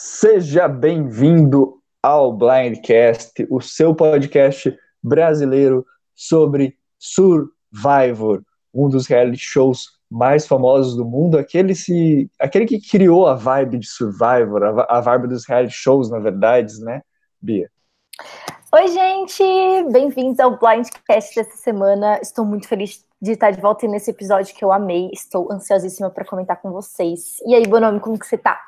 Seja bem-vindo ao Blindcast, o seu podcast brasileiro sobre Survivor, um dos reality shows mais famosos do mundo, aquele, se, aquele que criou a vibe de Survivor, a, a vibe dos reality shows, na verdade, né, Bia? Oi, gente! Bem-vindos ao Blindcast dessa semana. Estou muito feliz de estar de volta nesse episódio que eu amei. Estou ansiosíssima para comentar com vocês. E aí, Bonome, como que você tá?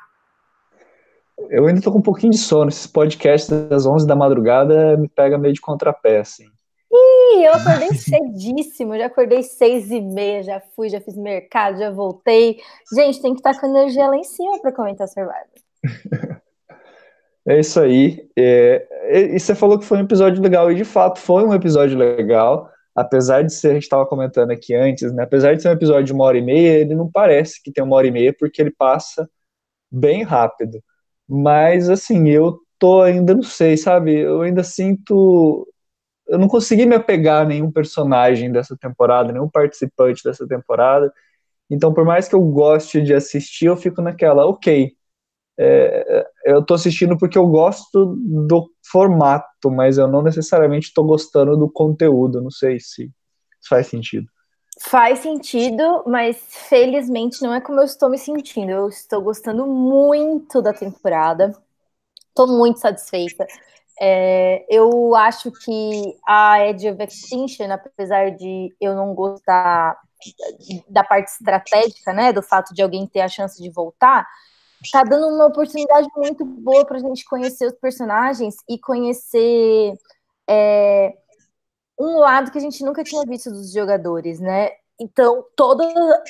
Eu ainda tô com um pouquinho de sono. Esses podcasts das 11 da madrugada me pega meio de contrapé, assim. Ih, eu acordei cedíssimo, já acordei seis e meia, já fui, já fiz mercado, já voltei. Gente, tem que estar com energia lá em cima para comentar Survivor. É isso aí. É, e você falou que foi um episódio legal, e de fato foi um episódio legal. Apesar de ser, a gente estava comentando aqui antes, né? Apesar de ser um episódio de uma hora e meia, ele não parece que tem uma hora e meia, porque ele passa bem rápido. Mas, assim, eu tô ainda, não sei, sabe? Eu ainda sinto. Eu não consegui me apegar a nenhum personagem dessa temporada, nenhum participante dessa temporada. Então, por mais que eu goste de assistir, eu fico naquela, ok. É, eu tô assistindo porque eu gosto do formato, mas eu não necessariamente estou gostando do conteúdo. Não sei se faz sentido. Faz sentido, mas felizmente não é como eu estou me sentindo. Eu estou gostando muito da temporada. Estou muito satisfeita. É, eu acho que a Edge of Extinction, apesar de eu não gostar da parte estratégica, né, do fato de alguém ter a chance de voltar, tá dando uma oportunidade muito boa para a gente conhecer os personagens e conhecer é, um lado que a gente nunca tinha visto dos jogadores, né? Então, toda,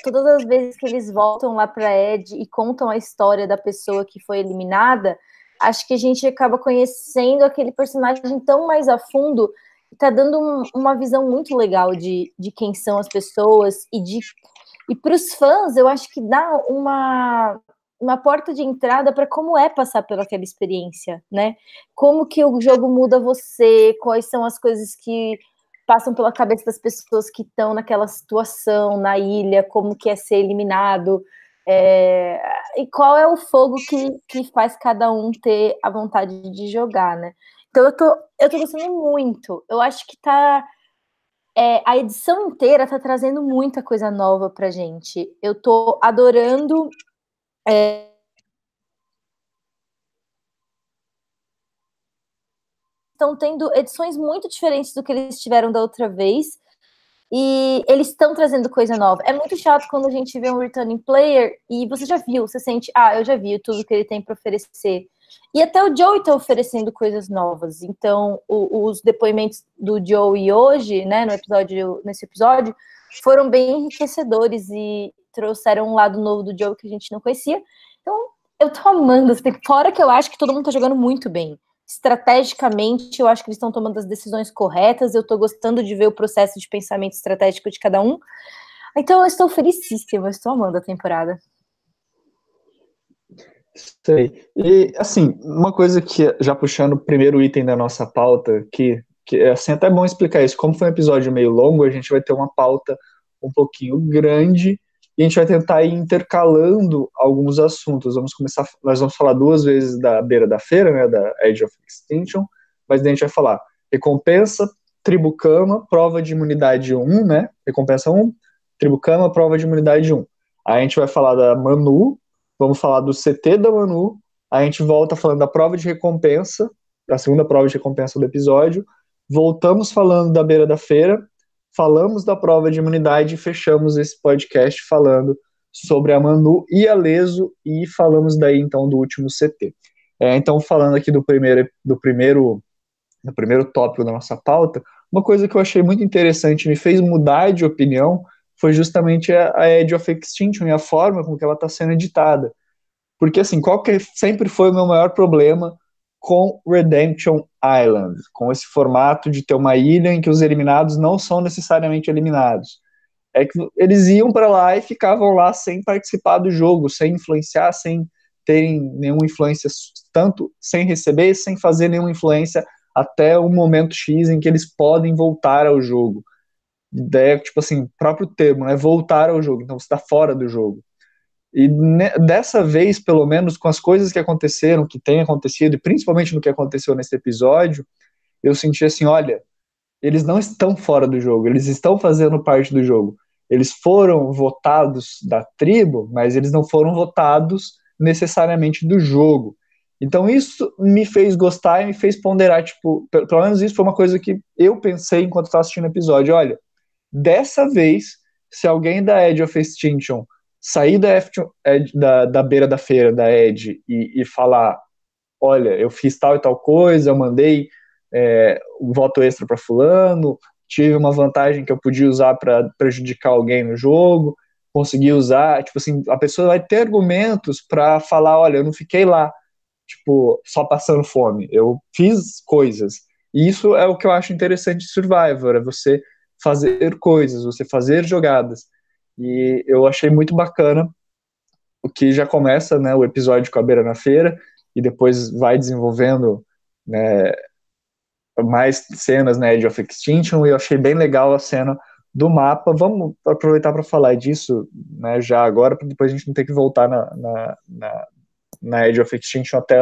todas as vezes que eles voltam lá para Ed e contam a história da pessoa que foi eliminada, acho que a gente acaba conhecendo aquele personagem tão mais a fundo tá dando um, uma visão muito legal de, de quem são as pessoas e de e para os fãs, eu acho que dá uma uma porta de entrada para como é passar pelaquela experiência, né? Como que o jogo muda você, quais são as coisas que passam pela cabeça das pessoas que estão naquela situação na ilha, como que é ser eliminado, é, e qual é o fogo que, que faz cada um ter a vontade de jogar, né? Então eu tô, eu tô gostando muito. Eu acho que tá. É, a edição inteira tá trazendo muita coisa nova pra gente. Eu tô adorando. É, estão tendo edições muito diferentes do que eles tiveram da outra vez. E eles estão trazendo coisa nova. É muito chato quando a gente vê um returning player e você já viu, você sente, ah, eu já vi tudo que ele tem para oferecer. E até o Joey está oferecendo coisas novas. Então, o, os depoimentos do Joey hoje, né, no episódio, nesse episódio, foram bem enriquecedores e trouxeram um lado novo do Joey que a gente não conhecia. Então, eu tô amando. Fora que eu acho que todo mundo tá jogando muito bem estrategicamente, eu acho que eles estão tomando as decisões corretas. Eu estou gostando de ver o processo de pensamento estratégico de cada um. Então, eu estou felicíssima, eu estou amando a temporada. Sei. E, assim, uma coisa que, já puxando o primeiro item da nossa pauta, que, que é assim, até bom explicar isso. Como foi um episódio meio longo, a gente vai ter uma pauta um pouquinho grande e a gente vai tentar ir intercalando alguns assuntos. Vamos começar, nós vamos falar duas vezes da beira da feira, né, da Edge of Extinction, mas a gente vai falar recompensa, tribucama, prova de imunidade 1, né, recompensa 1, tribucama, prova de imunidade 1. Aí a gente vai falar da Manu, vamos falar do CT da Manu, a gente volta falando da prova de recompensa, da segunda prova de recompensa do episódio, voltamos falando da beira da feira, falamos da prova de imunidade e fechamos esse podcast falando sobre a Manu e a Leso e falamos daí então do último CT. É, então falando aqui do primeiro do primeiro do primeiro tópico da nossa pauta, uma coisa que eu achei muito interessante, me fez mudar de opinião, foi justamente a, a Edge of Extinction e a forma com que ela está sendo editada. Porque assim, qual que sempre foi o meu maior problema com Redemption Island, com esse formato de ter uma ilha em que os eliminados não são necessariamente eliminados. É que eles iam para lá e ficavam lá sem participar do jogo, sem influenciar, sem terem nenhuma influência, tanto sem receber, sem fazer nenhuma influência até o momento X em que eles podem voltar ao jogo. Ideia, tipo assim, próprio termo, né? Voltar ao jogo. Então você está fora do jogo. E dessa vez, pelo menos, com as coisas que aconteceram, que têm acontecido, e principalmente no que aconteceu nesse episódio, eu senti assim: olha, eles não estão fora do jogo, eles estão fazendo parte do jogo. Eles foram votados da tribo, mas eles não foram votados necessariamente do jogo. Então isso me fez gostar e me fez ponderar, tipo, pelo menos isso foi uma coisa que eu pensei enquanto estava assistindo o episódio. Olha, dessa vez, se alguém da Edge of Extinction sair da, da, da beira da feira da Edge e, e falar, olha, eu fiz tal e tal coisa, eu mandei é, um voto extra para fulano, tive uma vantagem que eu podia usar para prejudicar alguém no jogo, consegui usar, tipo assim, a pessoa vai ter argumentos para falar, olha, eu não fiquei lá, tipo, só passando fome, eu fiz coisas. E isso é o que eu acho interessante de Survivor, é você fazer coisas, você fazer jogadas. E eu achei muito bacana o que já começa, né, o episódio com a beira na feira e depois vai desenvolvendo, né, mais cenas, né, de of Extinction, e eu achei bem legal a cena do mapa. Vamos aproveitar para falar disso, né, já agora, para depois a gente não ter que voltar na, na, na, na Edge of Extinction até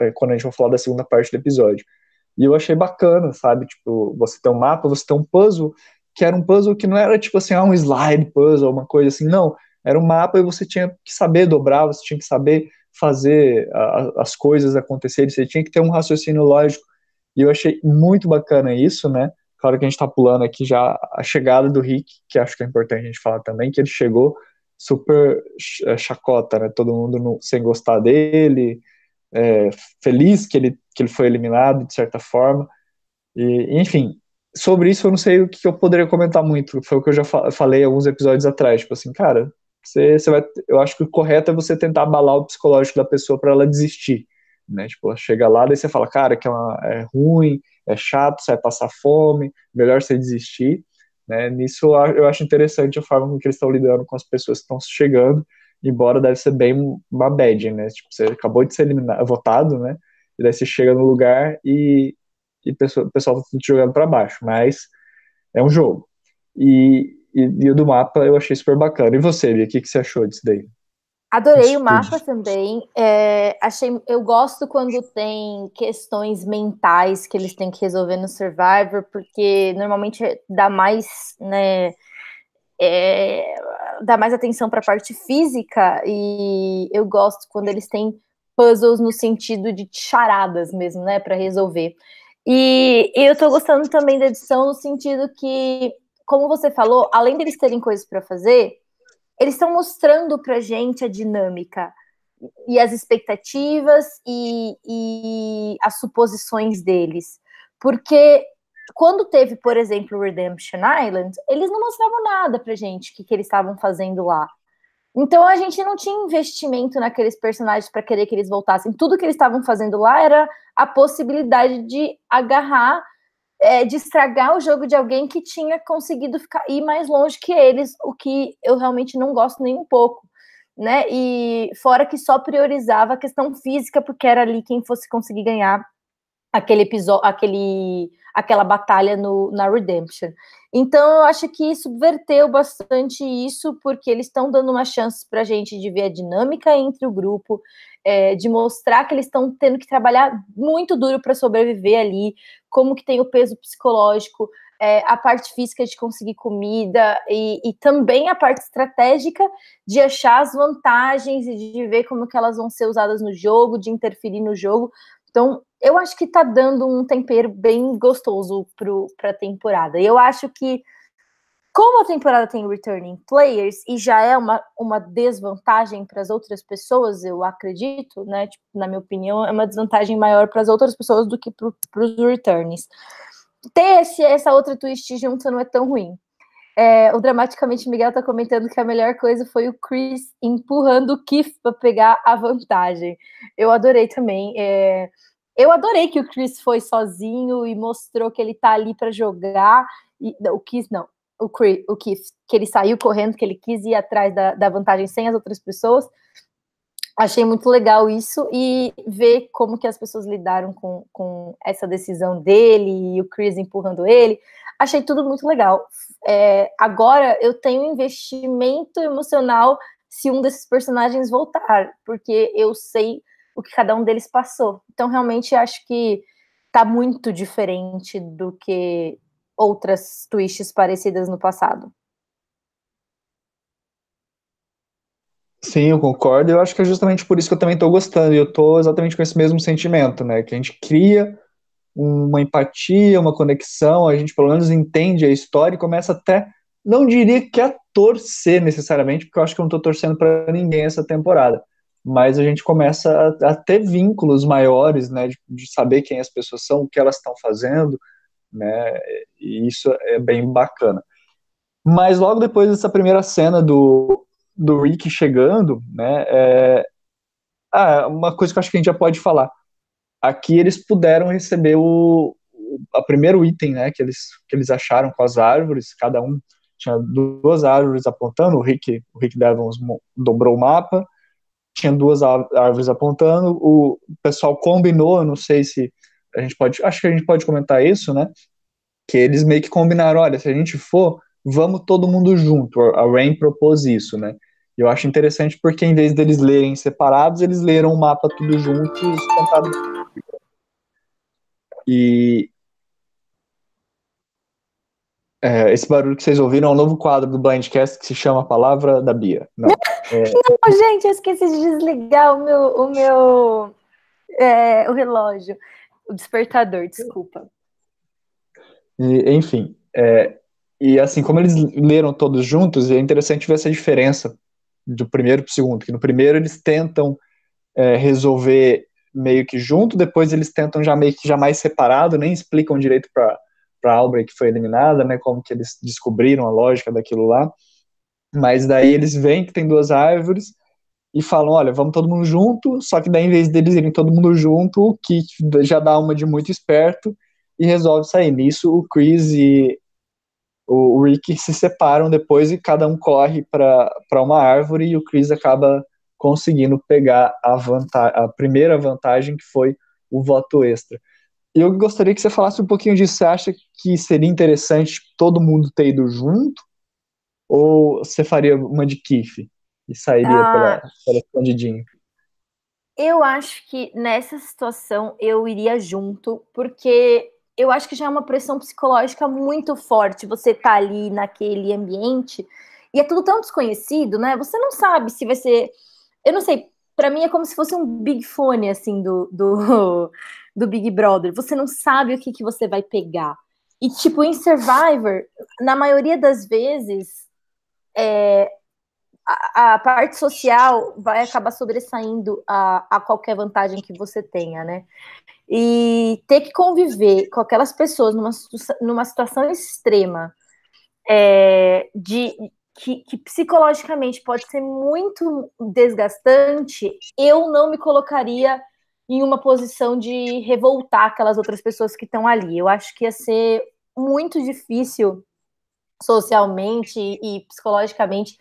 é, quando a gente for falar da segunda parte do episódio. E eu achei bacana, sabe? Tipo, você tem um mapa, você tem um puzzle, que era um puzzle que não era tipo assim, ah, um slide puzzle, uma coisa assim, não. Era um mapa e você tinha que saber dobrar, você tinha que saber fazer a, as coisas acontecerem, você tinha que ter um raciocínio lógico e eu achei muito bacana isso, né? Claro que a gente está pulando aqui já a chegada do Rick, que acho que é importante a gente falar também, que ele chegou super é, chacota, né? Todo mundo no, sem gostar dele, é, feliz que ele, que ele foi eliminado, de certa forma. E, enfim, sobre isso eu não sei o que eu poderia comentar muito. Foi o que eu já falei alguns episódios atrás. Tipo assim, cara, você, você vai, eu acho que o correto é você tentar abalar o psicológico da pessoa para ela desistir né? Tipo, chega lá, daí você fala, cara, que é, uma, é ruim, é chato, você vai passar fome, melhor você desistir, né? Nisso eu acho interessante a forma com que eles estão lidando com as pessoas que estão chegando, embora deve ser bem uma bad, né? Tipo, você acabou de ser eliminado, votado, né? E daí você chega no lugar e, e o pessoal, pessoal tá te jogando para baixo, mas é um jogo. E, e, e, o do mapa eu achei super bacana. E você, Bia, o que, que você achou disso daí? Adorei o mapa também. É, achei, eu gosto quando tem questões mentais que eles têm que resolver no Survivor, porque normalmente dá mais, né, é, dá mais atenção para a parte física e eu gosto quando eles têm puzzles no sentido de charadas mesmo, né, para resolver. E, e eu estou gostando também da edição no sentido que, como você falou, além deles terem coisas para fazer eles estão mostrando para gente a dinâmica e as expectativas e, e, as suposições deles. Porque quando teve, por exemplo, Redemption Island, eles não mostravam nada pra gente o que, que eles estavam fazendo lá. Então a gente não tinha investimento naqueles personagens para querer que eles voltassem. Tudo que eles estavam fazendo lá era a possibilidade de agarrar é, de estragar o jogo de alguém que tinha conseguido ficar ir mais longe que eles, o que eu realmente não gosto nem um pouco, né? E fora que só priorizava a questão física, porque era ali quem fosse conseguir ganhar aquele episódio, aquele, aquela batalha no, na Redemption. Então eu acho que subverteu bastante isso, porque eles estão dando uma chance para a gente de ver a dinâmica entre o grupo, é, de mostrar que eles estão tendo que trabalhar muito duro para sobreviver ali, como que tem o peso psicológico, é, a parte física de conseguir comida e, e, também a parte estratégica de achar as vantagens e de ver como que elas vão ser usadas no jogo, de interferir no jogo. Então, eu acho que está dando um tempero bem gostoso para a temporada. Eu acho que como a temporada tem returning players e já é uma, uma desvantagem para as outras pessoas, eu acredito, né? Tipo, na minha opinião, é uma desvantagem maior para as outras pessoas do que para os returns. Ter esse, essa outra twist junto não é tão ruim. É, o Dramaticamente Miguel está comentando que a melhor coisa foi o Chris empurrando o Keith para pegar a vantagem. Eu adorei também. É, eu adorei que o Chris foi sozinho e mostrou que ele está ali para jogar. E, o Keith não, o, Chris, o Keith, que ele saiu correndo, que ele quis ir atrás da, da vantagem sem as outras pessoas. Achei muito legal isso e ver como que as pessoas lidaram com, com essa decisão dele e o Chris empurrando ele. Achei tudo muito legal. É, agora eu tenho investimento emocional se um desses personagens voltar, porque eu sei o que cada um deles passou. Então, realmente, acho que tá muito diferente do que outras twists parecidas no passado. Sim, eu concordo. Eu acho que é justamente por isso que eu também estou gostando. E eu estou exatamente com esse mesmo sentimento, né? Que a gente cria uma empatia, uma conexão, a gente pelo menos entende a história e começa até, não diria que a torcer necessariamente, porque eu acho que eu não estou torcendo para ninguém essa temporada, mas a gente começa a, a ter vínculos maiores, né, de, de, saber quem as pessoas são, o que elas estão fazendo, né, e isso é bem bacana. Mas logo depois dessa primeira cena do, do Rick chegando, né, é, ah, uma coisa que eu acho que a gente já pode falar, aqui eles puderam receber o, o primeiro item, né, que eles, que eles acharam com as árvores, cada um tinha duas árvores apontando, o Rick, o Rick Devons dobrou o mapa, tinha duas árvores apontando, o pessoal combinou, eu não sei se a gente pode, acho que a gente pode comentar isso, né, que eles meio que combinaram, olha, se a gente for, vamos todo mundo junto, a Rain propôs isso, né, eu acho interessante porque em vez deles lerem separados, eles leram o mapa tudo juntos, tentaram e é, esse barulho que vocês ouviram é um novo quadro do Blindcast que se chama Palavra da Bia. Não, é... Não gente, eu esqueci de desligar o meu, o meu é, o relógio, o despertador, desculpa. E, enfim, é, e assim, como eles leram todos juntos, é interessante ver essa diferença do primeiro para o segundo, que no primeiro eles tentam é, resolver meio que junto, depois eles tentam já meio que já mais separado, nem explicam direito para para Albrecht que foi eliminada, né, como que eles descobriram a lógica daquilo lá. Mas daí eles veem que tem duas árvores e falam, olha, vamos todo mundo junto, só que daí em vez deles irem todo mundo junto, o Kit já dá uma de muito esperto e resolve sair. Nisso o Chris e o Rick se separam depois e cada um corre para uma árvore e o Chris acaba conseguindo pegar a, vantagem, a primeira vantagem, que foi o voto extra. Eu gostaria que você falasse um pouquinho disso. Você acha que seria interessante todo mundo ter ido junto? Ou você faria uma de Kiff e sairia ah, pela, pela escondidinho? Eu acho que nessa situação eu iria junto, porque eu acho que já é uma pressão psicológica muito forte. Você tá ali naquele ambiente e é tudo tão desconhecido, né? Você não sabe se vai ser eu não sei, para mim é como se fosse um big fone, assim, do, do, do Big Brother. Você não sabe o que, que você vai pegar. E, tipo, em Survivor, na maioria das vezes, é, a, a, parte social vai acabar sobressaindo a, a qualquer vantagem que você tenha, né? E ter que conviver com aquelas pessoas numa, numa situação extrema é, de, que, que, psicologicamente pode ser muito desgastante, eu não me colocaria em uma posição de revoltar aquelas outras pessoas que estão ali. Eu acho que ia ser muito difícil socialmente e psicologicamente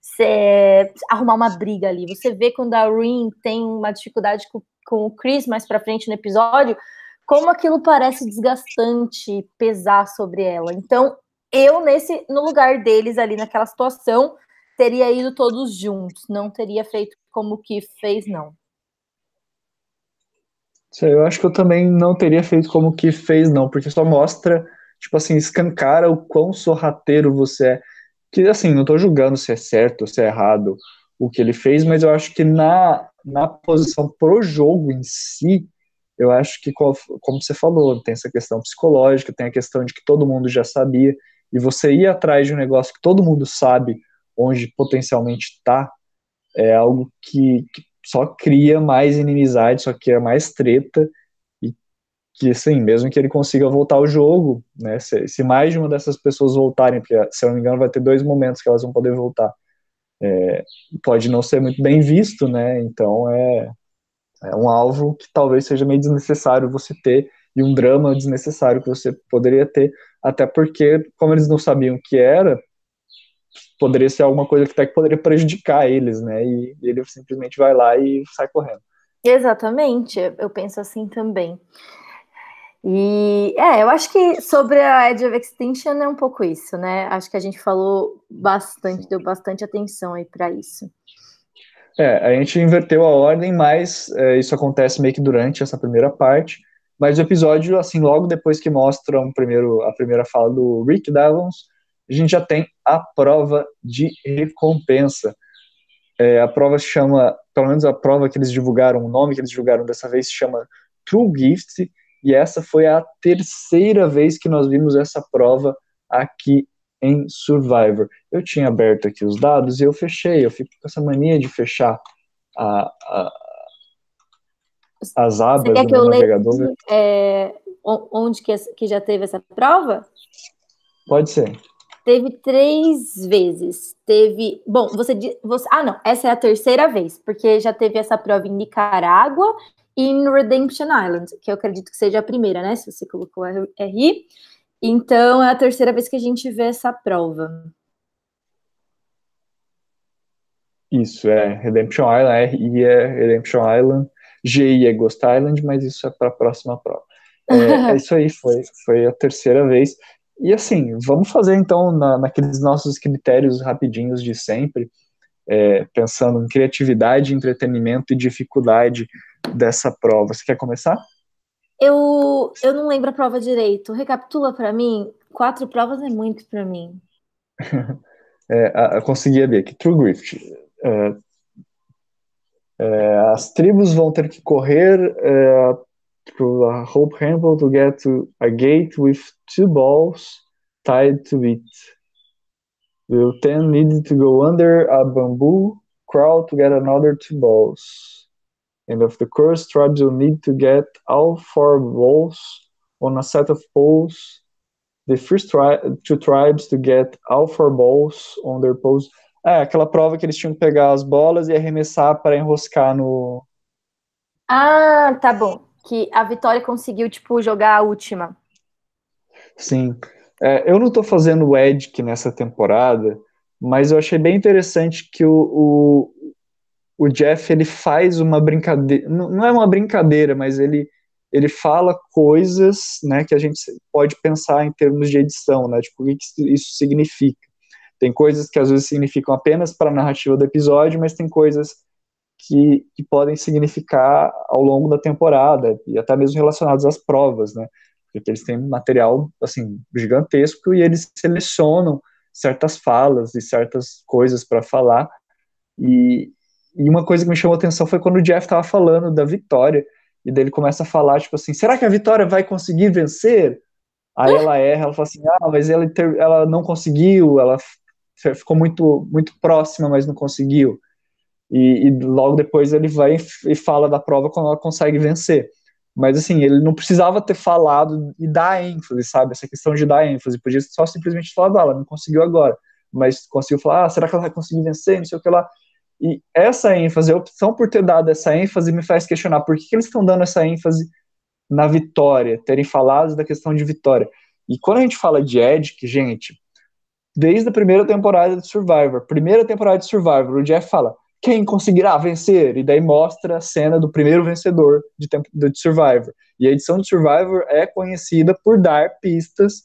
ser, arrumar uma briga ali. Você vê quando a Rin tem uma dificuldade com, com o Chris mais para frente no episódio, como aquilo parece desgastante pesar sobre ela. Então, eu, nesse, no lugar deles ali naquela situação, teria ido todos juntos, não teria feito como Keith fez, não. Eu acho que eu também não teria feito como Keith fez, não, porque só mostra, tipo assim, escancara o quão sorrateiro você é. Que, assim, não tô julgando se é certo ou se é errado o que ele fez, mas eu acho que na, na posição pro jogo em si, eu acho que, como você falou, tem essa questão psicológica, tem a questão de que todo mundo já sabia, e você ir atrás de um negócio que todo mundo sabe onde potencialmente está, é algo que, que, só cria mais inimizade, só cria mais treta, e que, assim, mesmo que ele consiga voltar ao jogo, né, se, se mais de uma dessas pessoas voltarem, porque, se eu não me engano, vai ter dois momentos que elas vão poder voltar, é, pode não ser muito bem visto, né, então é, é um alvo que talvez seja meio desnecessário você ter, e um drama desnecessário que você poderia ter, até porque, como eles não sabiam o que era, poderia ser alguma coisa que até que poderia prejudicar eles, né? E ele simplesmente vai lá e sai correndo. Exatamente, eu penso assim também. E é, eu acho que sobre a Edge of Extinction é um pouco isso, né? Acho que a gente falou bastante, deu bastante atenção aí para isso. É, a gente inverteu a ordem, mas é, isso acontece meio que durante essa primeira parte. Mas o episódio, assim, logo depois que mostra um primeiro, a primeira fala do Rick Davons, a gente já tem a prova de recompensa. É, a prova se chama, pelo menos a prova que eles divulgaram, o nome que eles divulgaram dessa vez se chama True Gift, e essa foi a terceira vez que nós vimos essa prova aqui em Survivor. Eu tinha aberto aqui os dados e eu fechei, eu fico com essa mania de fechar a, as abas do navegador. É, onde que, que já teve essa prova? Pode ser. Teve três vezes. Teve. Bom, você, você. Ah, não. Essa é a terceira vez, porque já teve essa prova em Nicarágua e em Redemption Island, que eu acredito que seja a primeira, né? Se você colocou RI. Então é a terceira vez que a gente vê essa prova. Isso, é Redemption Island, RI é Redemption Island, GI é Ghost Island, mas isso é para a próxima prova. É, é, isso aí, foi, foi a terceira vez. E assim, vamos fazer então na, naqueles nossos critérios rapidinhos de sempre, é, pensando em criatividade, entretenimento e dificuldade dessa prova. Você quer começar? Eu, eu não lembro a prova direito. Recapitula para mim. Quatro provas é muito para mim. é, consegui ver aqui. True Grift. É, é, as tribos vão ter que correr é, through a Hope Temple to get to a gate with two balls tied to it. We'll then need to go under a bamboo crawl to get another two balls. And of the course, tribes will need to get all four balls on a set of poles. The first tri two tribes to get all four balls on their poles. É, aquela prova que eles tinham que pegar as bolas e arremessar para enroscar no. Ah, tá bom que a Vitória conseguiu, tipo, jogar a última. Sim. É, eu não estou fazendo o Edic nessa temporada, mas eu achei bem interessante que o, o, o Jeff ele faz uma brincadeira, não, não é uma brincadeira, mas ele, ele fala coisas né, que a gente pode pensar em termos de edição, né, tipo, o que isso significa. Tem coisas que às vezes significam apenas para a narrativa do episódio, mas tem coisas que, que podem significar ao longo da temporada e até mesmo relacionados às provas, né? Porque eles têm material assim gigantesco e eles selecionam certas falas e certas coisas para falar. E, e uma coisa que me chamou a atenção foi quando o Jeff estava falando da vitória e daí ele começa a falar tipo assim, será que a Vitória vai conseguir vencer? Aí ela erra, ela fala assim, ah, mas ela, ela não conseguiu, ela ficou muito muito próxima, mas não conseguiu e, e, logo depois ele vai e fala da prova quando ela consegue vencer. Mas assim, ele não precisava ter falado e dar ênfase, sabe? Essa questão de dar ênfase. Podia só simplesmente falar, ela não conseguiu agora. Mas conseguiu falar, ah, será que ela vai conseguir vencer? Não sei o que lá. E essa ênfase, a opção por ter dado essa ênfase me faz questionar por que, que eles estão dando essa ênfase na vitória, terem falado da questão de vitória. E quando a gente fala de Edic, gente, desde a primeira temporada de Survivor, primeira temporada de Survivor, o Jeff fala, quem conseguirá vencer? E daí mostra a cena do primeiro vencedor de, tempo, de Survivor. E a edição de Survivor é conhecida por dar pistas,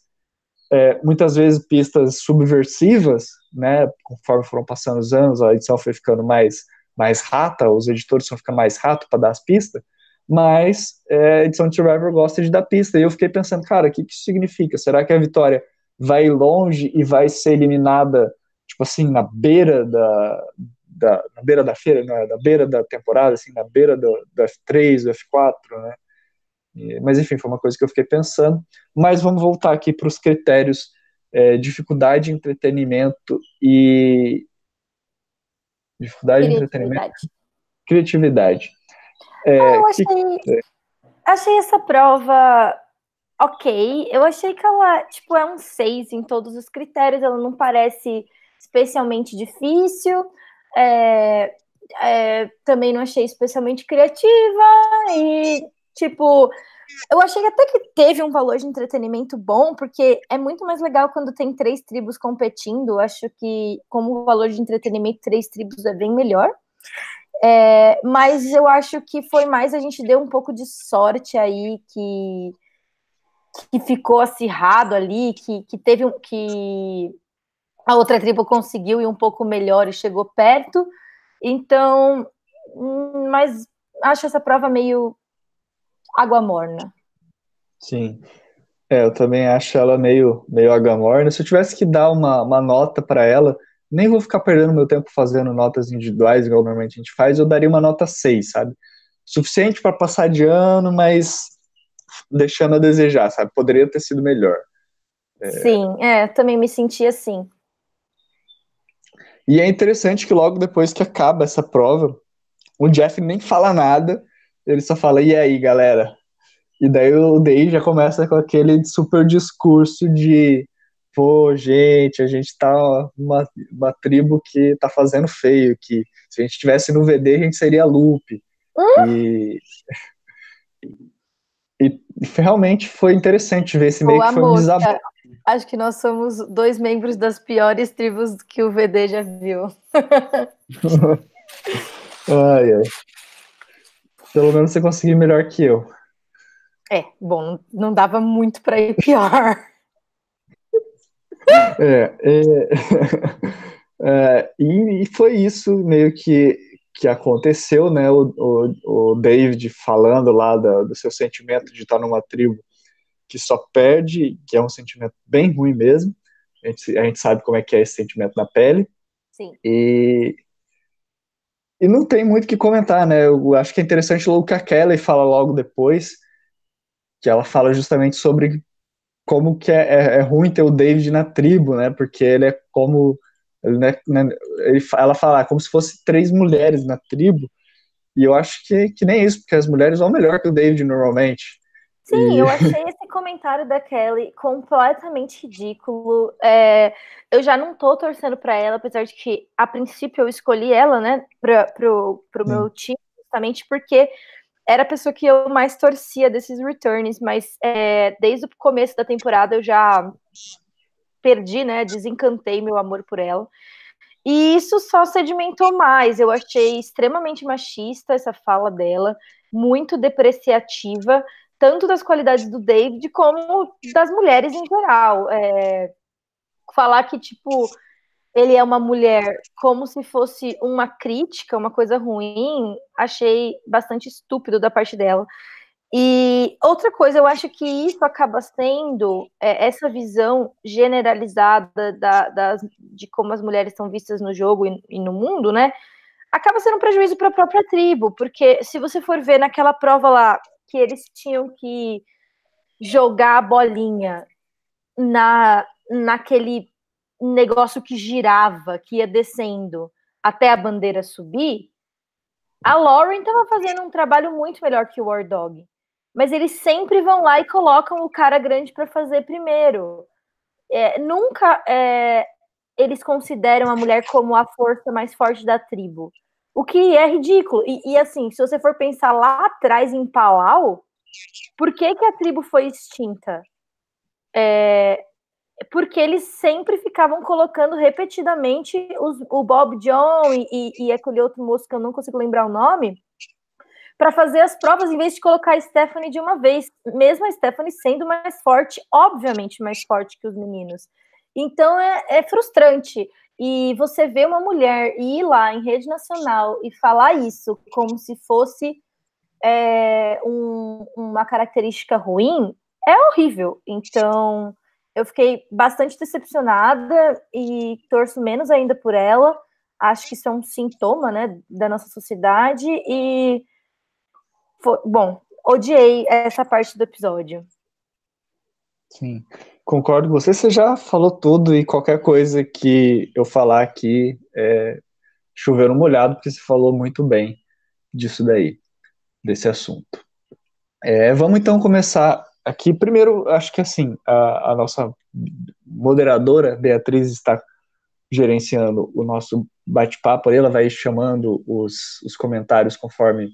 é, muitas vezes pistas subversivas, né? Conforme foram passando os anos, a edição foi ficando mais, mais rata, os editores vão ficar mais rato para dar as pistas, mas é, a edição de Survivor gosta de dar pista. E eu fiquei pensando, cara, o que, que isso significa? Será que a vitória vai longe e vai ser eliminada, tipo assim, na beira da, da, na beira da feira, na, na beira da temporada, assim, na beira do, do F3, do F4, né? E, mas enfim, foi uma coisa que eu fiquei pensando. Mas vamos voltar aqui para os critérios é, dificuldade, entretenimento e dificuldade, entretenimento, criatividade. É, ah, eu achei, que... achei essa prova ok. Eu achei que ela, tipo, é um 6 em todos os critérios. Ela não parece especialmente difícil é, é, também não achei especialmente criativa e, tipo, eu achei até que teve um valor de entretenimento bom, porque é muito mais legal quando tem três tribos competindo. Acho que, como valor de entretenimento, três tribos é bem melhor. É, mas eu acho que foi mais a gente deu um pouco de sorte aí que que ficou acirrado ali, que, que teve um, que a outra tribo conseguiu ir um pouco melhor e chegou perto. Então, hum, mas acho essa prova meio água morna. Sim. É, eu também acho ela meio, meio água morna. Se eu tivesse que dar uma, uma nota para ela, nem vou ficar perdendo meu tempo fazendo notas individuais, igual normalmente a gente faz, eu daria uma nota 6, sabe? Suficiente para passar de ano, mas deixando a desejar, sabe? Poderia ter sido melhor. É... Sim, é, também me senti assim. E é interessante que logo depois que acaba essa prova, o Jeff nem fala nada, ele só fala, e aí, galera? E daí o Dave já começa com aquele super discurso de pô, gente, a gente tá uma, uma tribo que tá fazendo feio, que se a gente tivesse no VD, a gente seria loop. Hum? E, realmente foi interessante ver esse meio que foi um desabafo. Acho que nós somos dois membros das piores tribos que o VD já viu. ai, ai. Pelo menos você conseguiu melhor que eu. É, bom, não dava muito para ir pior. É, é, é, e, e, foi isso meio que, que aconteceu, né? O, o, o David falando lá da, do seu sentimento de estar numa tribo que só perde, que é um sentimento bem ruim mesmo. A gente, a gente sabe como é que é esse sentimento na pele. Sim. E, e não tem muito o que comentar, né? Eu acho que é interessante o que a Kelly fala logo depois, que ela fala justamente sobre como que é, é, é, ruim ter o David na tribo, né? Porque ele é como. Né, né, ele, ela fala como se fosse três mulheres na tribo. E eu acho que, que nem isso, porque as mulheres vão melhor que o David normalmente. Sim, e... eu achei esse comentário da Kelly completamente ridículo. É, eu já não tô torcendo para ela, apesar de que a princípio eu escolhi ela, né, para pro, pro meu time, justamente porque era a pessoa que eu mais torcia desses returns, mas é, desde o começo da temporada eu já perdi, né? Desencantei meu amor por ela. E isso só sedimentou mais. Eu achei extremamente machista essa fala dela, muito depreciativa, tanto das qualidades do David como das mulheres em geral. É, falar que, tipo, ele é uma mulher como se fosse uma crítica, uma coisa ruim, achei bastante estúpido da parte dela. E outra coisa, eu acho que isso acaba sendo é, essa visão generalizada da, das, de como as mulheres são vistas no jogo e, e no mundo, né? Acaba sendo um prejuízo para a própria tribo, porque se você for ver naquela prova lá que eles tinham que jogar a bolinha na, naquele negócio que girava, que ia descendo até a bandeira subir, a Lauren estava fazendo um trabalho muito melhor que o War Dog. Mas eles sempre vão lá e colocam o cara grande para fazer primeiro. É, nunca é, eles consideram a mulher como a força mais forte da tribo. O que é ridículo. E, e assim, se você for pensar lá atrás em Palau, por que, que a tribo foi extinta? É, porque eles sempre ficavam colocando repetidamente os, o Bob John e, e, e, aquele outro moço que eu não consigo lembrar o nome para fazer as provas em vez de colocar a Stephanie de uma vez, mesmo a Stephanie sendo mais forte, obviamente mais forte que os meninos. Então é, é frustrante. E você vê uma mulher ir lá em rede nacional e falar isso como se fosse é, um, uma característica ruim é horrível. Então eu fiquei bastante decepcionada e torço menos ainda por ela. Acho que isso é um sintoma, né, da nossa sociedade e foi, bom, odiei essa parte do episódio. Sim, concordo com você. Você já falou tudo e qualquer coisa que eu falar aqui é chover no molhado, porque você falou muito bem disso daí, desse assunto. É, vamos então começar aqui, primeiro, acho que assim, a, a nossa moderadora, Beatriz, está gerenciando o nosso bate-papo, ela vai chamando os, os comentários conforme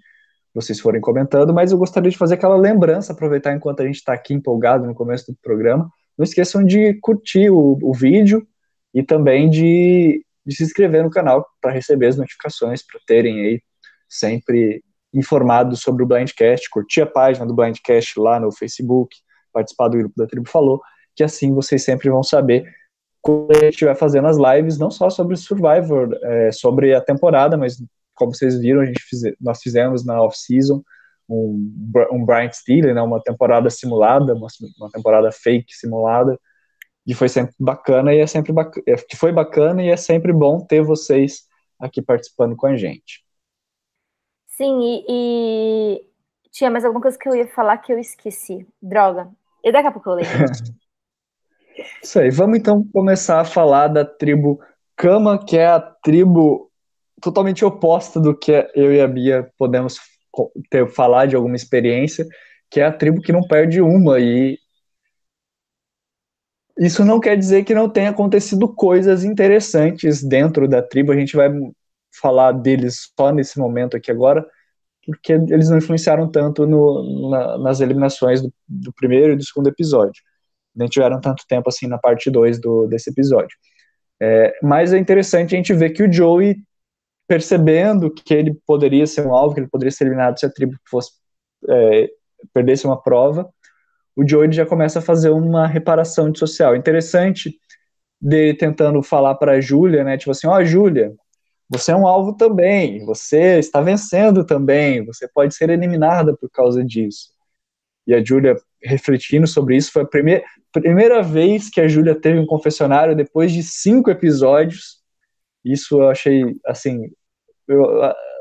vocês forem comentando, mas eu gostaria de fazer aquela lembrança, aproveitar enquanto a gente está aqui empolgado no começo do programa, não esqueçam de curtir o, o vídeo e também de, de se inscrever no canal para receber as notificações, para terem aí sempre informado sobre o Blindcast, curtir a página do Blindcast lá no Facebook, participar do grupo da tribo falou, que assim vocês sempre vão saber quando a gente estiver fazendo as lives, não só sobre Survivor, é, sobre a temporada, mas como vocês viram, a gente fiz, nós fizemos na off-season um, um Brian Steele, né, uma temporada simulada, uma, uma, temporada fake simulada, e foi sempre bacana e é sempre bacana, é, que foi bacana e é sempre bom ter vocês aqui participando com a gente. Sim, e, e tinha mais alguma coisa que eu ia falar que eu esqueci. Droga. E daqui a pouco eu lembro. Isso aí. Vamos então começar a falar da tribo Kama, que é a tribo totalmente oposta do que eu e a Bia podemos ter, falar de alguma experiência, que é a tribo que não perde uma. E isso não quer dizer que não tenha acontecido coisas interessantes dentro da tribo. A gente vai falar deles só nesse momento aqui agora, porque eles não influenciaram tanto no, na, nas eliminações do, do, primeiro e do segundo episódio. Nem tiveram tanto tempo assim na parte 2 desse episódio. É, mas é interessante a gente ver que o Joey percebendo que ele poderia ser um alvo, que ele poderia ser eliminado se a tribo fosse é, perdesse uma prova, o Joey já começa a fazer uma reparação de social. Interessante dele tentando falar para a Júlia, né, tipo assim, ó, oh, Júlia, você é um alvo também, você está vencendo também, você pode ser eliminada por causa disso. E a Júlia refletindo sobre isso, foi a primeira, primeira vez que a Júlia teve um confessionário depois de cinco episódios, isso eu achei, assim, eu,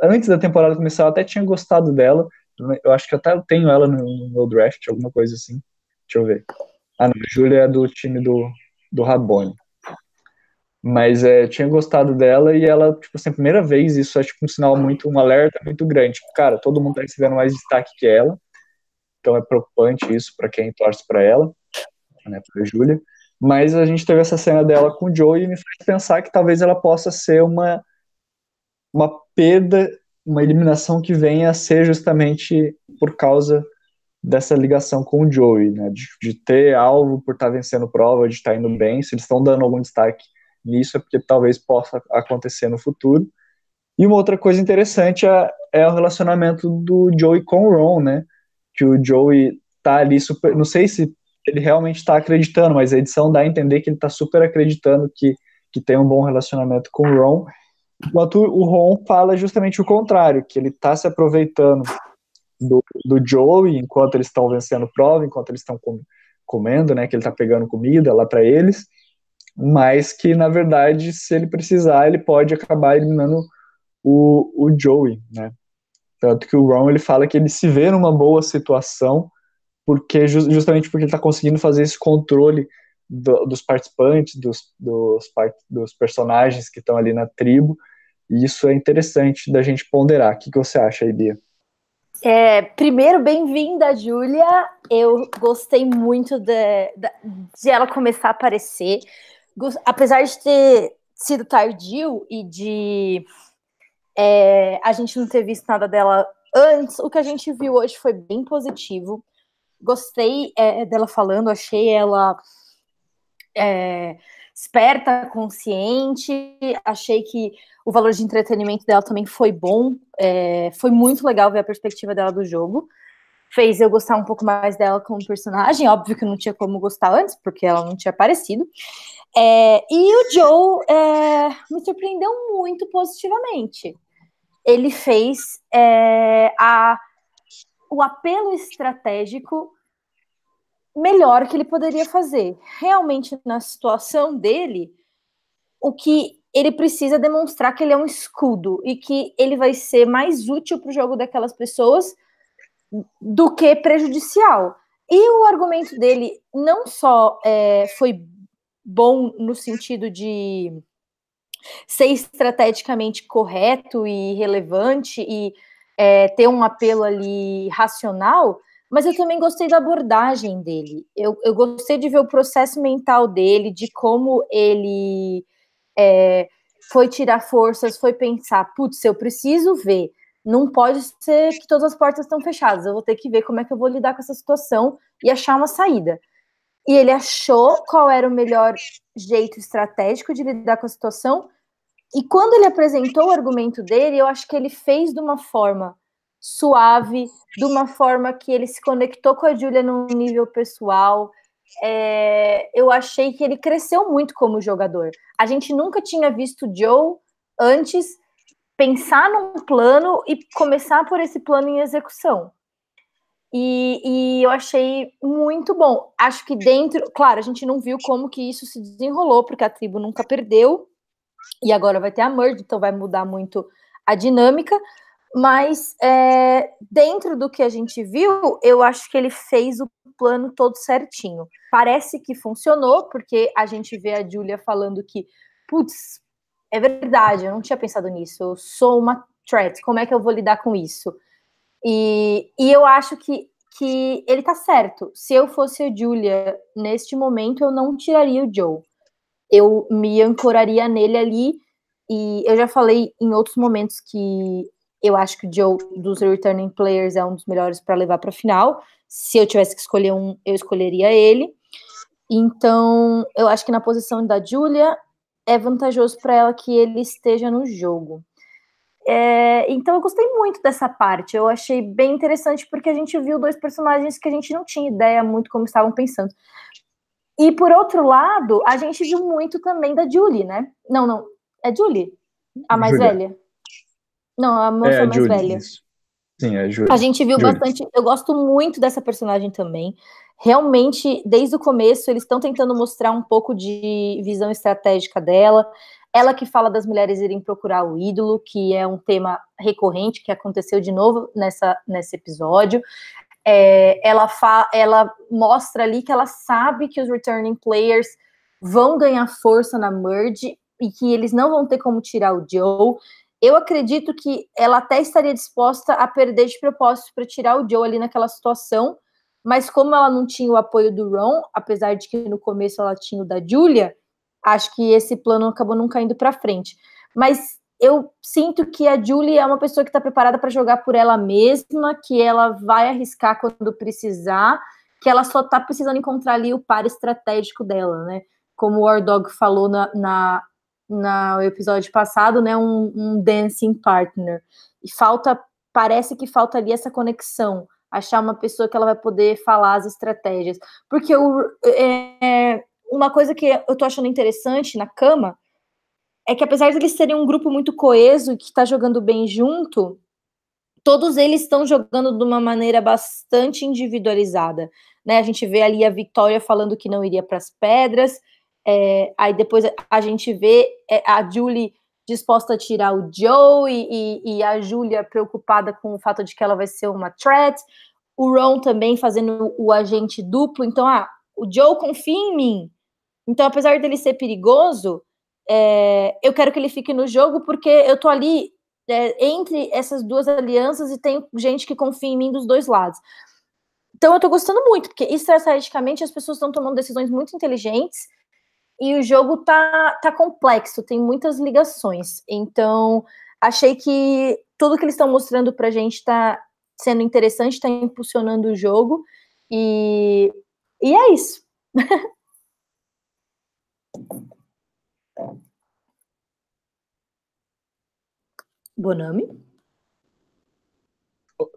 antes da temporada começar, eu até tinha gostado dela. Eu acho que eu até tenho ela no, no meu draft, alguma coisa assim. Deixa eu ver. Ah, não, a Júlia é do time do, do Rabone. Mas é, tinha gostado dela e ela, tipo assim, primeira vez, isso é tipo um sinal muito, um alerta muito grande. Tipo, cara, todo mundo tá recebendo mais destaque que ela. Então é preocupante isso para quem torce para ela, né, pra Júlia. Mas a gente teve essa cena dela com o Joe e me fez pensar que talvez ela possa ser uma, uma perda, uma eliminação que venha a ser justamente por causa dessa ligação com o Joey, né? De, de ter alvo por estar tá vencendo prova, de estar tá indo bem. Se eles estão dando algum destaque nisso, é porque talvez possa acontecer no futuro. E uma outra coisa interessante é, é o relacionamento do Joey com o Ron, né? Que o Joey tá ali super. Não sei se ele realmente está acreditando, mas a edição dá a entender que ele está super acreditando que, que tem um bom relacionamento com o Ron, enquanto o Ron fala justamente o contrário, que ele está se aproveitando do, do Joey enquanto eles estão vencendo prova, enquanto eles estão com, comendo, né, que ele está pegando comida lá para eles, mas que na verdade, se ele precisar, ele pode acabar eliminando o, o Joey, né? Tanto que o Ron ele fala que ele se vê numa boa situação porque justamente porque ele está conseguindo fazer esse controle do, dos participantes, dos, dos, dos personagens que estão ali na tribo, e isso é interessante da gente ponderar. O que, que você acha, Bia? É, primeiro, bem-vinda, Júlia. Eu gostei muito de, de, ela começar a aparecer. Apesar de ter sido tardio e de é, a gente não ter visto nada dela antes, o que a gente viu hoje foi bem positivo. Gostei é, dela falando, achei ela é, esperta, consciente, achei que o valor de entretenimento dela também foi bom, é, foi muito legal ver a perspectiva dela do jogo, fez eu gostar um pouco mais dela como personagem, óbvio que não tinha como gostar antes, porque ela não tinha aparecido, é, e o Joe é, me surpreendeu muito positivamente, ele fez é, a o apelo estratégico melhor que ele poderia fazer. Realmente, na situação dele, o que ele precisa demonstrar que ele é um escudo e que ele vai ser mais útil para o jogo daquelas pessoas do que prejudicial. E o argumento dele não só é, foi bom no sentido de ser estrategicamente correto e relevante e é, ter um apelo ali racional, mas eu também gostei da abordagem dele. Eu, eu gostei de ver o processo mental dele, de como ele é, foi tirar forças, foi pensar, putz, eu preciso ver. Não pode ser que todas as portas estão fechadas. Eu vou ter que ver como é que eu vou lidar com essa situação e achar uma saída. E ele achou qual era o melhor jeito estratégico de lidar com a situação. E quando ele apresentou o argumento dele, eu acho que ele fez de uma forma suave, de uma forma que ele se conectou com a Julia num nível pessoal. É, eu achei que ele cresceu muito como jogador. A gente nunca tinha visto Joe antes pensar num plano e começar por esse plano em execução. E, e, eu achei muito bom. Acho que dentro, claro, a gente não viu como que isso se desenrolou, porque a tribo nunca perdeu, e agora vai ter a merge, então vai mudar muito a dinâmica. Mas é, dentro do que a gente viu, eu acho que ele fez o plano todo certinho. Parece que funcionou, porque a gente vê a Julia falando que, putz, é verdade, eu não tinha pensado nisso, eu sou uma threat, como é que eu vou lidar com isso? E, e eu acho que, que ele tá certo. Se eu fosse a Julia neste momento, eu não tiraria o Joe. Eu me ancoraria nele ali. E eu já falei em outros momentos que eu acho que o Joe, dos returning players, é um dos melhores para levar para final. Se eu tivesse que escolher um, eu escolheria ele. Então, eu acho que na posição da Julia é vantajoso para ela que ele esteja no jogo. É, então eu gostei muito dessa parte. Eu achei bem interessante porque a gente viu dois personagens que a gente não tinha ideia muito como estavam pensando. E por outro lado, a gente viu muito também da Julie, né? Não, não. É Julie? A mais Julia. velha? Não, a moça é, a mais Julie, velha. Isso. Sim, é Julie. A gente viu Julie. bastante. Eu gosto muito dessa personagem também. Realmente, desde o começo, eles estão tentando mostrar um pouco de visão estratégica dela. Ela que fala das mulheres irem procurar o ídolo, que é um tema recorrente que aconteceu de novo nessa, nesse episódio. É, ela, ela mostra ali que ela sabe que os returning players vão ganhar força na merge e que eles não vão ter como tirar o Joe. Eu acredito que ela até estaria disposta a perder de propósito para tirar o Joe ali naquela situação, mas como ela não tinha o apoio do Ron, apesar de que no começo ela tinha o da Julia, acho que esse plano acabou não caindo para frente. Mas eu sinto que a Julie é uma pessoa que está preparada para jogar por ela mesma, que ela vai arriscar quando precisar, que ela só está precisando encontrar ali o par estratégico dela, né? Como o War Dog falou na, na, na episódio passado, né? Um, um dancing partner. E falta, parece que falta ali essa conexão, achar uma pessoa que ela vai poder falar as estratégias. Porque o, é, uma coisa que eu tô achando interessante na cama é que apesar de eles serem um grupo muito coeso e que está jogando bem junto, todos eles estão jogando de uma maneira bastante individualizada. Né? A gente vê ali a Victoria falando que não iria para as pedras, é, aí depois a gente vê é, a Julie disposta a tirar o Joe e, e, e, a Julia preocupada com o fato de que ela vai ser uma threat, o Ron também fazendo o agente duplo, então, ah, o Joe confia em mim, então, apesar dele ser perigoso, é, eu quero que ele fique no jogo porque eu tô ali é, entre essas duas alianças e tem gente que confia em mim dos dois lados. Então, eu tô gostando muito, porque estrategicamente as pessoas estão tomando decisões muito inteligentes e o jogo tá, tá complexo, tem muitas ligações. Então, achei que tudo que eles estão mostrando pra gente tá sendo interessante, tá impulsionando o jogo. E, e é isso. Bonami?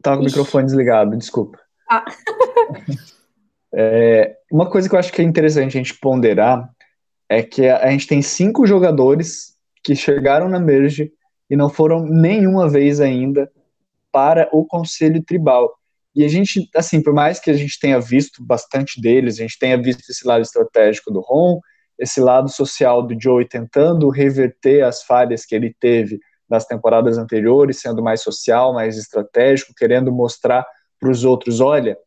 Tava com o microfone desligado, desculpa. Ah. é, uma coisa que eu acho que é interessante a gente ponderar é que a gente tem cinco jogadores que chegaram na Merge e não foram nenhuma vez ainda para o Conselho Tribal. E a gente, assim, por mais que a gente tenha visto bastante deles, a gente tenha visto esse lado estratégico do Ron, esse lado social do Joey tentando reverter as falhas que ele teve nas temporadas anteriores, sendo mais social, mais estratégico, querendo mostrar para os outros, olha,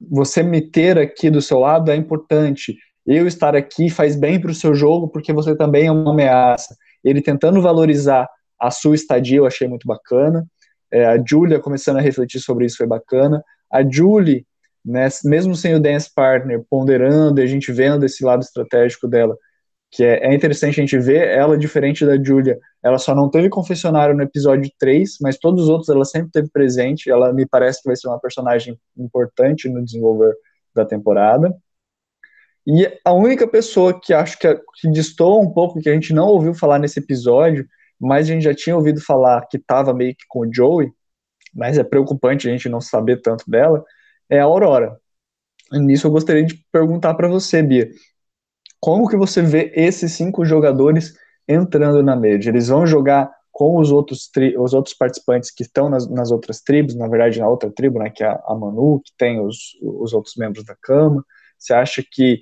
você me ter aqui do seu lado é importante. Eu estar aqui faz bem para o seu jogo porque você também é uma ameaça. Ele tentando valorizar a sua estadia, eu achei muito bacana. É, a Julia começando a refletir sobre isso foi bacana. A Julie né, mesmo sem o dance partner ponderando e a gente vendo esse lado estratégico dela, que é, é, interessante a gente ver ela diferente da Julia. Ela só não teve confessionário no episódio 3, mas todos os outros ela sempre teve presente. Ela me parece que vai ser uma personagem importante no desenvolver da temporada. E a única pessoa que acho que, que distou um pouco, que a gente não ouviu falar nesse episódio, mas a gente já tinha ouvido falar que estava meio que com o Joey, mas é preocupante a gente não saber tanto dela, é a Aurora. Nisso eu gostaria de perguntar para você, Bia, como que você vê esses cinco jogadores entrando na média? Eles vão jogar com os outros, os outros participantes que estão nas, nas, outras tribos, na verdade na outra tribo, né, que é a Manu, que tem os, os outros membros da cama. Você acha que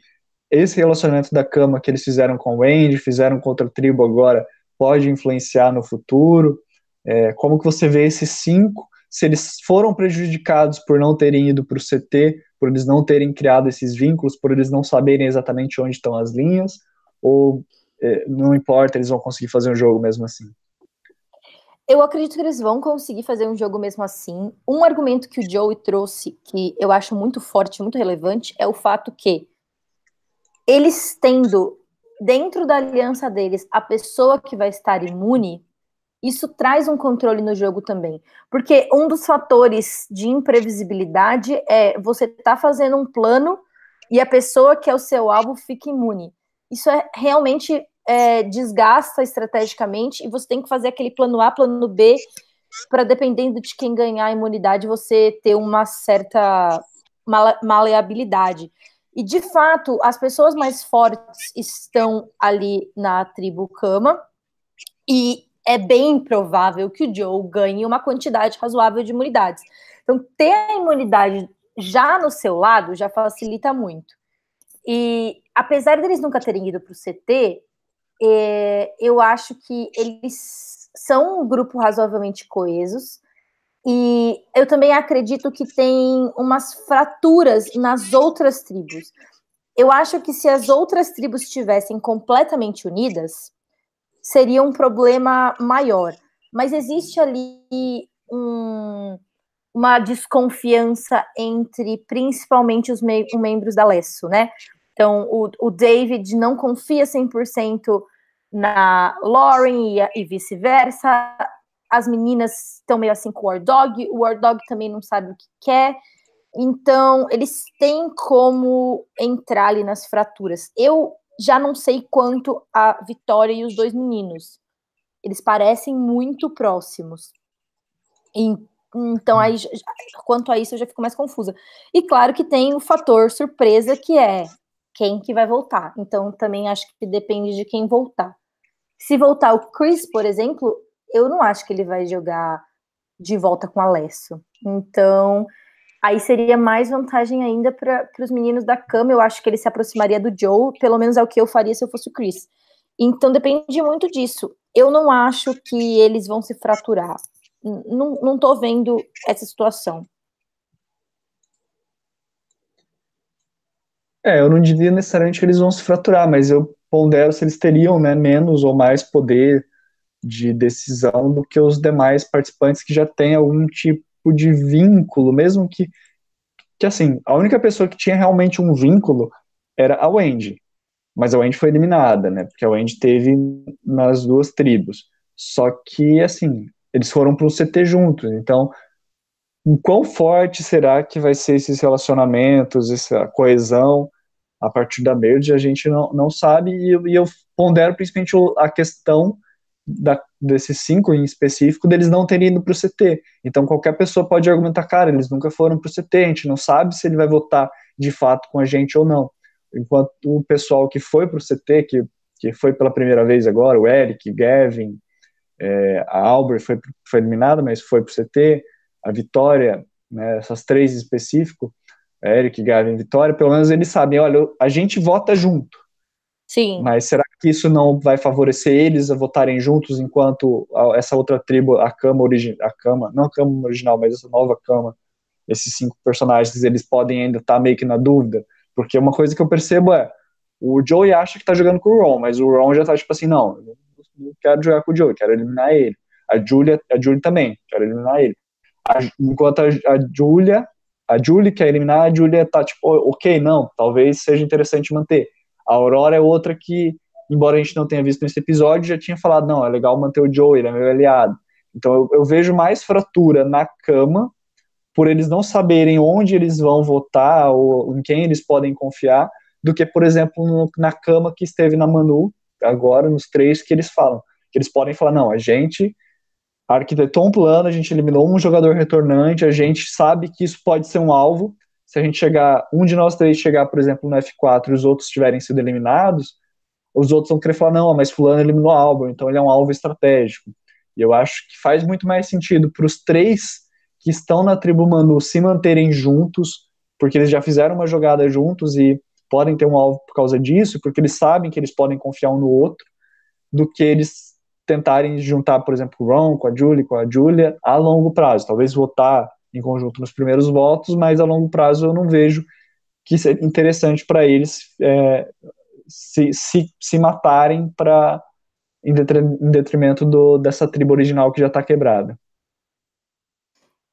esse relacionamento da cama que eles fizeram com o Andy, fizeram com outra tribo agora, pode influenciar no futuro? É, como que você vê esses cinco? Se eles foram prejudicados por não terem ido para o CT, por eles não terem criado esses vínculos, por eles não saberem exatamente onde estão as linhas, ou é, não importa, eles vão conseguir fazer um jogo mesmo assim? Eu acredito que eles vão conseguir fazer um jogo mesmo assim. Um argumento que o Joey trouxe, que eu acho muito forte, muito relevante, é o fato que eles tendo dentro da aliança deles a pessoa que vai estar imune, isso traz um controle no jogo também. Porque um dos fatores de imprevisibilidade é você tá fazendo um plano e a pessoa que é o seu alvo fica imune. Isso é realmente é, desgasta estrategicamente e você tem que fazer aquele plano A, plano B, para dependendo de quem ganhar a imunidade, você ter uma certa maleabilidade. E de fato, as pessoas mais fortes estão ali na tribo Kama, e é bem provável que o Joe ganhe uma quantidade razoável de imunidades. Então, ter a imunidade já no seu lado já facilita muito. E apesar deles nunca terem ido para o CT, é, eu acho que eles são um grupo razoavelmente coesos. E eu também acredito que tem umas fraturas nas outras tribos. Eu acho que se as outras tribos estivessem completamente unidas, seria um problema maior. Mas existe ali um, uma desconfiança entre principalmente os me membros da Lesso, né? Então, o, o David não confia 100% na Lauren e, e vice-versa. As meninas estão meio assim com o War Dog, o War Dog também não sabe o que quer. Então, eles têm como entrar ali nas fraturas. Eu já não sei quanto a Vitória e os dois meninos. Eles parecem muito próximos. Então, aí, quanto a isso, eu já fico mais confusa. E claro que tem o fator surpresa, que é quem que vai voltar. Então, também acho que depende de quem voltar. Se voltar o Chris, por exemplo, eu não acho que ele vai jogar de volta com o Alessio. Então, aí seria mais vantagem ainda para os meninos da cama. Eu acho que ele se aproximaria do Joe, pelo menos é o que eu faria se eu fosse o Chris. Então, depende muito disso. Eu não acho que eles vão se fraturar. Não, tô vendo essa situação. É, eu não diria necessariamente que eles vão se fraturar, mas eu pondero se eles teriam né, menos ou mais poder de decisão do que os demais participantes que já têm algum tipo de vínculo, mesmo que, que assim, a única pessoa que tinha realmente um vínculo era a Wendy, mas a Wendy foi eliminada, né, porque a Wendy teve nas duas tribos, só que, assim, eles foram para o CT juntos, então, quão forte será que vai ser esses relacionamentos, essa coesão, a partir da merge, a gente não, não sabe, e e eu pondero principalmente a questão da, desses cinco em específico, deles não terem ido para o CT. Então qualquer pessoa pode argumentar, cara, eles nunca foram para o CT, a gente não sabe se ele vai votar de fato com a gente ou não. Enquanto o pessoal que foi para o CT, que, que foi pela primeira vez agora, o Eric, Gavin, é, a Albert foi, foi eliminada, mas foi para o CT, a Vitória, né, essas três em específico, Eric, Gavin, Vitória, pelo menos eles sabem, olha, a gente vota junto. Sim. Mas será que isso não vai favorecer eles a votarem juntos enquanto essa outra tribo, a cama original, a cama, não a cama original, mas essa nova cama, esses cinco personagens, eles podem ainda estar tá meio que na dúvida? Porque uma coisa que eu percebo é, o Joey acha que tá jogando com o Ron, mas o Ron já tá tipo assim, não, eu não quero jogar com o Joey, quero eliminar ele. A Julia, a Julia também, quero eliminar ele. A, enquanto a, a Julia a Julie quer eliminar, a Julia tá tipo, ok, não, talvez seja interessante manter. A Aurora é outra que, embora a gente não tenha visto nesse episódio, já tinha falado, não, é legal manter o Joe, ele é meu aliado. Então eu, eu vejo mais fratura na cama, por eles não saberem onde eles vão votar ou em quem eles podem confiar, do que, por exemplo, no, na cama que esteve na Manu, agora, nos três, que eles falam. Que eles podem falar, não, a gente arquitetou um plano, a gente eliminou um jogador retornante, a gente sabe que isso pode ser um alvo. Se a gente chegar, um de nós três chegar, por exemplo, no F4 e os outros tiverem sido eliminados, os outros vão querer falar, não, mas fulano eliminou o alvo, então ele é um alvo estratégico. E eu acho que faz muito mais sentido para os três que estão na tribo Manu se manterem juntos, porque eles já fizeram uma jogada juntos e podem ter um alvo por causa disso, porque eles sabem que eles podem confiar um no outro, do que eles tentarem juntar, por exemplo, o Ron com a Julie, com a Julia, a longo prazo. Talvez votar em conjunto nos primeiros votos, mas a longo prazo eu não vejo que seja interessante para eles é, se, se, se matarem para em, detrimento do, dessa tribo original que já está quebrada.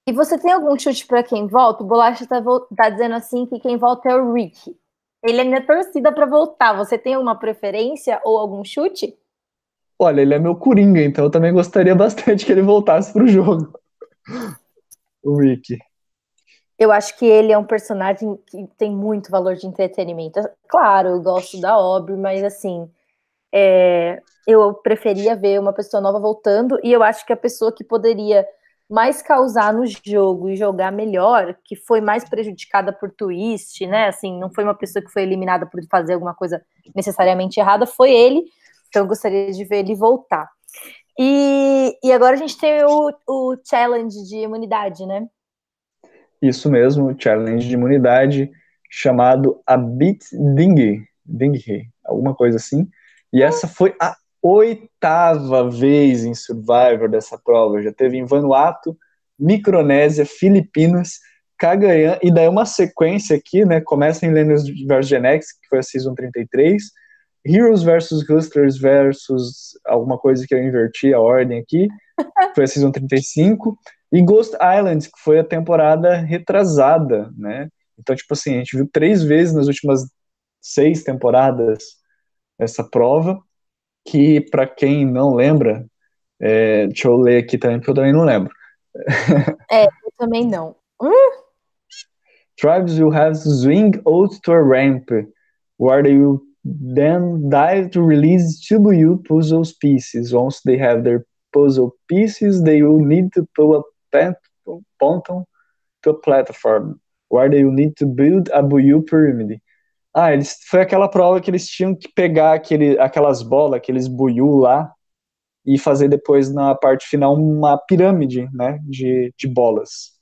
E você tem algum chute para quem volta? O Bolacha está tá dizendo assim que quem volta é o Rick. Ele é minha torcida para voltar. Você tem alguma preferência ou algum chute? Olha, ele é meu coringa, então eu também gostaria bastante que ele voltasse para o jogo. O Rick. Eu acho que ele é um personagem que tem muito valor de entretenimento. Claro, eu gosto da obra, mas assim, é, eu preferia ver uma pessoa nova voltando, e eu acho que a pessoa que poderia mais causar no jogo e jogar melhor, que foi mais prejudicada por twist, né? Assim, não foi uma pessoa que foi eliminada por fazer alguma coisa necessariamente errada, foi ele. Então eu gostaria de ver ele voltar. E, e agora a gente tem o, o challenge de imunidade, né? Isso mesmo, o challenge de imunidade chamado Abit Dinghy, Dinghy, alguma coisa assim. E essa foi a oitava vez em Survivor dessa prova. Já teve em Vanuatu, Micronésia, Filipinas, Cagayan, e daí uma sequência aqui, né? Começa em Lennox vs Gen X, que foi a Season 33, Heroes versus Hustlers versus alguma coisa que eu inverti a ordem aqui, foi a Season 35, e Ghost Island, que foi a temporada retrasada, né? Então, tipo assim, a gente viu três vezes nas últimas seis temporadas essa prova, que para quem não lembra, é, deixa eu ler aqui também, porque eu também não lembro. É, eu também não. Hum? Tribes will have to swing out to a ramp, where they will then dive to release TBU puzzle pieces. Once they have their puzzle pieces, they will need to pull a ponton to a platform, where they will need to build a Buyu pyramid. Ah, eles, foi aquela prova que eles tinham que pegar aquele, aquelas bolas, aqueles buiu lá, e fazer depois na parte final uma pirâmide, né, de, de bolas.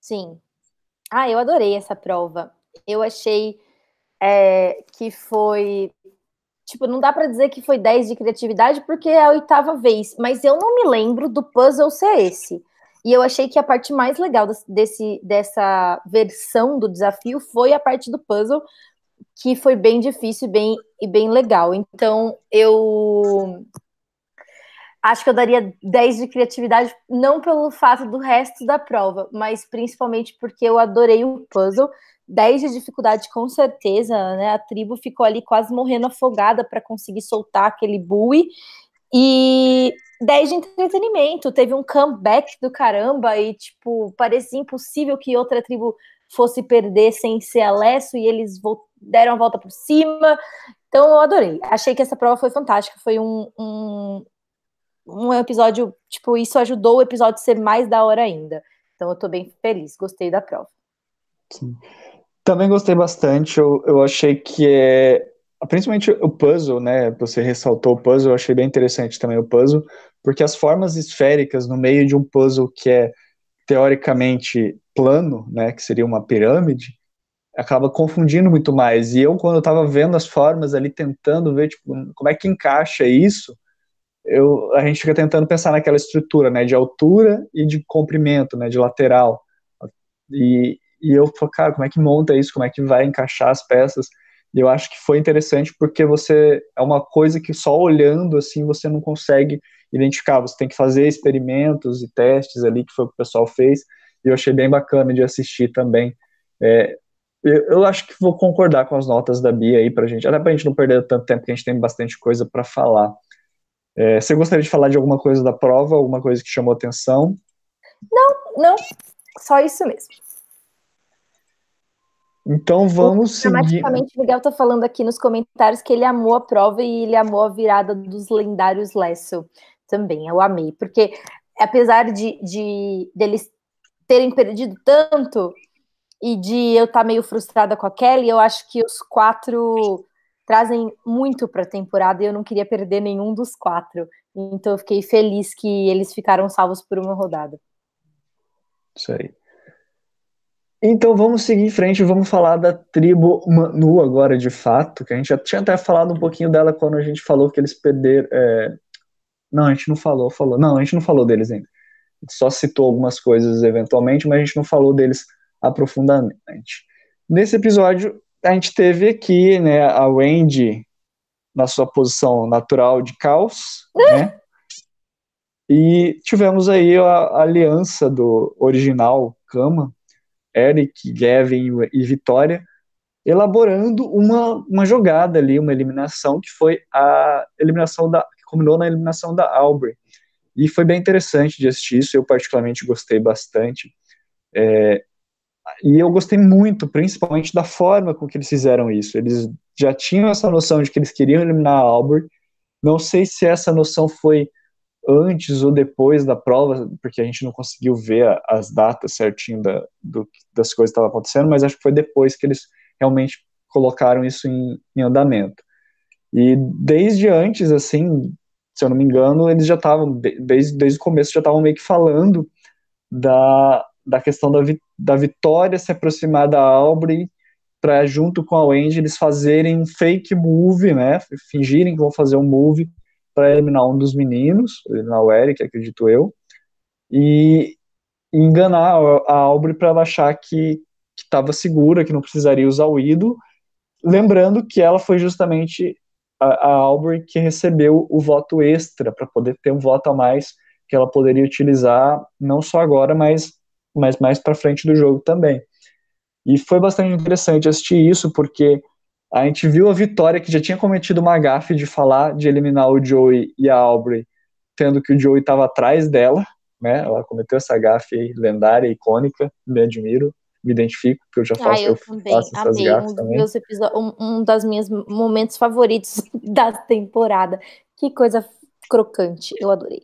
Sim. Ah, eu adorei essa prova. Eu achei é, que foi. Tipo, não dá para dizer que foi 10 de criatividade, porque é a oitava vez, mas eu não me lembro do puzzle ser esse. E eu achei que a parte mais legal desse, dessa versão do desafio foi a parte do puzzle, que foi bem difícil bem, e bem legal. Então, eu acho que eu daria 10 de criatividade, não pelo fato do resto da prova, mas principalmente porque eu adorei o puzzle. 10 de dificuldade, com certeza, né? A tribo ficou ali quase morrendo afogada para conseguir soltar aquele bui. E 10 de entretenimento, teve um comeback do caramba e, tipo, parecia impossível que outra tribo fosse perder sem ser a Lesso e eles deram a volta por cima. Então, eu adorei. Achei que essa prova foi fantástica. Foi um, um, um episódio, tipo, isso ajudou o episódio a ser mais da hora ainda. Então, eu tô bem feliz. Gostei da prova. Sim. Também gostei bastante. Eu, eu achei que é principalmente o puzzle, né? Você ressaltou o puzzle, eu achei bem interessante também o puzzle, porque as formas esféricas no meio de um puzzle que é teoricamente plano, né, que seria uma pirâmide, acaba confundindo muito mais. E eu, quando eu estava vendo as formas ali, tentando ver tipo, como é que encaixa isso, eu, a gente fica tentando pensar naquela estrutura, né, de altura e de comprimento, né, de lateral. E, e eu falo, cara, como é que monta isso? Como é que vai encaixar as peças? E eu acho que foi interessante porque você é uma coisa que só olhando assim você não consegue identificar. Você tem que fazer experimentos e testes ali, que foi o que o pessoal fez. E eu achei bem bacana de assistir também. É, eu, eu, acho que vou concordar com as notas da Bia aí pra gente, até pra gente não perder tanto tempo, que a gente tem bastante coisa para falar. É, você gostaria de falar de alguma coisa da prova, alguma coisa que chamou atenção? Não, não, só isso mesmo. Então vamos seguir. Dramaticamente, o Miguel está falando aqui nos comentários que ele amou a prova e ele amou a virada dos lendários Lesso. também, eu amei, porque apesar de, de deles terem perdido tanto e de eu estar tá meio frustrada com a Kelly, eu acho que os quatro trazem muito para a temporada e eu não queria perder nenhum dos quatro. Então eu fiquei feliz que eles ficaram salvos por uma rodada. Isso aí. Então vamos seguir em frente, vamos falar da tribo Manu agora de fato, que a gente já tinha até falado um pouquinho dela quando a gente falou que eles perderam. É... Não, a gente não falou, falou. Não, a gente não falou deles ainda. A gente só citou algumas coisas eventualmente, mas a gente não falou deles aprofundadamente. Nesse episódio, a gente teve aqui né, a Wendy na sua posição natural de caos, né? E tivemos aí a, a aliança do original Kama, Eric, Gavin e Vitória, elaborando uma, uma jogada ali, uma eliminação que foi a eliminação da que combinou na eliminação da Aubrey. E foi bem interessante de assistir isso, eu particularmente gostei bastante. É, e eu gostei muito, principalmente da forma com que eles fizeram isso. Eles já tinham essa noção de que eles queriam eliminar a Albert. Não sei se essa noção foi antes ou depois da prova, porque a gente não conseguiu ver as datas certinho da, do, das coisas que estavam acontecendo, mas acho que foi depois que eles realmente colocaram isso em, em andamento. E desde antes, assim, se eu não me engano, eles já estavam, desde, desde o começo, já estavam meio que falando da, da questão da, da Vitória se aproximar da Aubrey para junto com a Wendy eles fazerem um fake move, né? Fingirem que vão fazer um move para eliminar um dos meninos, eliminar o Eric, acredito eu, e, enganar a Aubrey para ela achar que estava segura, que não precisaria usar o ídolo, lembrando que ela foi justamente a, a Aubrey que recebeu o voto extra para poder ter um voto a mais que ela poderia utilizar não só agora, mas mas mais para frente do jogo também. E foi bastante interessante assistir isso, porque a gente viu a Vitória, que já tinha cometido uma gafe de falar de eliminar o Joey e a Aubrey, tendo que o Joey estava atrás dela, né? Ela cometeu essa gafe lendária, icônica, me admiro, me identifico, porque eu já faço, ah, eu, eu também, faço essas amei, gafes um também. Um, um dos meus momentos favoritos da temporada. Que coisa crocante, eu adorei.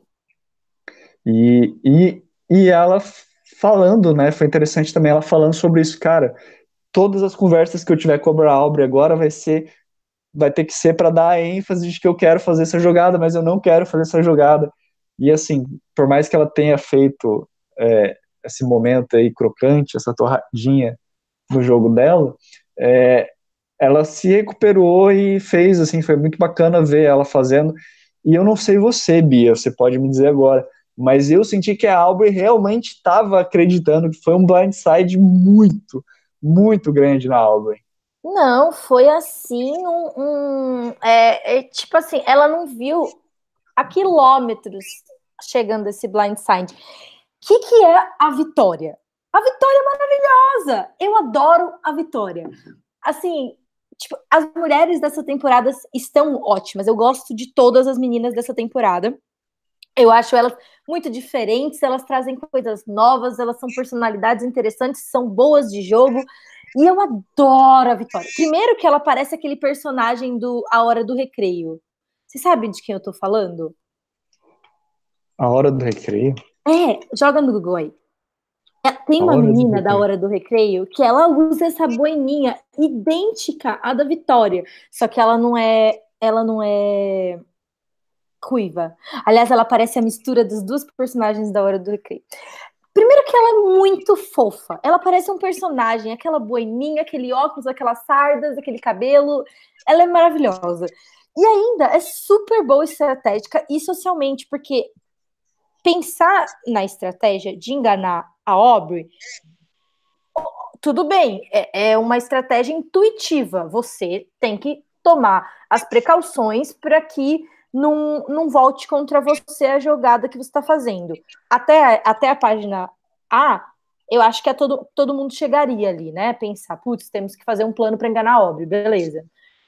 E, e, e ela falando, né? Foi interessante também ela falando sobre isso, cara. Todas as conversas que eu tiver com a Aubrey agora vai ser vai ter que ser para dar ênfase de que eu quero fazer essa jogada, mas eu não quero fazer essa jogada. E assim, por mais que ela tenha feito é, esse momento aí crocante, essa torradinha no jogo dela, é, ela se recuperou e fez, assim, foi muito bacana ver ela fazendo. E eu não sei você, Bia, você pode me dizer agora, mas eu senti que a Aubrey realmente estava acreditando que foi um blindside muito, muito grande na Aubrey. Não, foi assim, um, um é, é, tipo assim, ela não viu a quilômetros chegando esse blindside. O que, que é a vitória? A vitória é maravilhosa! Eu adoro a vitória. Assim, tipo, as mulheres dessa temporada estão ótimas. Eu gosto de todas as meninas dessa temporada. Eu acho elas muito diferentes, elas trazem coisas novas, elas são personalidades interessantes, são boas de jogo. E eu adoro a Vitória. Primeiro que ela parece aquele personagem do A Hora do Recreio. Você sabe de quem eu tô falando? A Hora do Recreio? É, joga no Google aí. É, tem uma menina da Hora do Recreio que ela usa essa boininha idêntica à da Vitória, só que ela não é, ela não é ruiva. Aliás, ela parece a mistura dos dois personagens da Hora do Recreio. Primeiro que ela é muito fofa. Ela parece um personagem, aquela boininha, aquele óculos, aquelas sardas, aquele cabelo. Ela é maravilhosa. E ainda é super boa estratégica e socialmente, porque pensar na estratégia de enganar a Aubrey, tudo bem, é, é uma estratégia intuitiva. Você tem que tomar as precauções para que não, volte contra você a jogada que você está fazendo. Até, até a página A, eu acho que é todo, todo mundo chegaria ali, né? Pensar, putz, temos que fazer um plano para enganar a obra, beleza.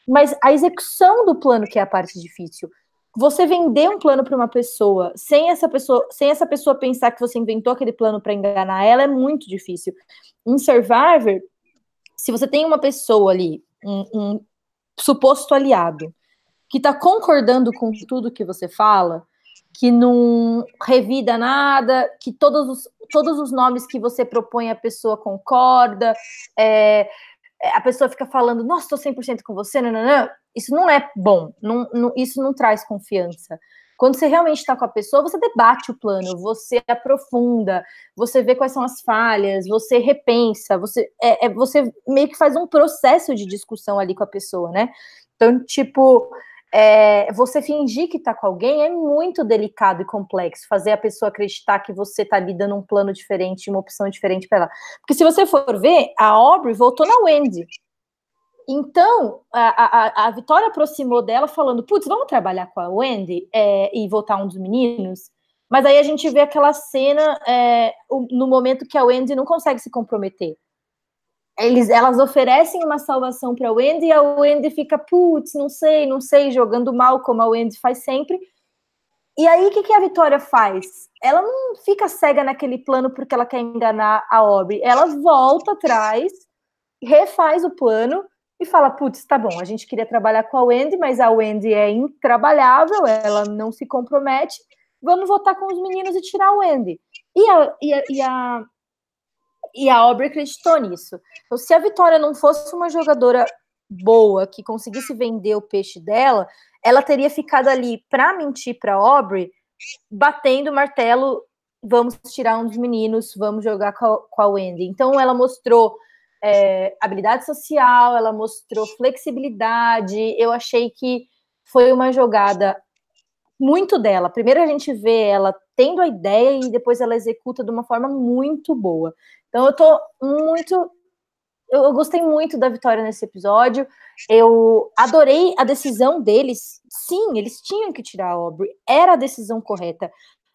Mas a execução do plano que é a parte difícil. Você vender um plano para uma pessoa sem essa pessoa, sem essa pessoa pensar que você inventou aquele plano para enganar ela é muito difícil. Em Survivor, se você tem uma pessoa ali, um, um suposto aliado, que está concordando com tudo que você fala, que não revida nada, que todos os, todos os nomes que você propõe a pessoa concorda, é, é a pessoa fica falando, nossa, estou 100% com você, não, não, não. Isso não é bom, não, não, isso não traz confiança. Quando você realmente está com a pessoa, você debate o plano, você aprofunda, você vê quais são as falhas, você repensa, você, é, é você meio que faz um processo de discussão ali com a pessoa, né? Então, tipo, é, você fingir que está com alguém é muito delicado e complexo. Fazer a pessoa acreditar que você está lhe dando um plano diferente, uma opção diferente para ela. Porque se você for ver, a Aubrey voltou na Wendy. Então, a, a, a Vitória aproximou dela falando, putz, vamos trabalhar com a Wendy é, e voltar um dos meninos? Mas aí a gente vê aquela cena é, no momento que a Wendy não consegue se comprometer eles, elas oferecem uma salvação para Wendy e a Wendy fica, putz, não sei, não sei, jogando mal como a Wendy faz sempre. E aí, o que, que a Vitória faz? Ela não fica cega naquele plano porque ela quer enganar a Aubrey. Ela volta atrás, refaz o plano e fala: Putz, tá bom, a gente queria trabalhar com a Wendy, mas a Wendy é intrabalhável, ela não se compromete. Vamos votar com os meninos e tirar a Wendy. E a, e a, e a e a Aubrey acreditou nisso. Então, se a Vitória não fosse uma jogadora boa, que conseguisse vender o peixe dela, ela teria ficado ali para mentir para Aubrey, batendo o martelo, vamos tirar um dos meninos, vamos jogar com a, com a Wendy. Então, ela mostrou é, habilidade social, ela mostrou flexibilidade. Eu achei que foi uma jogada muito dela. Primeiro a gente vê ela tendo a ideia e depois ela executa de uma forma muito boa. Então eu tô muito. Eu gostei muito da vitória nesse episódio. Eu adorei a decisão deles. Sim, eles tinham que tirar a Aubrey. Era a decisão correta.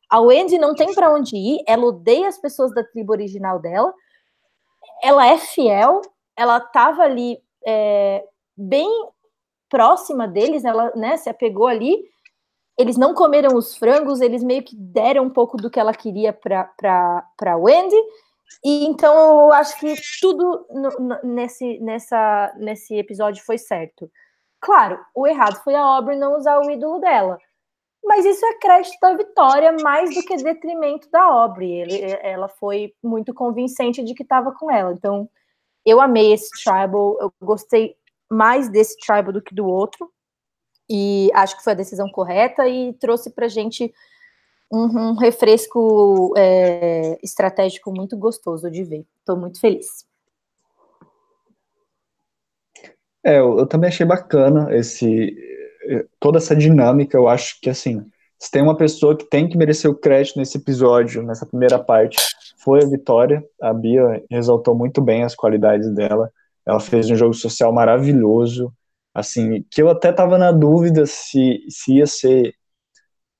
A Wendy não tem para onde ir. Ela odeia as pessoas da tribo original dela. Ela é fiel. Ela estava ali é, bem próxima deles. Ela né, se apegou ali. Eles não comeram os frangos. Eles meio que deram um pouco do que ela queria para Wendy e então eu acho que tudo nesse, nessa, nesse episódio foi certo. Claro, o errado foi a Aubrey não usar o ídolo dela. Mas isso é crédito da vitória mais do que detrimento da Aubrey. Ele, ela foi muito convincente de que estava com ela. Então, eu amei esse tribal. Eu gostei mais desse tribal do que do outro. E acho que foi a decisão correta e trouxe pra gente um, um refresco é, estratégico muito gostoso de ver. Estou muito feliz. É, eu, eu, também achei bacana esse toda essa dinâmica. Eu acho que assim, se tem uma pessoa que tem que merecer o crédito nesse episódio, nessa primeira parte, foi a Vitória. A Bia ressaltou muito bem as qualidades dela. Ela fez um jogo social maravilhoso, assim, que eu até estava na dúvida se, se ia ser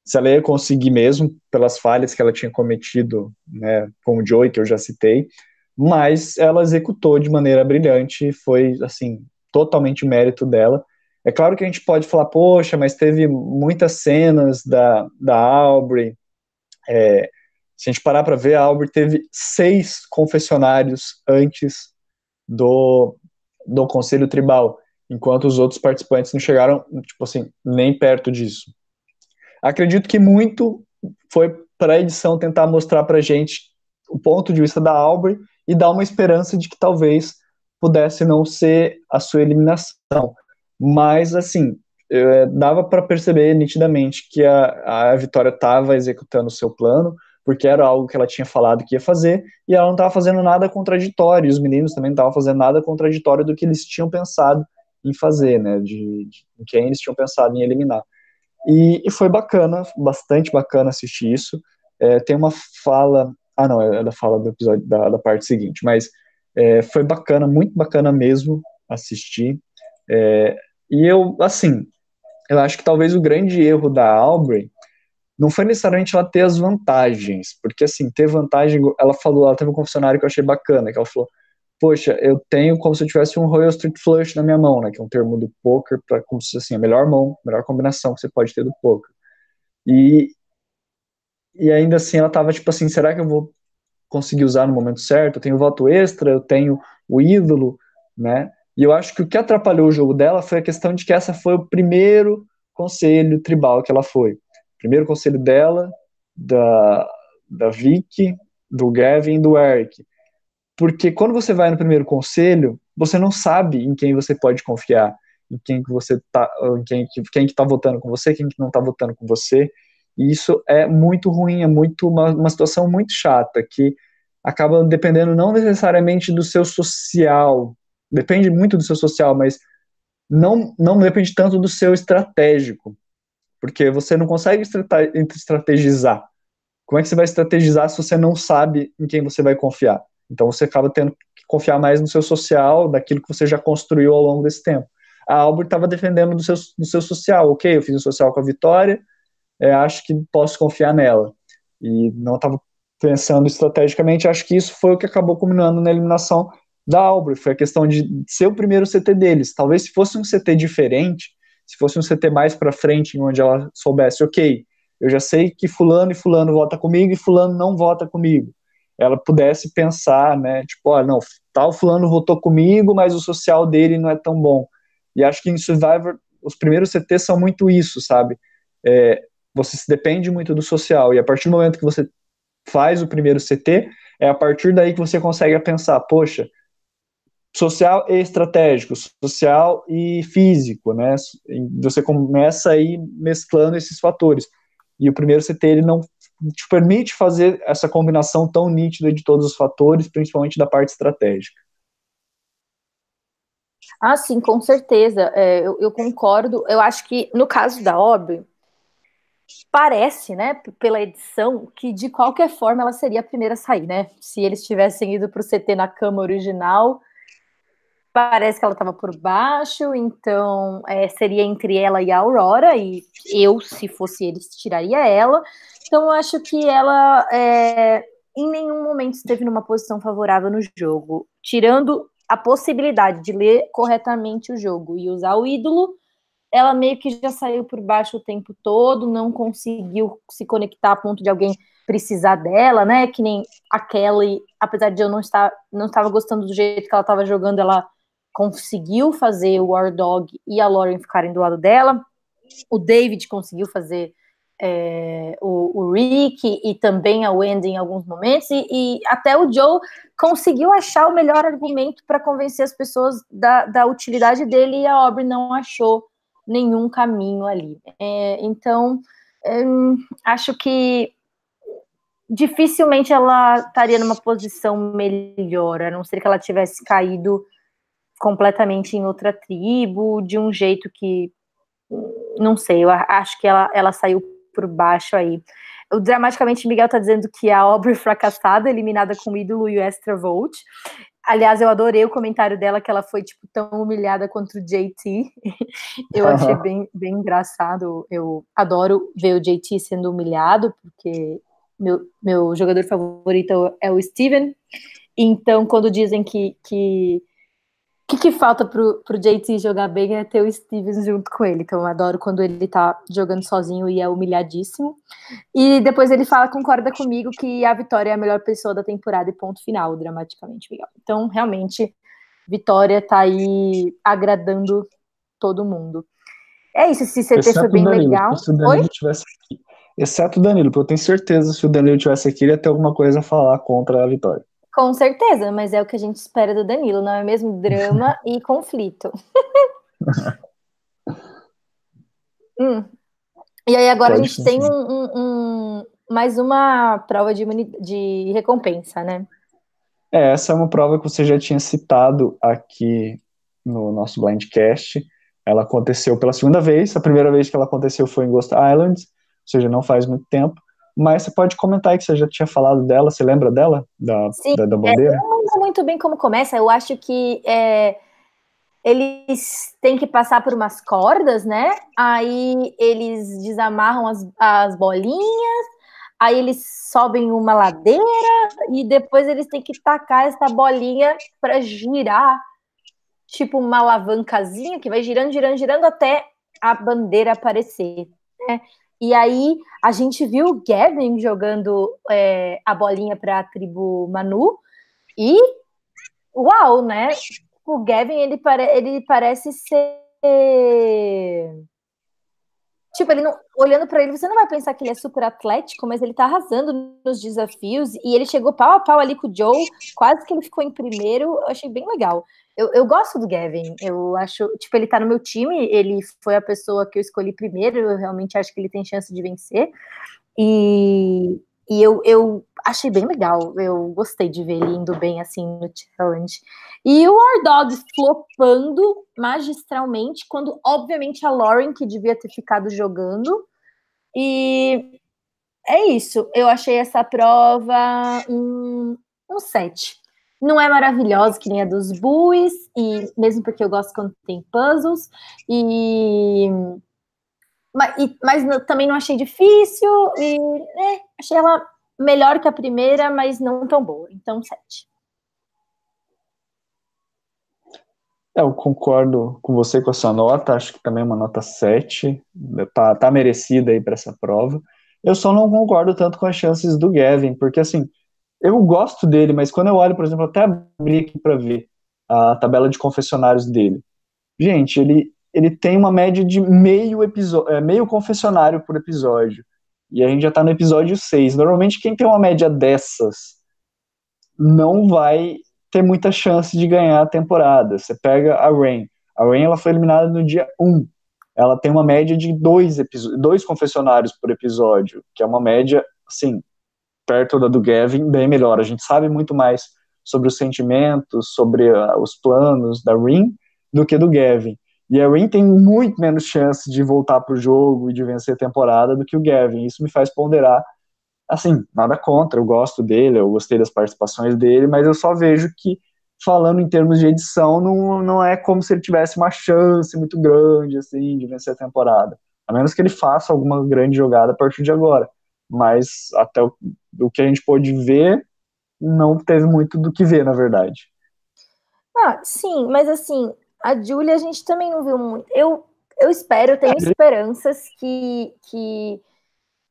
se ela ia conseguir mesmo, pelas falhas que ela tinha cometido né, com o Joey, que eu já citei, mas ela executou de maneira brilhante, foi, assim, totalmente mérito dela. É claro que a gente pode falar, poxa, mas teve muitas cenas da, da Aubrey, é, se a gente parar para ver, a Aubrey teve seis confessionários antes do, do Conselho Tribal, enquanto os outros participantes não chegaram, tipo assim, nem perto disso. Acredito que muito foi para a edição tentar mostrar para gente o ponto de vista da Aubrey e dar uma esperança de que talvez pudesse não ser a sua eliminação. Mas, assim, é, dava para perceber nitidamente que a, a Vitória estava executando o seu plano, porque era algo que ela tinha falado que ia fazer, e ela não estava fazendo nada contraditório, e os meninos também não estavam fazendo nada contraditório do que eles tinham pensado em fazer, né, de, de quem eles tinham pensado em eliminar. E, e foi bacana, bastante bacana assistir isso. É, tem uma fala. Ah, não, é da fala do episódio, da, da parte seguinte, mas é, foi bacana, muito bacana mesmo assistir. É, e eu, assim, eu acho que talvez o grande erro da Aubrey não foi necessariamente ela ter as vantagens, porque assim, ter vantagem, ela falou, ela teve um confessionário que eu achei bacana, que ela falou, poxa, eu tenho como se eu tivesse um Royal Street Flush na minha mão, né, que é um termo do poker para como se assim, a melhor mão, a melhor combinação que você pode ter do poker. E e ainda assim ela tava tipo assim, será que eu vou conseguir usar no momento certo? Eu tenho voto extra, eu tenho o ídolo, né? E eu acho que o que atrapalhou o jogo dela foi a questão de que essa foi o primeiro conselho tribal que ela foi. Primeiro conselho dela, da, da Vicky, do Gavin e do Eric. Porque quando você vai no primeiro conselho, você não sabe em quem você pode confiar, em quem que você tá, em quem, quem que tá votando com você, quem que não está votando com você. E isso é muito ruim, é muito uma, uma situação muito chata, que acaba dependendo não necessariamente do seu social, depende muito do seu social, mas não, não depende tanto do seu estratégico, porque você não consegue estrategizar. Como é que você vai estrategizar se você não sabe em quem você vai confiar? Então você acaba tendo que confiar mais no seu social, daquilo que você já construiu ao longo desse tempo. A Albert estava defendendo do seu, do seu social, ok, eu fiz o social com a Vitória, é, acho que posso confiar nela. E não estava pensando estrategicamente, acho que isso foi o que acabou culminando na eliminação da Albrecht, foi a questão de ser o primeiro CT deles. Talvez se fosse um CT diferente, se fosse um CT mais para frente, onde ela soubesse, ok, eu já sei que fulano e fulano vota comigo e fulano não vota comigo. Ela pudesse pensar, né, tipo, ah, não, tal fulano votou comigo, mas o social dele não é tão bom. E acho que em Survivor, os primeiros CTs são muito isso, sabe? É, você se depende muito do social, e a partir do momento que você faz o primeiro CT, é a partir daí que você consegue pensar, poxa, social e estratégico, social e físico, né? Você começa aí mesclando esses fatores. E o primeiro CT ele não te permite fazer essa combinação tão nítida de todos os fatores, principalmente da parte estratégica. Ah, sim, com certeza. É, eu, eu, concordo. Eu acho que no caso da Aubrey, parece, né, pela edição, que de qualquer forma ela seria a primeira a sair, né? Se eles tivessem ido para o CT na cama original, parece que ela estava por baixo, então é, seria entre ela e a Aurora, e eu, se fosse eles, tiraria ela. Então eu acho que ela é, em nenhum momento esteve numa posição favorável no jogo, tirando a possibilidade de ler corretamente o jogo e usar o ídolo ela meio que já saiu por baixo o tempo todo, não conseguiu se conectar a ponto de alguém precisar dela, né? Que nem a Kelly, apesar de eu não estar não estava gostando do jeito que ela estava jogando, ela conseguiu fazer o War Dog e a Lauren ficarem do lado dela. O David conseguiu fazer é, o, o, Rick e também a Wendy em alguns momentos, e, e até o Joe conseguiu achar o melhor argumento para convencer as pessoas da, da utilidade dele e a Aubrey não achou nenhum caminho ali. É, então, é, acho que dificilmente ela estaria numa posição melhor, a não ser que ela tivesse caído completamente em outra tribo, de um jeito que não sei, eu acho que ela, ela saiu por baixo aí. O Dramaticamente Miguel tá dizendo que a Aubrey fracassada, eliminada com o ídolo e o Extra Volt. Aliás, eu adorei o comentário dela que ela foi tipo tão humilhada contra o JT. eu achei bem, bem engraçado. Eu adoro ver o JT sendo humilhado, porque meu, meu jogador favorito é o Steven. Então, quando dizem que, que o que, que, falta pro, pro JT jogar bem é ter o Stevens junto com ele. Então eu adoro quando ele tá jogando sozinho e é humilhadíssimo. E depois ele fala, concorda comigo, que a Vitória é a melhor pessoa da temporada e ponto final, dramaticamente legal. Então, realmente, Vitória tá aí agradando todo mundo. É isso, esse CT Exceto foi bem Danilo, legal. Se o Danilo Oi? tivesse aqui. Exceto o Danilo, porque eu tenho certeza que se o Danilo tivesse aqui, ele ia ter alguma coisa a falar contra a Vitória. Com certeza, mas é o que a gente espera do Danilo, não é mesmo? Drama e conflito. hum. E aí agora Pode a gente tem um, um, um, mais uma prova de, de recompensa, né? É, essa é uma prova que você já tinha citado aqui no nosso Blindcast. Ela aconteceu pela segunda vez. A primeira vez que ela aconteceu foi em Ghost Island, ou seja, não faz muito tempo mas você pode comentar aí que você já tinha falado dela, você lembra dela? Da, Sim, da, da bandeira? É, eu não lembro muito bem como começa, eu acho que é, eles têm que passar por umas cordas, né? Aí eles desamarram as, as bolinhas, aí eles sobem uma ladeira e depois eles têm que tacar essa bolinha para girar, tipo uma alavancazinha que vai girando, girando, girando até a bandeira aparecer. Né? E aí a gente viu o Gavin jogando é, a bolinha para a tribo Manu e uau, né? O Gavin ele, pare, ele parece ser Tipo, ele não, olhando para ele, você não vai pensar que ele é super atlético, mas ele tá arrasando nos desafios e ele chegou pau a pau ali com o Joe, quase que ele ficou em primeiro. Eu achei bem legal. Eu, eu gosto do Gavin, eu acho, tipo, ele tá no meu time, ele foi a pessoa que eu escolhi primeiro, eu realmente acho que ele tem chance de vencer. E, e eu, eu achei bem legal, eu gostei de ver ele indo bem assim no challenge. E o War Dog flopando magistralmente, quando obviamente a Lauren, que devia ter ficado jogando. E é isso, eu achei essa prova um, um 7. Não é maravilhosa que nem a dos Bulls, e mesmo porque eu gosto quando tem puzzles, e mas, e, mas também não achei difícil, e é, achei ela melhor que a primeira, mas não tão boa. Então, 7. É, eu concordo com você com a sua nota, acho que também é uma nota 7, tá, tá merecida aí para essa prova. Eu só não concordo tanto com as chances do Gavin, porque assim, eu gosto dele, mas quando eu olho, por exemplo, até abri aqui para ver a tabela de confessionários dele. Gente, ele, ele tem uma média de meio episódio, é, meio confessionário por episódio. E a gente já tá no episódio 6. Normalmente quem tem uma média dessas não vai ter muita chance de ganhar a temporada. Você pega a Rain. A Rain ela foi eliminada no dia 1. Ela tem uma média de dois, dois confessionários por episódio, que é uma média, assim, perto da do Gavin, bem melhor. A gente sabe muito mais sobre os sentimentos, sobre uh, os planos da Rin do que do Gavin. E a Rin tem muito menos chance de voltar para o jogo e de vencer a temporada do que o Gavin. Isso me faz ponderar, assim, nada contra, eu gosto dele, eu gostei das participações dele, mas eu só vejo que, falando em termos de edição, não, não é como se ele tivesse uma chance muito grande, assim, de vencer a temporada. A menos que ele faça alguma grande jogada a partir de agora mas até o, o que a gente pôde ver, não teve muito do que ver, na verdade. Ah, sim, mas assim, a Julia a gente também não viu muito. Eu, eu espero, eu tenho é. esperanças que, que,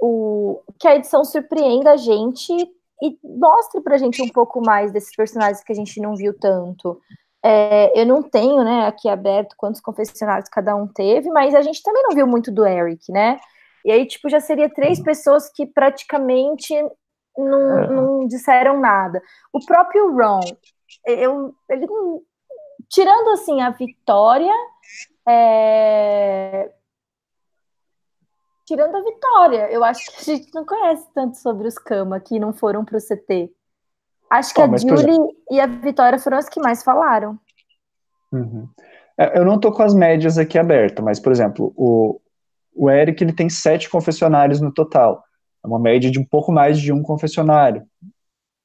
o, que a edição surpreenda a gente e mostre pra gente um pouco mais desses personagens que a gente não viu tanto. É, eu não tenho, né, aqui aberto quantos confessionários cada um teve, mas a gente também não viu muito do Eric, né? E aí, tipo, já seria três pessoas que praticamente não, é. não disseram nada. O próprio Ron, eu, ele, tirando assim a vitória, é... tirando a vitória, eu acho que a gente não conhece tanto sobre os Kama que não foram para o CT. Acho que oh, a Julie e a Vitória foram as que mais falaram. Uhum. É, eu não tô com as médias aqui abertas, mas, por exemplo, o, o Eric ele tem sete confessionários no total. É uma média de um pouco mais de um confessionário.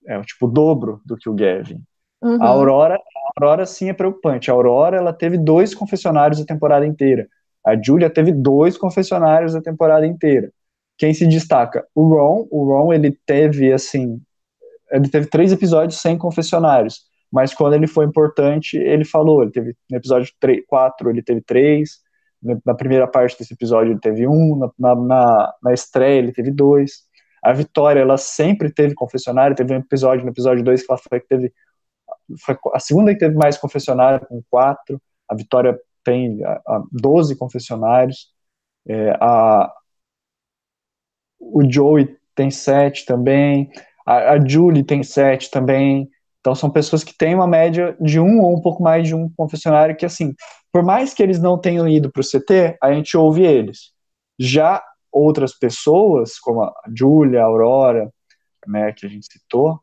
É tipo o dobro do que o Gavin. Uhum. A Aurora, Aurora sim é preocupante. A Aurora ela teve dois confessionários a temporada inteira. A Julia teve dois confessionários a temporada inteira. Quem se destaca? O Ron. O Ron ele teve assim, ele teve três episódios sem confessionários. Mas quando ele foi importante, ele falou. Ele teve no episódio 3, 4, ele teve três na primeira parte desse episódio ele teve um, na, na, na estreia ele teve dois. A Vitória, ela sempre teve confessionário, teve um episódio, no episódio 2, que ela foi que teve. Foi a segunda que teve mais confessionário, com quatro. A Vitória tem a, a 12 confessionários. É, a, o Joey tem sete também. A, a Julie tem sete também. Então são pessoas que têm uma média de um ou um pouco mais de um confessionário que, assim, por mais que eles não tenham ido para o CT, a gente ouve eles. Já outras pessoas, como a Julia, a Aurora, né, que a gente citou,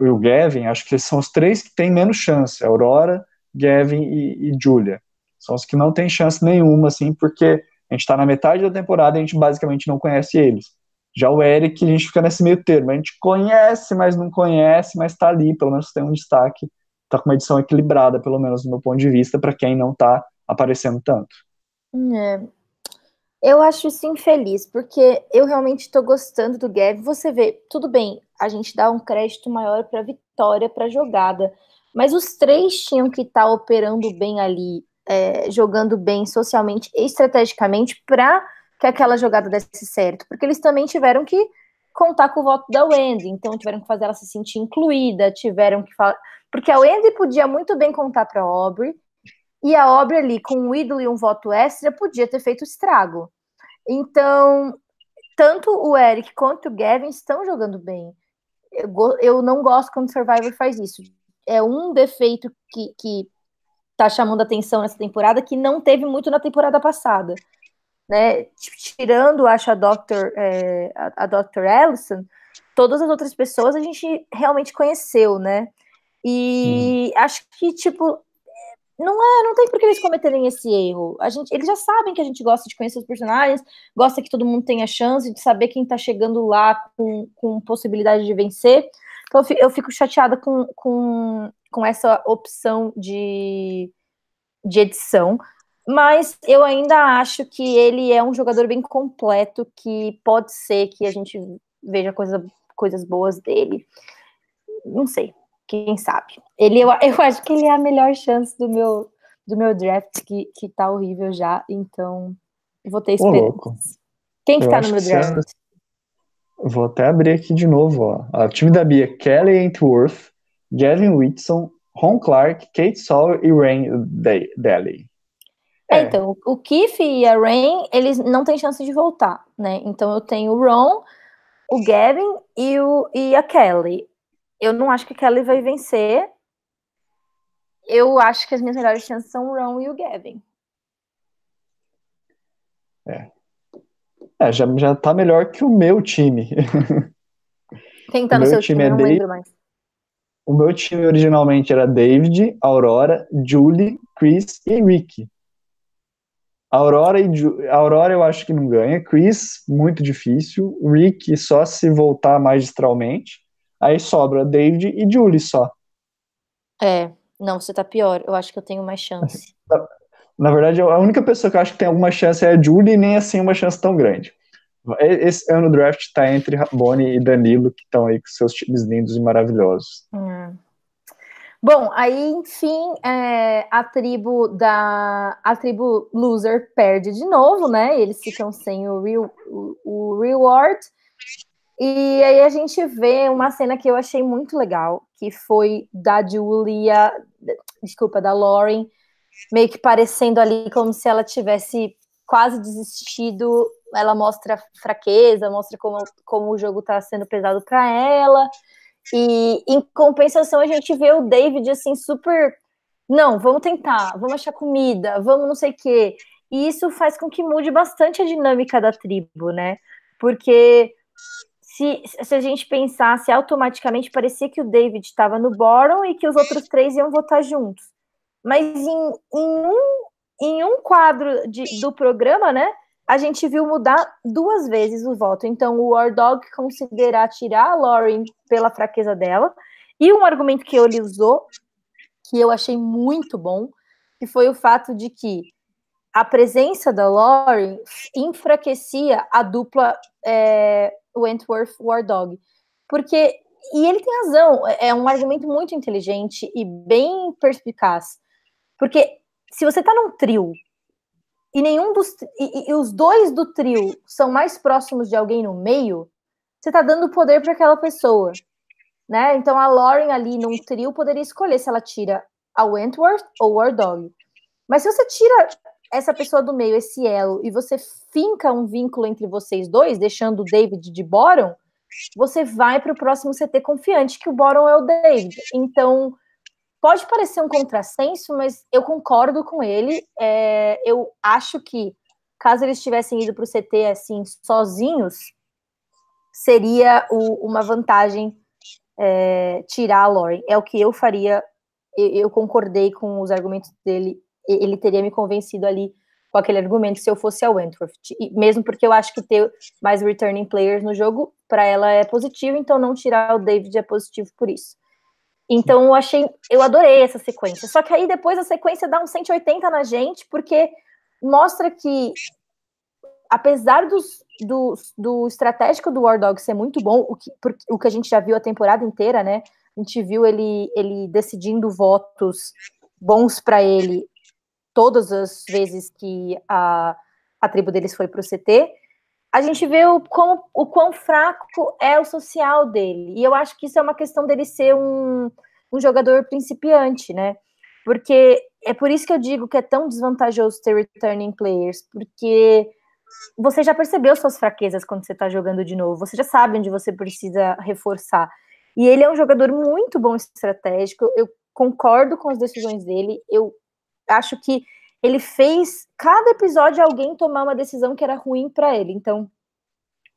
e o Gavin, acho que são os três que têm menos chance, Aurora, Gavin e, e Julia. São os que não têm chance nenhuma, assim, porque a gente está na metade da temporada e a gente basicamente não conhece eles. Já o Eric, a gente fica nesse meio termo. A gente conhece, mas não conhece, mas está ali, pelo menos tem um destaque tá com uma edição equilibrada, pelo menos do meu ponto de vista, para quem não tá aparecendo tanto. É. Eu acho isso infeliz, porque eu realmente estou gostando do Gav. Você vê, tudo bem, a gente dá um crédito maior para vitória, para jogada, mas os três tinham que estar tá operando bem ali, é, jogando bem socialmente e estrategicamente para que aquela jogada desse certo, porque eles também tiveram que contar com o voto da Wendy, então tiveram que fazer ela se sentir incluída, tiveram que falar porque a Wendy podia muito bem contar para a Aubrey, e a Aubrey ali, com um ídolo e um voto extra, podia ter feito estrago. Então, tanto o Eric quanto o Gavin estão jogando bem. Eu, eu não gosto quando o Survivor faz isso. É um defeito que, que tá chamando atenção nessa temporada que não teve muito na temporada passada. Né? Tirando, acho, a Dr. É, a, a Dr. Ellison, todas as outras pessoas a gente realmente conheceu, né? E hum. acho que, tipo, não é, não tem por que eles cometerem esse erro. A gente, eles já sabem que a gente gosta de conhecer os personagens, gosta que todo mundo tenha chance de saber quem tá chegando lá com, com possibilidade de vencer. Então eu fico chateada com, com, com essa opção de, de edição. Mas eu ainda acho que ele é um jogador bem completo, que pode ser que a gente veja coisa, coisas boas dele. Não sei quem sabe. Ele, eu, eu acho que ele é a melhor chance do meu, do meu draft, que, que tá horrível já, então vou ter esperança. Quem que eu tá no meu draft? Você... Vou até abrir aqui de novo, ó. O time da Bia, Kelly Entworth, Gavin Whitson, Ron Clark, Kate Sawyer e Rain Daly. É. é. então, o Keith e a Rain, eles não têm chance de voltar, né? Então eu tenho o Ron, o Gavin e, o, e a Kelly eu não acho que Kelly vai vencer. Eu acho que as minhas melhores chances são o Ron e o Gavin. É. É, já, já tá melhor que o meu time. Quem tá o no seu time? time? É não lembro mais. O meu time originalmente era David, Aurora, Julie, Chris e Rick. Aurora, e Ju... Aurora eu acho que não ganha. Chris, muito difícil. Rick, só se voltar magistralmente. Aí sobra David e Julie só. É, não, você tá pior. Eu acho que eu tenho mais chance. Na verdade, a única pessoa que eu acho que tem alguma chance é a Julie, e nem assim uma chance tão grande. Esse ano o draft tá entre Bonnie e Danilo, que estão aí com seus times lindos e maravilhosos. Hum. Bom, aí, enfim, é, a tribo da. A tribo loser perde de novo, né? Eles ficam sem o, real, o, o reward. E aí a gente vê uma cena que eu achei muito legal, que foi da Julia, desculpa, da Lauren, meio que parecendo ali como se ela tivesse quase desistido. Ela mostra fraqueza, mostra como, como o jogo está sendo pesado para ela. E em compensação a gente vê o David assim super, não, vamos tentar, vamos achar comida, vamos não sei o quê. E isso faz com que mude bastante a dinâmica da tribo, né? Porque se, se a gente pensasse automaticamente, parecia que o David estava no bottom e que os outros três iam votar juntos. Mas em, em, um, em um quadro de, do programa, né, a gente viu mudar duas vezes o voto. Então, o War Dog considerar tirar a Lauren pela fraqueza dela. E um argumento que ele usou, que eu achei muito bom, que foi o fato de que a presença da Lauren enfraquecia a dupla é, Wentworth War Dog. Porque, e ele tem razão, é, é um argumento muito inteligente e bem perspicaz. Porque se você tá num trio e nenhum dos e, e, os dois do trio são mais próximos de alguém no meio, você tá dando poder para aquela pessoa, né? Então a Lauren ali num trio poderia escolher se ela tira a Wentworth ou o War Dog. Mas se você tira essa pessoa do meio, esse elo, e você finca um vínculo entre vocês dois, deixando o David de Boron, você vai para o próximo CT confiante que o Boron é o David. Então, pode parecer um contrassenso, mas eu concordo com ele. É, eu acho que, caso eles tivessem ido para o CT assim, sozinhos, seria o, uma vantagem é, tirar a Lauren. É o que eu faria. Eu, eu concordei com os argumentos dele ele teria me convencido ali com aquele argumento se eu fosse a Wentworth. Mesmo porque eu acho que ter mais returning players no jogo, para ela é positivo, então não tirar o David é positivo por isso. Então eu achei, eu adorei essa sequência. Só que aí depois a sequência dá um 180 na gente, porque mostra que apesar dos, do, do estratégico do War Dog ser muito bom, o que, o que a gente já viu a temporada inteira, né? A gente viu ele, ele decidindo votos bons para ele todas as vezes que a, a tribo deles foi para o CT, a gente vê o, como, o quão fraco é o social dele. E eu acho que isso é uma questão dele ser um, um jogador principiante, né? Porque é por isso que eu digo que é tão desvantajoso ter returning players, porque você já percebeu suas fraquezas quando você está jogando de novo, você já sabe onde você precisa reforçar. E ele é um jogador muito bom estratégico, eu concordo com as decisões dele, eu acho que ele fez cada episódio alguém tomar uma decisão que era ruim para ele. Então,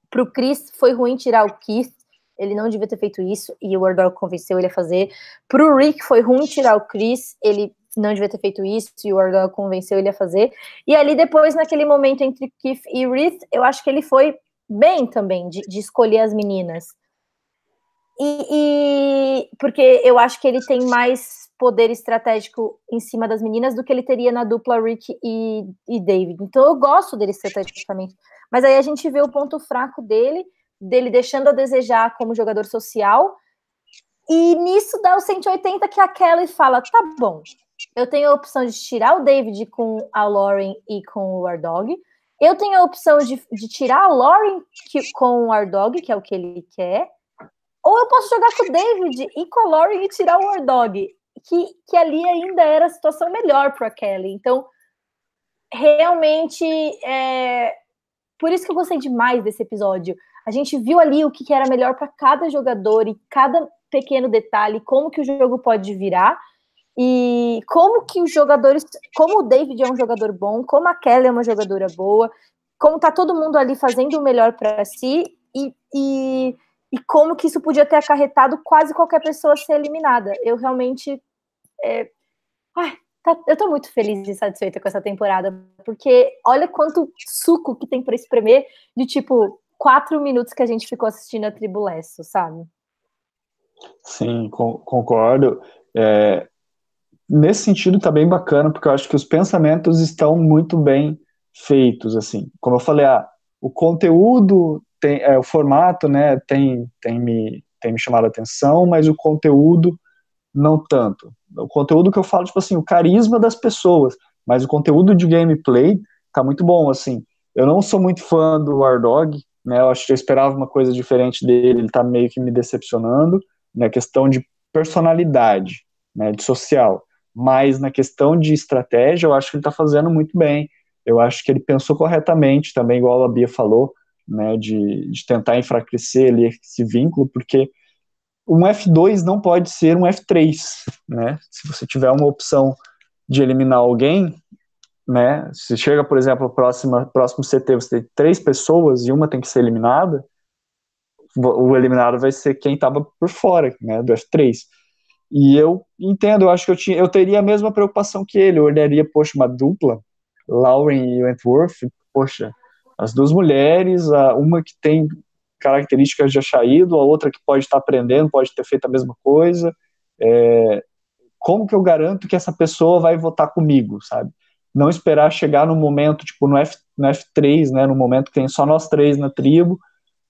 para o Chris foi ruim tirar o Keith, ele não devia ter feito isso e o Wardog convenceu ele a fazer. Para o Rick foi ruim tirar o Chris, ele não devia ter feito isso e o Wardog convenceu ele a fazer. E ali depois, naquele momento entre Keith e Reith, eu acho que ele foi bem também de, de escolher as meninas. E, e, porque eu acho que ele tem mais poder estratégico em cima das meninas do que ele teria na dupla Rick e, e David. Então eu gosto dele estrategicamente. Mas aí a gente vê o ponto fraco dele, dele deixando a desejar como jogador social. E nisso dá o 180 que a Kelly fala: tá bom, eu tenho a opção de tirar o David com a Lauren e com o Wardog. Eu tenho a opção de, de tirar a Lauren que, com o Wardog, que é o que ele quer. Ou eu posso jogar com o David e com e tirar o Wardog. Que, que ali ainda era a situação melhor para Kelly. Então, realmente, é... por isso que eu gostei demais desse episódio. A gente viu ali o que, que era melhor para cada jogador e cada pequeno detalhe, como que o jogo pode virar. E como que os jogadores, como o David é um jogador bom, como a Kelly é uma jogadora boa, como tá todo mundo ali fazendo o melhor para si e, e, e, como que isso podia ter acarretado quase qualquer pessoa ser eliminada. Eu realmente. É, ai, tá, eu tô muito feliz e satisfeita com essa temporada, porque olha quanto suco que tem para espremer de tipo quatro minutos que a gente ficou assistindo a Tribulesso, sabe? Sim, concordo. É, nesse sentido tá bem bacana, porque eu acho que os pensamentos estão muito bem feitos, assim. Como eu falei, ah, o conteúdo, tem, é, o formato, né, tem, tem, me, tem me chamado a atenção, mas o conteúdo não tanto. O conteúdo que eu falo, tipo assim, o carisma das pessoas, mas o conteúdo de gameplay tá muito bom, assim. Eu não sou muito fã do War Dog, né, eu acho que eu esperava uma coisa diferente dele, ele tá meio que me decepcionando, na né, questão de personalidade, né, de social mas na questão de estratégia, eu acho que ele está fazendo muito bem. Eu acho que ele pensou corretamente também, igual a Bia falou, né, de, de tentar enfraquecer ali esse vínculo, porque um F2 não pode ser um F3, né? Se você tiver uma opção de eliminar alguém, né? Se chega, por exemplo, próximo próximo CT, você tem três pessoas e uma tem que ser eliminada, o eliminado vai ser quem estava por fora, né, do F3. E eu entendo, eu acho que eu, tinha, eu teria a mesma preocupação que ele. Eu olharia, poxa, uma dupla, Lauren e Wentworth, poxa, as duas mulheres, uma que tem características de achar a outra que pode estar aprendendo, pode ter feito a mesma coisa. É, como que eu garanto que essa pessoa vai votar comigo, sabe? Não esperar chegar no momento, tipo, no, F, no F3, né, no momento que tem só nós três na tribo,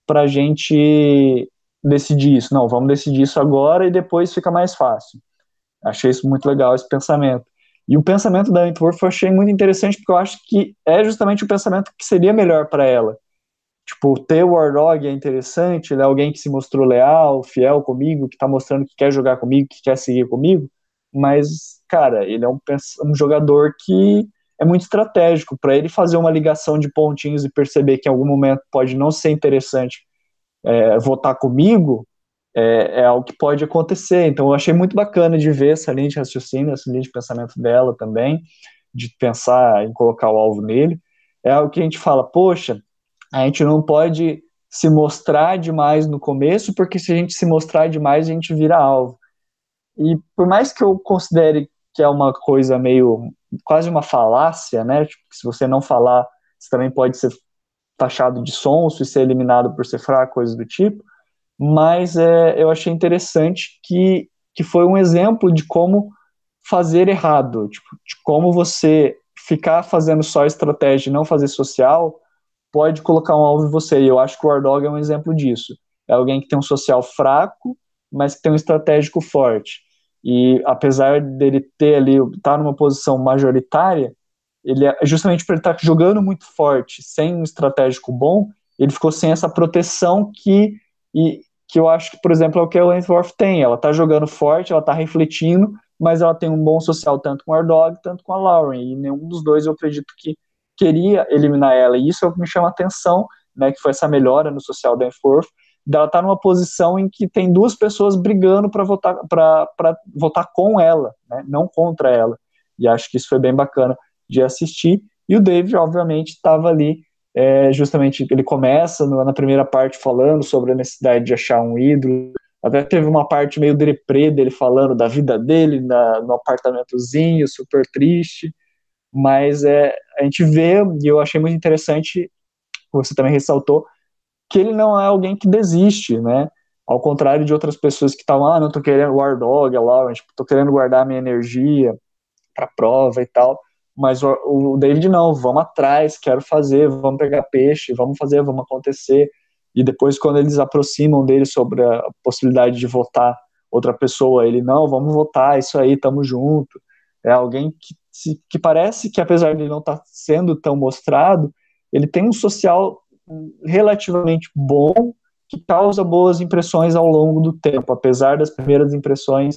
pra gente decidir isso. Não, vamos decidir isso agora e depois fica mais fácil. Achei isso muito legal, esse pensamento. E o pensamento da Wentworth eu achei muito interessante porque eu acho que é justamente o pensamento que seria melhor para ela. Tipo, ter o Warlog é interessante, ele é alguém que se mostrou leal, fiel comigo, que tá mostrando que quer jogar comigo, que quer seguir comigo, mas, cara, ele é um, um jogador que é muito estratégico. Para ele fazer uma ligação de pontinhos e perceber que em algum momento pode não ser interessante é, votar comigo, é, é algo que pode acontecer. Então, eu achei muito bacana de ver essa linha de raciocínio, essa linha de pensamento dela também, de pensar em colocar o alvo nele. É algo que a gente fala, poxa, a gente não pode se mostrar demais no começo, porque se a gente se mostrar demais, a gente vira alvo. E por mais que eu considere que é uma coisa meio quase uma falácia, né? Tipo, se você não falar, você também pode ser taxado de sonso e ser eliminado por ser fraco, coisas do tipo, mas é, eu achei interessante que, que foi um exemplo de como fazer errado, tipo, de como você ficar fazendo só estratégia e não fazer social pode colocar um alvo em você, e eu acho que o Wardog é um exemplo disso. É alguém que tem um social fraco, mas que tem um estratégico forte. E apesar dele ter ali, estar tá numa posição majoritária, ele é, justamente por ele estar tá jogando muito forte, sem um estratégico bom, ele ficou sem essa proteção que, e, que eu acho que, por exemplo, é o que a Wentworth tem. Ela está jogando forte, ela está refletindo, mas ela tem um bom social tanto com o Ardog, tanto com a Lauren, e nenhum dos dois eu acredito que queria eliminar ela, e isso é o que me chama a atenção, né, que foi essa melhora no social da Enforth, dela tá numa posição em que tem duas pessoas brigando para votar para votar com ela, né, não contra ela. E acho que isso foi bem bacana de assistir. E o David, obviamente, estava ali, é, justamente, ele começa no, na primeira parte falando sobre a necessidade de achar um ídolo. Até teve uma parte meio deprê dele falando da vida dele na, no apartamentozinho, super triste. Mas é, a gente vê, e eu achei muito interessante, você também ressaltou, que ele não é alguém que desiste, né? Ao contrário de outras pessoas que estavam, ah, não tô querendo War Dog, a Lauren, tipo, tô querendo guardar minha energia para prova e tal. Mas o, o, David não, vamos atrás, quero fazer, vamos pegar peixe, vamos fazer, vamos acontecer. E depois, quando eles aproximam dele sobre a possibilidade de votar outra pessoa, ele, não, vamos votar, isso aí, tamo junto. É alguém que, que parece que, apesar de não estar tá sendo tão mostrado, ele tem um social relativamente bom que causa boas impressões ao longo do tempo, apesar das primeiras impressões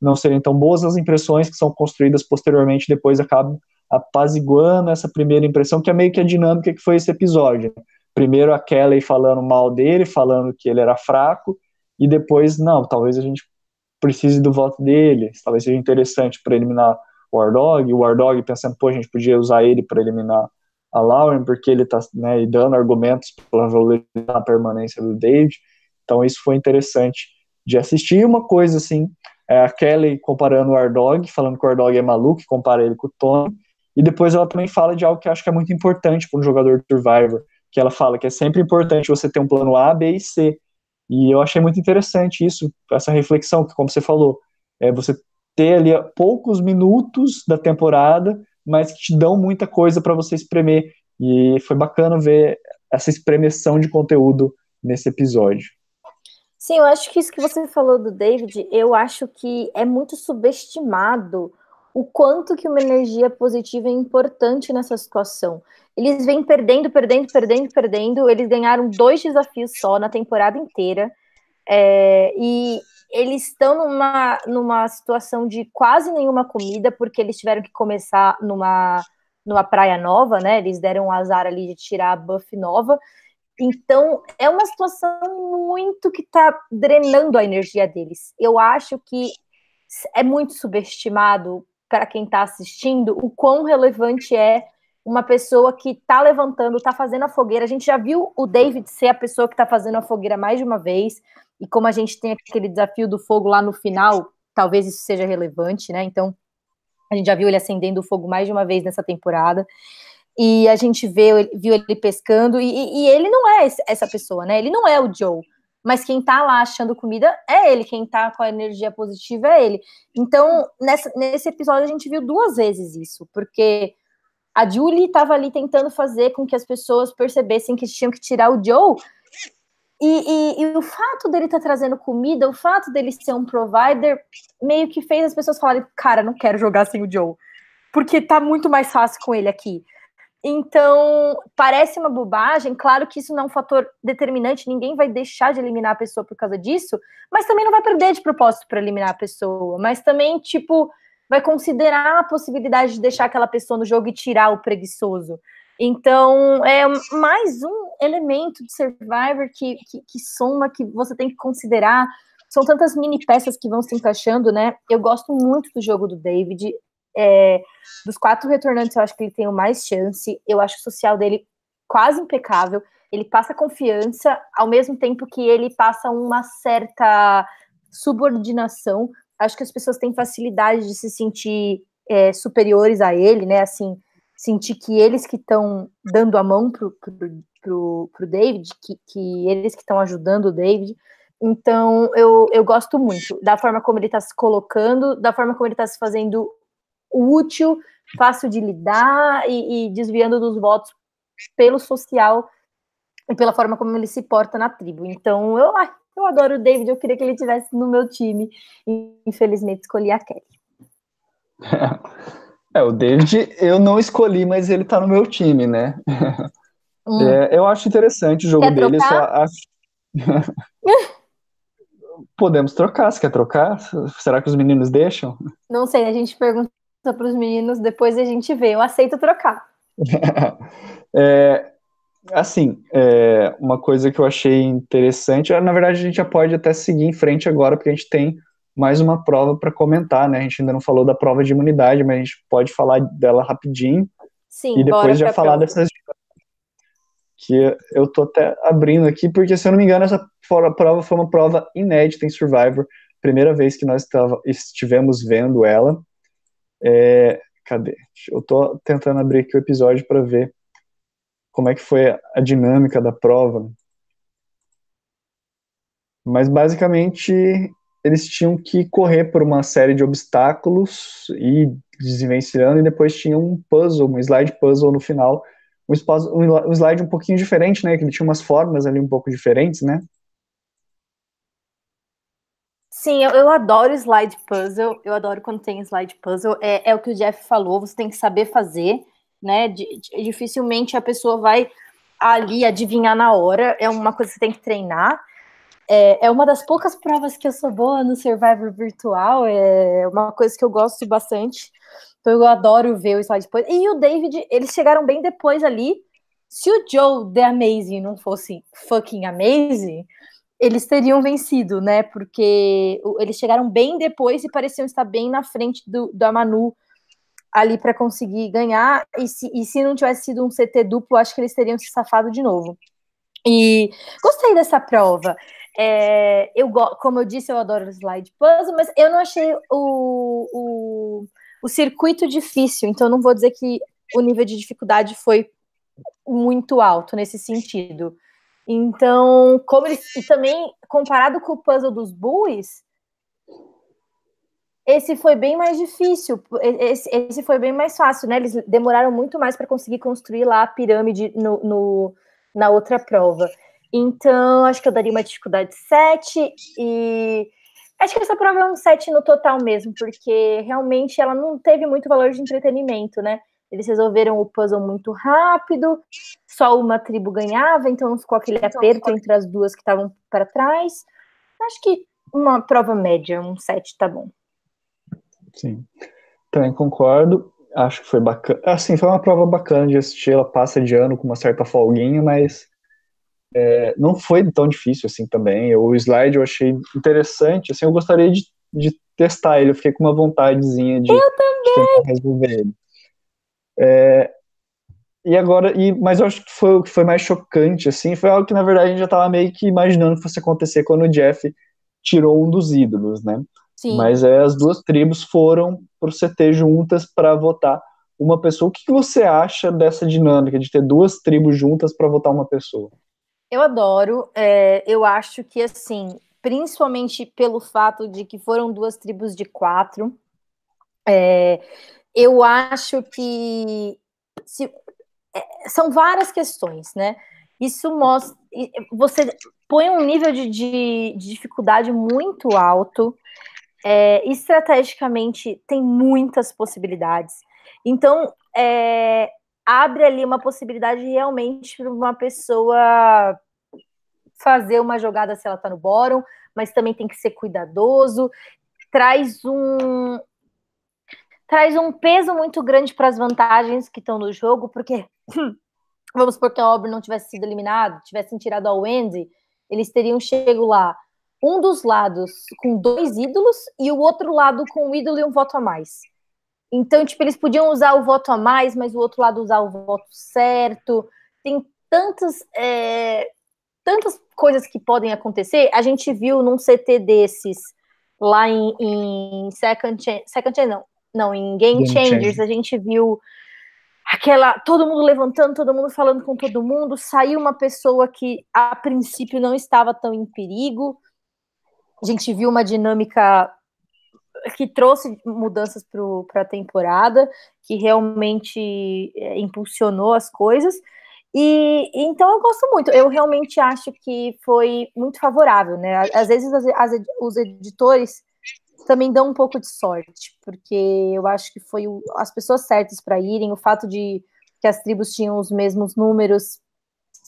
não serem tão boas, as impressões que são construídas posteriormente depois acabam apaziguando essa primeira impressão, que é meio que a dinâmica que foi esse episódio. Primeiro a Kelly falando mal dele, falando que ele era fraco, e depois, não, talvez a gente precise do voto dele, talvez seja interessante para eliminar o Wardog, o Wardog pensando, pô, a gente podia usar ele para eliminar a Lauren, porque ele está né, dando argumentos para valorizar a permanência do David. Então isso foi interessante de assistir. Uma coisa assim, é a Kelly comparando o Ardog, falando que o Ardog é maluco, compara ele com o Tony. E depois ela também fala de algo que eu acho que é muito importante para um jogador de Survivor, que ela fala que é sempre importante você ter um plano A, B e C. E eu achei muito interessante isso, essa reflexão, que como você falou, é você ter ali poucos minutos da temporada mas que te dão muita coisa para você espremer. E foi bacana ver essa espremeção de conteúdo nesse episódio. Sim, eu acho que isso que você falou do David, eu acho que é muito subestimado o quanto que uma energia positiva é importante nessa situação. Eles vêm perdendo, perdendo, perdendo, perdendo. Eles ganharam dois desafios só na temporada inteira. É, e eles estão numa, numa situação de quase nenhuma comida, porque eles tiveram que começar numa, numa praia nova, né? Eles deram um azar ali de tirar a buff nova. Então, é uma situação muito que está drenando a energia deles. Eu acho que é muito subestimado para quem está assistindo o quão relevante é uma pessoa que está levantando, está fazendo a fogueira. A gente já viu o David ser a pessoa que está fazendo a fogueira mais de uma vez. E como a gente tem aquele desafio do fogo lá no final, talvez isso seja relevante, né? Então, a gente já viu ele acendendo o fogo mais de uma vez nessa temporada. E a gente vê, viu ele pescando, e, e ele não é essa pessoa, né? Ele não é o Joe. Mas quem tá lá achando comida é ele, quem tá com a energia positiva é ele. Então, nessa, nesse episódio, a gente viu duas vezes isso, porque a Julie estava ali tentando fazer com que as pessoas percebessem que tinham que tirar o Joe, e, e, e, o fato dele estar tá trazendo comida, o fato dele ser um provider, meio que fez as pessoas falarem, cara, não quero jogar sem o Joe. Porque tá muito mais fácil com ele aqui. Então, parece uma bobagem, claro que isso não é um fator determinante, ninguém vai deixar de eliminar a pessoa por causa disso, mas também não vai perder de propósito para eliminar a pessoa, mas também, tipo, vai considerar a possibilidade de deixar aquela pessoa no jogo e tirar o preguiçoso. Então, é mais um elemento de Survivor que, que, que soma, que você tem que considerar. São tantas mini peças que vão se encaixando, né? Eu gosto muito do jogo do David. É, dos quatro retornantes, eu acho que ele tem o mais chance. Eu acho o social dele quase impecável. Ele passa confiança, ao mesmo tempo que ele passa uma certa subordinação. Acho que as pessoas têm facilidade de se sentir é, superiores a ele, né? Assim, sentir que eles que estão dando a mão pro, pro, pro, pro David, que, que eles que estão ajudando o David. Então, eu, eu gosto muito da forma como ele está se colocando, da forma como ele está se fazendo útil, fácil de lidar e, e, desviando dos votos pelo social e pela forma como ele se porta na tribo. Então, eu, eu adoro o David, eu queria que ele tivesse no meu time. Infelizmente, escolhi a Kelly. É, o David eu não escolhi, mas ele tá no meu time, né? Hum. É, eu acho interessante o jogo quer dele, só acho... Podemos trocar, se quer trocar? Será que os meninos deixam? Não sei, a gente pergunta para os meninos, depois a gente vê. Eu aceito trocar. é, assim, é, uma coisa que eu achei interessante, na verdade a gente já pode até seguir em frente agora, porque a gente tem mais uma prova para comentar, né? A gente ainda não falou da prova de imunidade, mas a gente pode falar dela rapidinho. Sim, e depois já falar prova. dessas que eu tô até abrindo aqui, porque se eu não me engano, essa prova foi uma prova inédita em Survivor, primeira vez que nós estivemos vendo ela. É, cadê? Eu tô tentando abrir aqui o episódio para ver como é que foi a dinâmica da prova. Mas basicamente eles tinham que correr por uma série de obstáculos e desvencilhando, e depois tinha um puzzle, um slide puzzle no final, um, slide um pouquinho diferente, né, que ele tinha umas formas ali um pouco diferentes, né? Sim, eu, eu adoro slide puzzle, eu adoro quando tem slide puzzle, é, é o que o Jeff falou, você tem que saber fazer, né, dificilmente a pessoa vai ali adivinhar na hora, é uma coisa que você tem que treinar, é, é uma das poucas provas que eu sou boa no Survivor virtual, é uma coisa que eu gosto bastante. Então eu adoro ver o slide depois. E o David, eles chegaram bem depois ali. Se o Joe The Amazing não fosse fucking amazing, eles teriam vencido, né? Porque eles chegaram bem depois e pareciam estar bem na frente do, da Manu ali para conseguir ganhar. E se, e se não tivesse sido um CT duplo, acho que eles teriam se safado de novo. E gostei dessa prova. É, eu como eu disse, eu adoro slide puzzle, mas eu não achei o, o, o circuito difícil, então não vou dizer que o nível de dificuldade foi muito alto nesse sentido. Então, como eles, e também comparado com o puzzle dos bullies, esse foi bem mais difícil, esse, esse foi bem mais fácil, né? Eles demoraram muito mais para conseguir construir lá a pirâmide no, no, na outra prova. Então, acho que eu daria uma dificuldade 7 e acho que essa prova é um 7 no total mesmo, porque realmente ela não teve muito valor de entretenimento, né? Eles resolveram o puzzle muito rápido, só uma tribo ganhava, então não ficou aquele então, aperto entre as duas que estavam para trás. Acho que uma prova média, um 7 tá bom. Sim, também concordo. Acho que foi bacana. Assim, foi uma prova bacana de assistir. Ela passa de ano com uma certa folguinha, mas é, não foi tão difícil assim também. O slide eu achei interessante, assim, eu gostaria de, de testar ele, eu fiquei com uma vontadezinha de, eu também. de resolver ele. É, e agora, e, mas eu acho que foi o que foi mais chocante, assim, foi algo que na verdade a gente já estava meio que imaginando que fosse acontecer quando o Jeff tirou um dos ídolos, né? Sim. Mas é, as duas tribos foram pro CT juntas para votar uma pessoa. O que, que você acha dessa dinâmica de ter duas tribos juntas para votar uma pessoa? Eu adoro. É, eu acho que, assim, principalmente pelo fato de que foram duas tribos de quatro, é, eu acho que se, é, são várias questões, né? Isso mostra. Você põe um nível de, de, de dificuldade muito alto. É, estrategicamente tem muitas possibilidades. Então, é, abre ali uma possibilidade realmente para uma pessoa fazer uma jogada se ela está no bórum, mas também tem que ser cuidadoso. Traz um traz um peso muito grande para as vantagens que estão no jogo, porque vamos supor que a Aubrey não tivesse sido eliminado, tivessem tirado a Wendy, eles teriam chego lá um dos lados com dois ídolos e o outro lado com um ídolo e um voto a mais. Então, tipo, eles podiam usar o voto a mais, mas o outro lado usar o voto certo. Tem tantas, é, tantas coisas que podem acontecer. A gente viu num CT desses lá em, em Second Second não, não, em Game, Game Changers, a gente viu aquela todo mundo levantando, todo mundo falando com todo mundo, saiu uma pessoa que a princípio não estava tão em perigo. A gente viu uma dinâmica que trouxe mudanças para a temporada, que realmente é, impulsionou as coisas. E então eu gosto muito. Eu realmente acho que foi muito favorável, né? Às vezes as, as, os editores também dão um pouco de sorte, porque eu acho que foi o, as pessoas certas para irem. O fato de que as tribos tinham os mesmos números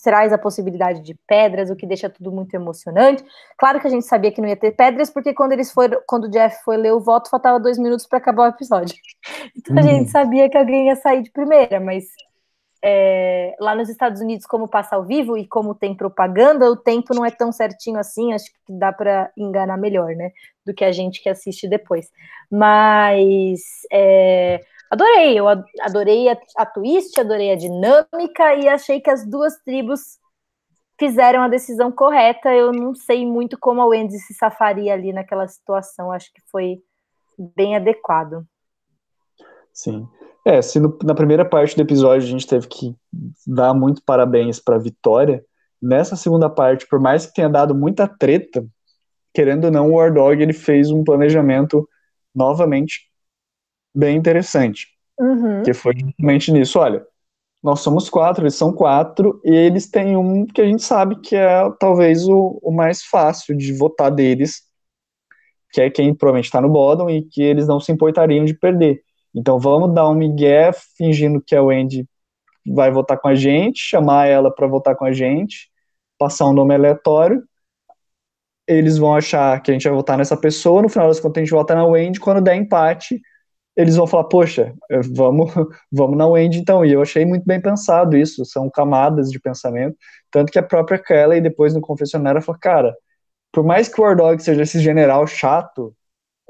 traz a possibilidade de pedras, o que deixa tudo muito emocionante. Claro que a gente sabia que não ia ter pedras, porque quando eles foram, quando o Jeff foi ler o voto, faltava dois minutos para acabar o episódio. Então a gente uhum. sabia que alguém ia sair de primeira, mas é, lá nos Estados Unidos, como passa ao vivo e como tem propaganda, o tempo não é tão certinho assim, acho que dá para enganar melhor, né? Do que a gente que assiste depois. Mas é, adorei, eu adorei a, a twist, adorei a dinâmica e achei que as duas tribos fizeram a decisão correta. Eu não sei muito como a Wendy se safaria ali naquela situação, acho que foi bem adequado. Sim. É, se no, na primeira parte do episódio a gente teve que dar muito parabéns para Vitória, nessa segunda parte, por mais que tenha dado muita treta, querendo ou não, o War Dog ele fez um planejamento novamente bem interessante. Uhum. Que foi justamente nisso, olha, nós somos quatro, eles são quatro, e eles têm um que a gente sabe que é talvez o, o mais fácil de votar deles, que é quem provavelmente está no bottom e que eles não se importariam de perder. Então vamos dar um migué fingindo que a Wendy vai votar com a gente, chamar ela para votar com a gente, passar um nome aleatório. Eles vão achar que a gente vai votar nessa pessoa, no final das contas a gente vota na Wendy, quando der empate, eles vão falar, poxa, eh, vamos, vamos na Wendy então. E eu achei muito bem pensado isso, são camadas de pensamento. Tanto que a própria Kelly, depois no confessionário, falou, cara, por mais que o War Dog seja esse general chato,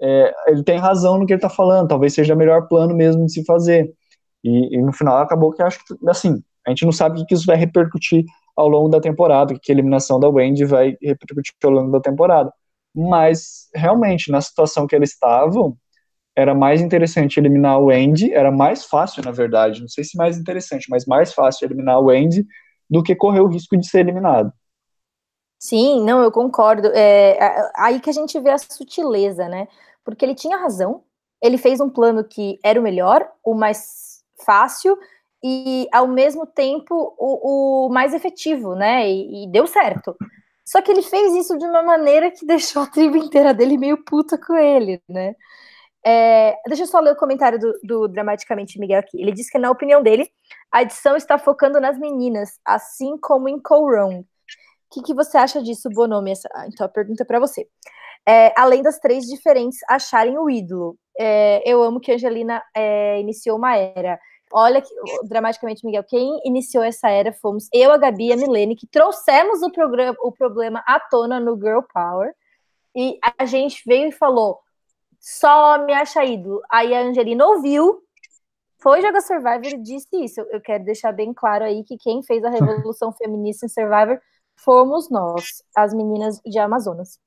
é, ele tem razão no que ele está falando, talvez seja o melhor plano mesmo de se fazer. E, e, no final acabou que acho que, assim, a gente não sabe o que isso vai repercutir ao longo da temporada, que a eliminação da Wendy vai repercutir ao longo da temporada. Mas, realmente, na situação que eles estavam, era mais interessante eliminar o Wendy, era mais fácil, na verdade, não sei se mais interessante, mas mais fácil eliminar o Wendy do que correr o risco de ser eliminado. Sim, não, eu concordo. É, aí que a gente vê a sutileza, né? Porque ele tinha razão. Ele fez um plano que era o melhor, o mais fácil e, ao mesmo tempo, o, o mais efetivo, né? E, e, deu certo. Só que ele fez isso de uma maneira que deixou a tribo inteira dele meio puta com ele, né? É, deixa eu só ler o comentário do, do, Dramaticamente Miguel aqui. Ele diz que, na opinião dele, a edição está focando nas meninas, assim como em Coron. O que, que você acha disso, Bonomi? Essa, então, a pergunta é para você é, além das três diferentes acharem o ídolo. É, eu amo que a Angelina é, iniciou uma era. Olha, que, dramaticamente, Miguel, quem iniciou essa era fomos eu, a Gabi e a Milene, que trouxemos o, programa, o problema à tona no Girl Power. E a gente veio e falou: só me acha ídolo. Aí a Angelina ouviu, foi jogar Survivor e disse isso. Eu quero deixar bem claro aí que quem fez a revolução feminista em Survivor fomos nós, as meninas de Amazonas.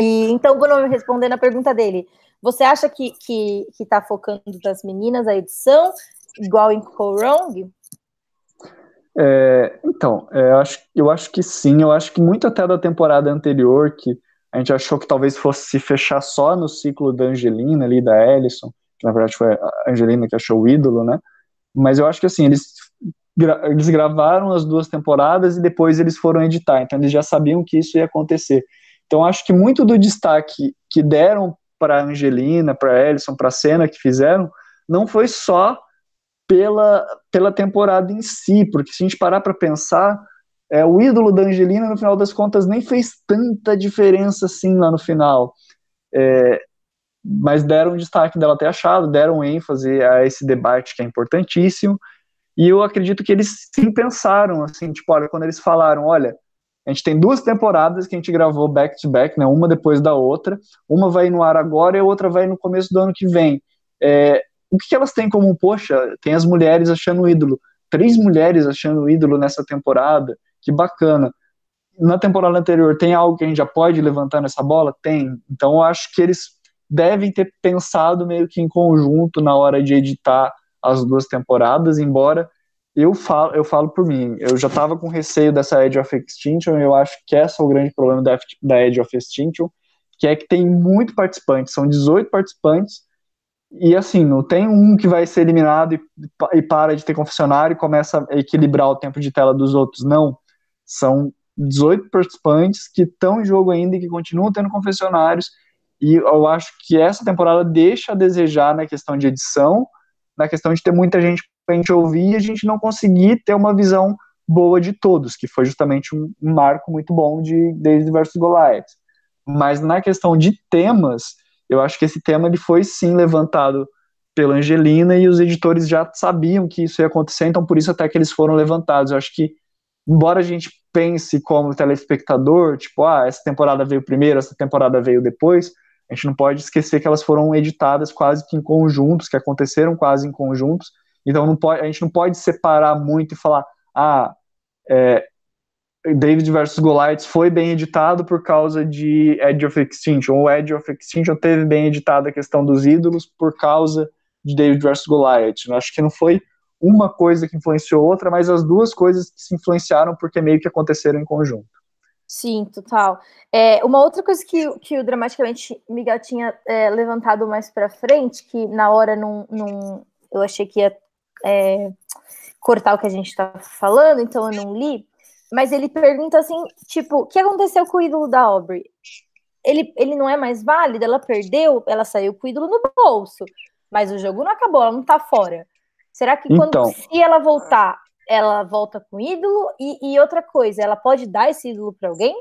E então, Bruno, respondendo a pergunta dele, você acha que, que, que tá focando das meninas a edição, igual em Corong? É, então, é, eu, acho, eu acho que sim, eu acho que muito até da temporada anterior, que a gente achou que talvez fosse se fechar só no ciclo da Angelina ali, da Ellison, que na verdade foi a Angelina que achou o ídolo, né? Mas eu acho que assim, eles, gra eles gravaram as duas temporadas e depois eles foram editar, então eles já sabiam que isso ia acontecer. Então, acho que muito do destaque que deram para Angelina, para Ellison, para a cena que fizeram, não foi só pela, pela temporada em si, porque se a gente parar para pensar, é, o ídolo da Angelina, no final das contas, nem fez tanta diferença assim lá no final. É, mas deram destaque dela ter achado, deram ênfase a esse debate que é importantíssimo, e eu acredito que eles sim pensaram, assim, tipo, olha, quando eles falaram, olha, a gente tem duas temporadas que a gente gravou back to back, né, uma depois da outra. Uma vai no ar agora e a outra vai no começo do ano que vem. É, o que, que elas têm como, poxa, tem as mulheres achando ídolo. Três mulheres achando ídolo nessa temporada, que bacana. Na temporada anterior, tem algo que a gente já pode levantar nessa bola? Tem. Então, eu acho que eles devem ter pensado meio que em conjunto na hora de editar as duas temporadas, embora eu falo, eu falo por mim, eu já estava com receio dessa Edge of Extinction, eu acho que esse é o grande problema da, da Edge of Extinction, que é que tem muito participante, são 18 participantes, e assim, não tem um que vai ser eliminado e, e para de ter confessionário e começa a equilibrar o tempo de tela dos outros, não. São 18 participantes que estão em jogo ainda e que continuam tendo confessionários, e eu acho que essa temporada deixa a desejar na questão de edição, na questão de ter muita gente a gente ouvir e a gente não conseguir ter uma visão boa de todos, que foi justamente um, um marco muito bom de David versus Goliath. Mas na questão de temas, eu acho que esse tema ele foi sim levantado pela Angelina e os editores já sabiam que isso ia acontecer, então por isso até que eles foram levantados. Eu acho que, embora a gente pense como telespectador, tipo, ah, essa temporada veio primeiro, essa temporada veio depois, a gente não pode esquecer que elas foram editadas quase que em conjuntos, que aconteceram quase em conjuntos, então pode, a gente não pode separar muito e falar, ah, é, David vs Goliath foi bem editado por causa de Edge of Extinction, ou Edge of Extinction teve bem editado a questão dos ídolos por causa de David vs Goliath. Eu acho que não foi uma coisa que influenciou outra, mas as duas coisas que se influenciaram porque meio que aconteceram em conjunto. Sim, total. É, uma outra coisa que, que o Dramaticamente Miguel tinha é, levantado mais para frente, que na hora não, não, eu achei que ia é, cortar o que a gente está falando, então eu não li, mas ele pergunta assim, tipo, o que aconteceu com o ídolo da Aubrey? Ele, ele não é mais válido, ela perdeu, ela saiu com o ídolo no bolso, mas o jogo não acabou, ela não tá fora. Será que quando então, se ela voltar, ela volta com o ídolo? E, e outra coisa, ela pode dar esse ídolo para alguém?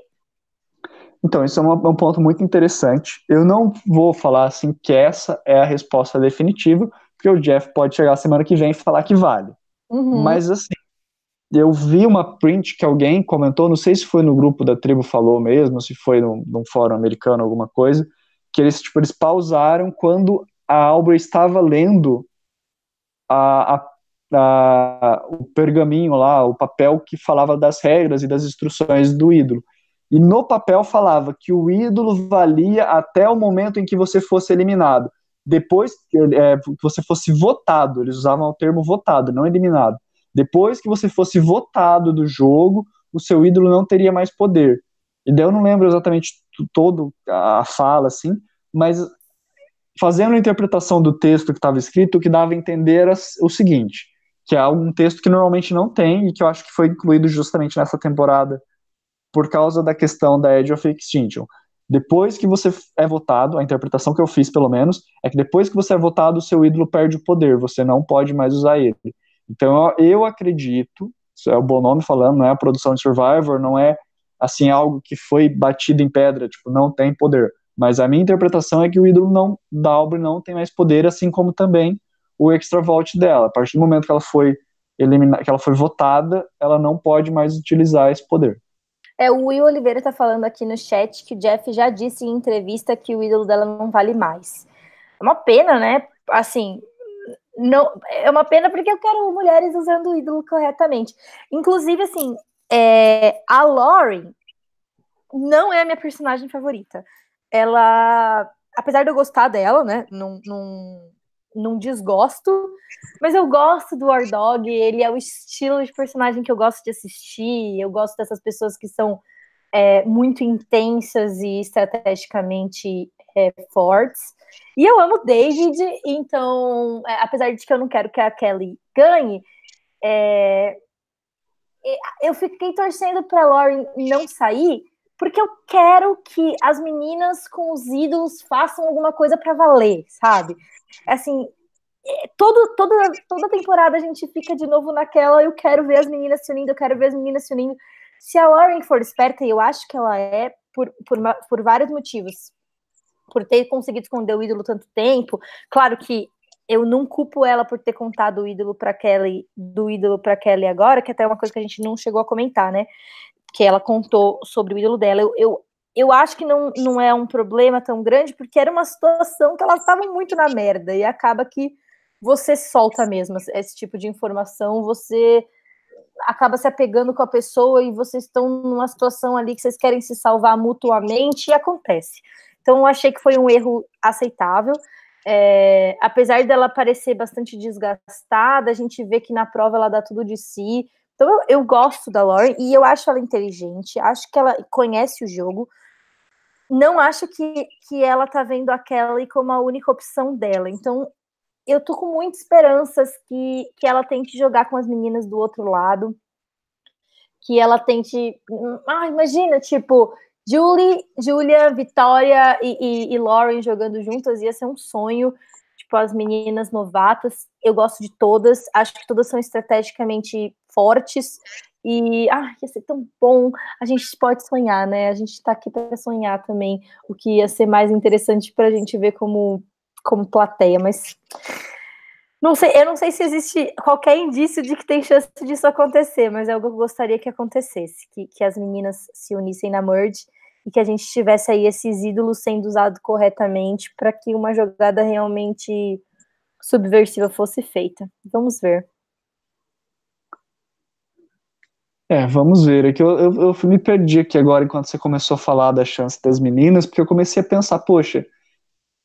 Então, isso é um, um, ponto muito interessante. Eu não vou falar assim que essa é a resposta definitiva, porque o Jeff pode chegar semana que vem e falar que vale. Uhum. Mas assim, eu vi uma print que alguém comentou, não sei se foi no grupo da tribo falou mesmo, se foi num, num fórum americano, alguma coisa, que eles, tipo, eles pausaram quando a Albert estava lendo a, a, a, o pergaminho lá, o papel que falava das regras e das instruções do ídolo. E no papel falava que o ídolo valia até o momento em que você fosse eliminado. Depois é, que você fosse votado, eles usavam o termo votado, não eliminado. Depois que você fosse votado do jogo, o seu ídolo não teria mais poder. E daí eu não lembro exatamente todo a fala, assim, mas fazendo a interpretação do texto que estava escrito, o que dava a entender era o seguinte, que é um texto que normalmente não tem e que eu acho que foi incluído justamente nessa temporada por causa da questão da Edge of Extinction. Depois que você é votado, a interpretação que eu fiz pelo menos, é que depois que você é votado, o seu ídolo perde o poder, você não pode mais usar ele. Então eu acredito, isso é o bom nome falando, não é a produção de Survivor, não é assim algo que foi batido em pedra, tipo, não tem poder. Mas a minha interpretação é que o ídolo não, da Aubrey não tem mais poder, assim como também o extra vote dela. A partir do momento que ela foi eliminada, que ela foi votada, ela não pode mais utilizar esse poder. É, o Will Oliveira tá falando aqui no chat que o Jeff já disse em entrevista que o ídolo dela não vale mais. É uma pena, né? Assim, não é uma pena porque eu quero mulheres usando o ídolo corretamente. Inclusive, assim, é, a Lauren não é a minha personagem favorita. Ela, apesar de eu gostar dela, né, não, não, não desgosto, mas eu gosto do War Dog, ele é o estilo de personagem que eu gosto de assistir, eu gosto dessas pessoas que são é, muito intensas e estrategicamente é, fortes. E eu amo David, então, é, apesar de que eu não quero que a Kelly ganhe, é, eu fiquei torcendo para Lauren não sair, porque eu quero que as meninas com os ídolos façam alguma coisa para valer, sabe? Assim, é, todo, toda, toda temporada a gente fica de novo naquela, eu quero ver as meninas se unindo, eu quero ver as meninas se unindo. Se a Lauren for esperta, e eu acho que ela é, por, por, por vários motivos por ter conseguido esconder o ídolo tanto tempo. Claro que eu não culpo ela por ter contado o ídolo para Kelly, do ídolo para Kelly agora, que até é uma coisa que a gente não chegou a comentar, né? Que ela contou sobre o ídolo dela. Eu, eu, eu acho que não, não é um problema tão grande, porque era uma situação que elas estavam muito na merda, e acaba que você solta mesmo esse tipo de informação, você acaba se apegando com a pessoa e vocês estão numa situação ali que vocês querem se salvar mutuamente e acontece. Então, eu achei que foi um erro aceitável. É, apesar dela parecer bastante desgastada, a gente vê que na prova ela dá tudo de si. Então, eu, eu gosto da Lauren e eu acho ela inteligente, acho que ela conhece o jogo. Não acho que, que ela tá vendo a Kelly como a única opção dela. Então, eu tô com muitas esperanças que, que ela tente jogar com as meninas do outro lado. Que ela tente. Ah, imagina, tipo, Julie, Julia, Vitória e, e, e, Lauren jogando juntas ia ser um sonho. Tipo, as meninas novatas, eu gosto de todas, acho que todas são estrategicamente fortes. E ah, ia ser tão bom. A gente pode sonhar, né? A gente está aqui para sonhar também, o que ia ser mais interessante para a gente ver como, como plateia. Mas Não sei, eu não sei se existe qualquer indício de que tem chance disso acontecer, mas é eu gostaria que acontecesse, que, que as meninas se unissem na Merge e que a gente tivesse aí esses ídolos sendo usados corretamente para que uma jogada realmente subversiva fosse feita. Vamos ver. É, vamos ver. É que eu, eu, eu, me perdi aqui agora enquanto você começou a falar da chance das meninas, porque eu comecei a pensar, poxa,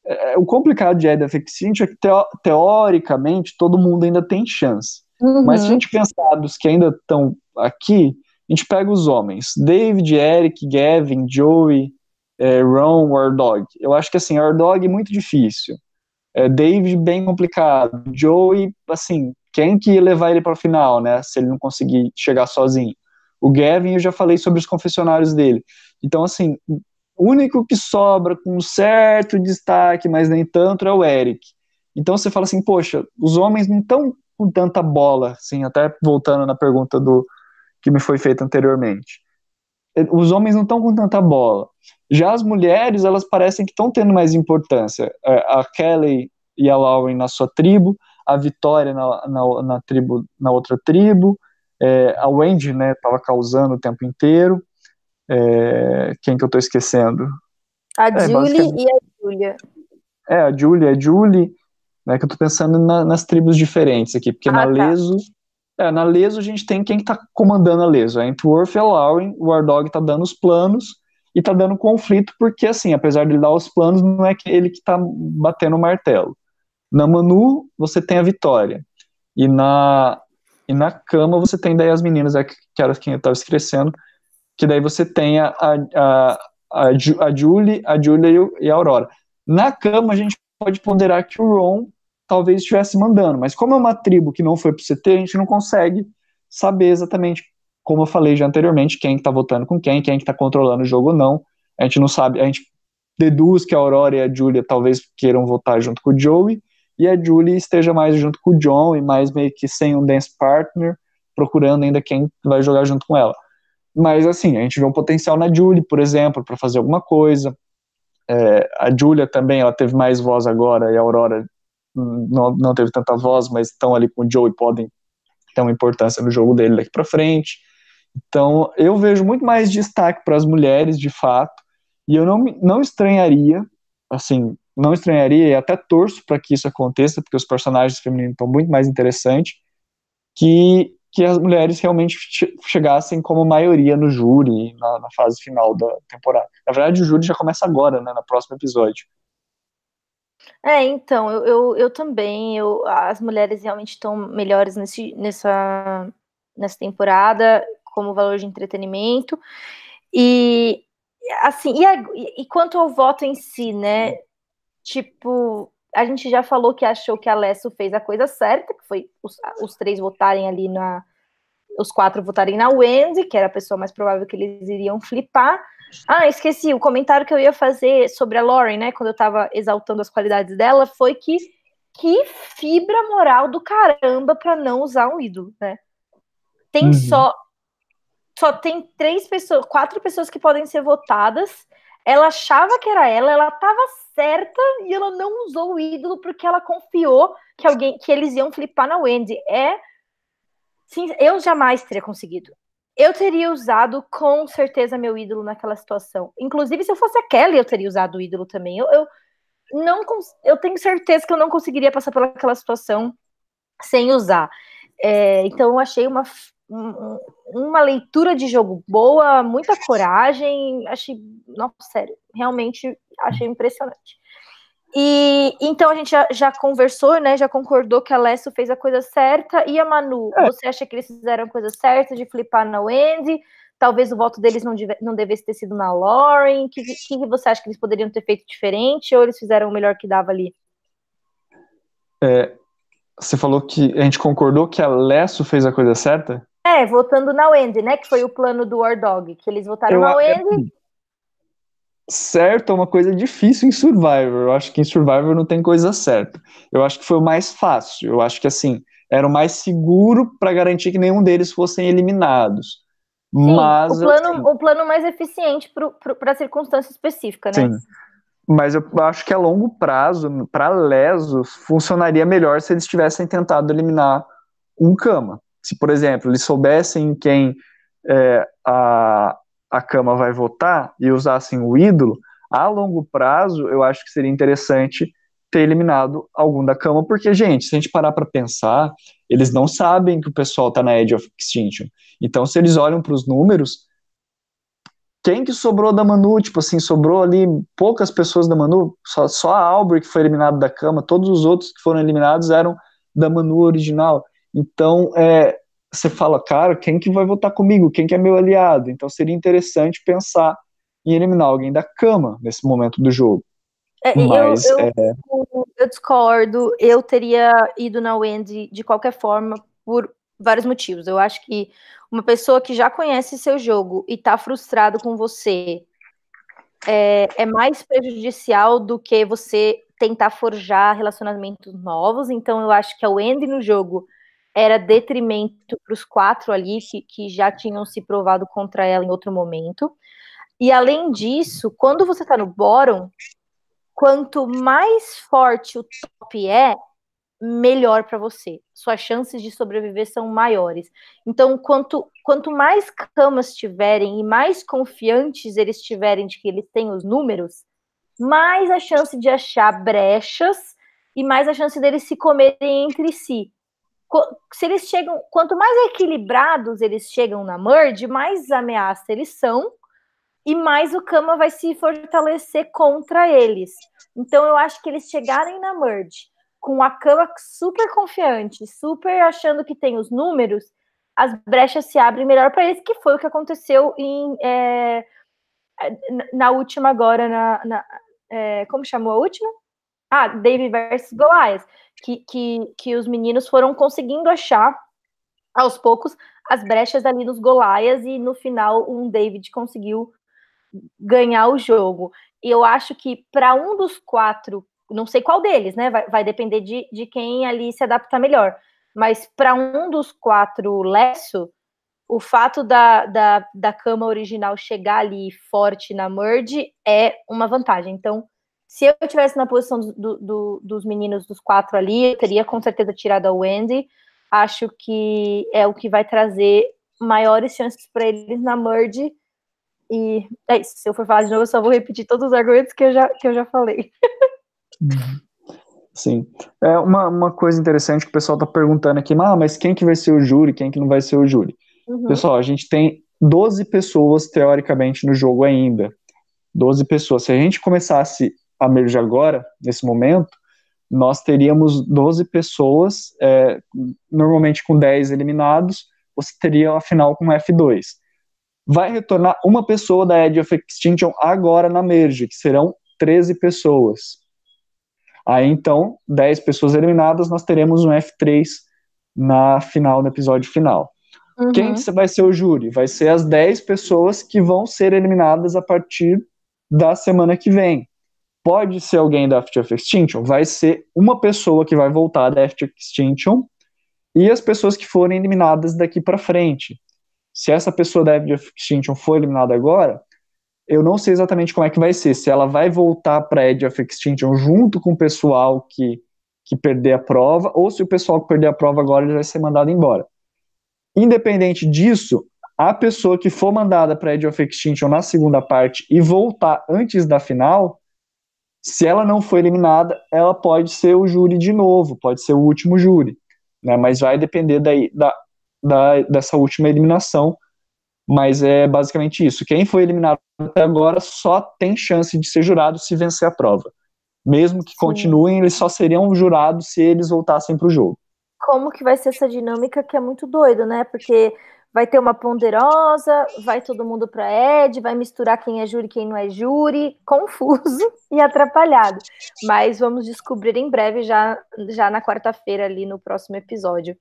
é, é o complicado de Eda Ficient é que teo, teoricamente todo mundo ainda tem chance. Uhum. Mas se a gente pensar dos que ainda estão aqui, a gente pega os homens: David, Eric, Gavin, Joey, é, Ron, Wardog. Eu acho que assim, Wardog é muito difícil. É, David, bem complicado. Joey, assim, quem que ia levar ele para o final, né? Se ele não conseguir chegar sozinho. O Gavin, eu já falei sobre os confessionários dele. Então, assim, o único que sobra com um certo destaque, mas nem tanto, é o Eric. Então você fala assim, poxa, os homens não estão com tanta bola, assim, até voltando na pergunta do que me foi feita anteriormente. Os homens não estão com tanta bola. Já as mulheres, elas parecem que estão tendo mais importância. É, a Kelly e a Lauren na sua tribo, a Vitória na, na, na tribo, na outra tribo, é, a Wendy, né, tava causando o tempo inteiro, é, quem que eu tô esquecendo? A é, Julie e a Julia. É, a Julie, a Julie, né, que eu tô pensando na, nas tribos diferentes aqui, porque ah, na tá. Leso, é, na Leso a gente tem quem que tá comandando a Leso, a Antworth e a Lauren, o Wardog tá dando os planos, e tá dando conflito, porque assim, apesar de ele dar os planos, não é ele que tá batendo o martelo. Na Manu, você tem a Vitória. E na, e na cama você tem daí as meninas, é, que era quem eu estava esquecendo, que daí você tem a, a, a, a, Julie, a Julia e a Aurora. Na cama a gente pode ponderar que o Ron talvez estivesse mandando, mas como é uma tribo que não foi pro CT, a gente não consegue saber exatamente, como eu falei já anteriormente, quem está votando com quem, quem está controlando o jogo ou não. A gente não sabe, a gente deduz que a Aurora e a Julia talvez queiram votar junto com o Joey, e a Julie esteja mais junto com o John e mais meio que sem um dance partner, procurando ainda quem vai jogar junto com ela. Mas assim, a gente vê um potencial na Julie, por exemplo, para fazer alguma coisa. É, a Julia também, ela teve mais voz agora e a Aurora não, não teve tanta voz, mas estão ali com o Joe e podem ter uma importância no jogo dele daqui para frente. Então, eu vejo muito mais destaque para as mulheres, de fato, e eu não, não estranharia, assim, não estranharia e até torço para que isso aconteça, porque os personagens femininos estão muito mais interessantes, que, que as mulheres realmente chegassem como maioria no júri na, na, fase final da temporada. Na verdade, o júri já começa agora, né, no próximo episódio. É, então, eu, eu, eu também, eu, as mulheres realmente estão melhores nesse, nessa, nessa temporada, como valor de entretenimento, e assim, e, a, e quanto ao voto em si, né, tipo, a gente já falou que achou que a Lesso fez a coisa certa, que foi os, os três votarem ali na. Os quatro votarem na Wendy, que era a pessoa mais provável que eles iriam flipar. Ah, esqueci, o comentário que eu ia fazer sobre a Lauren, né, quando eu tava exaltando as qualidades dela, foi que que fibra moral do caramba para não usar um ídolo, né? Tem uhum. só só tem três pessoas, quatro pessoas que podem ser votadas ela achava que era ela, ela estava certa e ela não usou o ídolo porque ela confiou que alguém que eles iam flipar na Wendy. É sim, eu jamais teria conseguido. Eu teria usado com certeza meu ídolo naquela situação. Inclusive, se eu fosse a Kelly, eu teria usado o ídolo também. Eu, eu não eu tenho certeza que eu não conseguiria passar pelaquela situação sem usar. É, então, eu achei uma uma leitura de jogo boa, muita coragem, achei, nossa, sério, realmente achei impressionante. E então a gente já, já, conversou, né? Já concordou que a Alessio fez a coisa certa. E a Manu, é. você acha que eles fizeram a coisa certa de flipar na Wendy? Talvez o voto deles não, deve, não devesse ter sido na Lauren. O que, que, você acha que eles poderiam ter feito diferente? Ou eles fizeram o melhor que dava ali? É, você falou que a gente concordou que a Alessio fez a coisa certa? É, votando na Wendy, né? Que foi o plano do War Dog, que eles votaram eu, na Wendy. Certo é uma coisa difícil em Survivor. Eu acho que em Survivor não tem coisa certa. Eu acho que foi o mais fácil. Eu acho que assim era o mais seguro para garantir que nenhum deles fossem eliminados. Sim, Mas o plano, assim, o plano mais eficiente para a circunstância específica, né? Sim. Mas eu acho que a longo prazo, para Lesos, funcionaria melhor se eles tivessem tentado eliminar um Kama. Se, por exemplo, eles soubessem quem é, a, a Kama vai votar e usassem o ídolo, a longo prazo eu acho que seria interessante ter eliminado algum da Kama, porque, gente, se a gente parar para pensar, eles não sabem que o pessoal está na Edge of Extinction. Então, se eles olham para os números, quem que sobrou da Manu? Tipo assim, sobrou ali poucas pessoas da Manu, só, só a que foi eliminada da cama, todos os outros que foram eliminados eram da Manu original. Então, é, você fala, cara, quem que vai votar comigo? Quem que é meu aliado? Então seria interessante pensar em eliminar alguém da cama nesse momento do jogo. É, Mas, eu, eu, é... eu, discordo, eu teria ido na Wendy de qualquer forma por vários motivos. Eu acho que uma pessoa que já conhece seu jogo e está frustrado com você é, é, mais prejudicial do que você tentar forjar relacionamentos novos. Então, eu acho que a Wendy no jogo era detrimento para os quatro ali que, que já tinham se provado contra ela em outro momento. E além disso, quando você está no bottom, quanto mais forte o top é, melhor para você. Suas chances de sobreviver são maiores. Então, quanto, quanto mais camas tiverem e mais confiantes eles tiverem de que eles têm os números, mais a chance de achar brechas e mais a chance deles se comerem entre si. Se eles chegam, quanto mais equilibrados eles chegam na merge, mais ameaça eles são e mais o Kama vai se fortalecer contra eles. Então eu acho que eles chegarem na merge com a cama super confiante, super achando que tem os números, as brechas se abrem melhor para eles, que foi o que aconteceu em, é, na última agora, na, na é, como chamou a última? Ah, David versus Goliath, que, que, que os meninos foram conseguindo achar aos poucos as brechas ali nos Goliaths e no final um David conseguiu ganhar o jogo. E eu acho que para um dos quatro não sei qual deles, né? Vai, vai depender de, de quem ali se adaptar melhor. Mas para um dos quatro Lesso, o fato da, da, da cama original chegar ali forte na merge é uma vantagem. Então, se eu tivesse na posição do, do, dos meninos dos quatro ali, eu teria com certeza tirado a Wendy. Acho que é o que vai trazer maiores chances para eles na merge. E é isso. Se eu for falar de novo, eu só vou repetir todos os argumentos que eu já, que eu já falei. Sim. É uma, uma coisa interessante que o pessoal está perguntando aqui, ah, mas quem que vai ser o júri, quem que não vai ser o júri? Uhum. Pessoal, a gente tem 12 pessoas, teoricamente, no jogo ainda. 12 pessoas. Se a gente começasse a merge agora, nesse momento, nós teríamos 12 pessoas, é, normalmente com 10 eliminados, você teria a final com F2. Vai retornar uma pessoa da Edge of Extinction agora na merge, que serão 13 pessoas. Aí então, 10 pessoas eliminadas, nós teremos um F3 na final, no episódio final. Uhum. Quem vai ser o júri? Vai ser as 10 pessoas que vão ser eliminadas a partir da semana que vem. Pode ser alguém da After Extinction? Vai ser uma pessoa que vai voltar da After Extinction e as pessoas que forem eliminadas daqui para frente. Se essa pessoa da After Extinction for eliminada agora, eu não sei exatamente como é que vai ser, se ela vai voltar para Edge of Extinction junto com o pessoal que, que perder a prova, ou se o pessoal que perder a prova agora vai ser mandado embora. Independente disso, a pessoa que for mandada para Edge of Extinction na segunda parte e voltar antes da final, se ela não for eliminada, ela pode ser o júri de novo, pode ser o último júri, né? Mas vai depender daí, da, da, dessa última eliminação mas é basicamente isso. Quem foi eliminado até agora só tem chance de ser jurado se vencer a prova. Mesmo que Sim. continuem, eles só seriam jurados se eles voltassem para o jogo. Como que vai ser essa dinâmica que é muito doido, né? Porque vai ter uma ponderosa, vai todo mundo para Ed, vai misturar quem é júri e quem não é júri, confuso e atrapalhado. Mas vamos descobrir em breve, já, já na quarta-feira, ali no próximo episódio.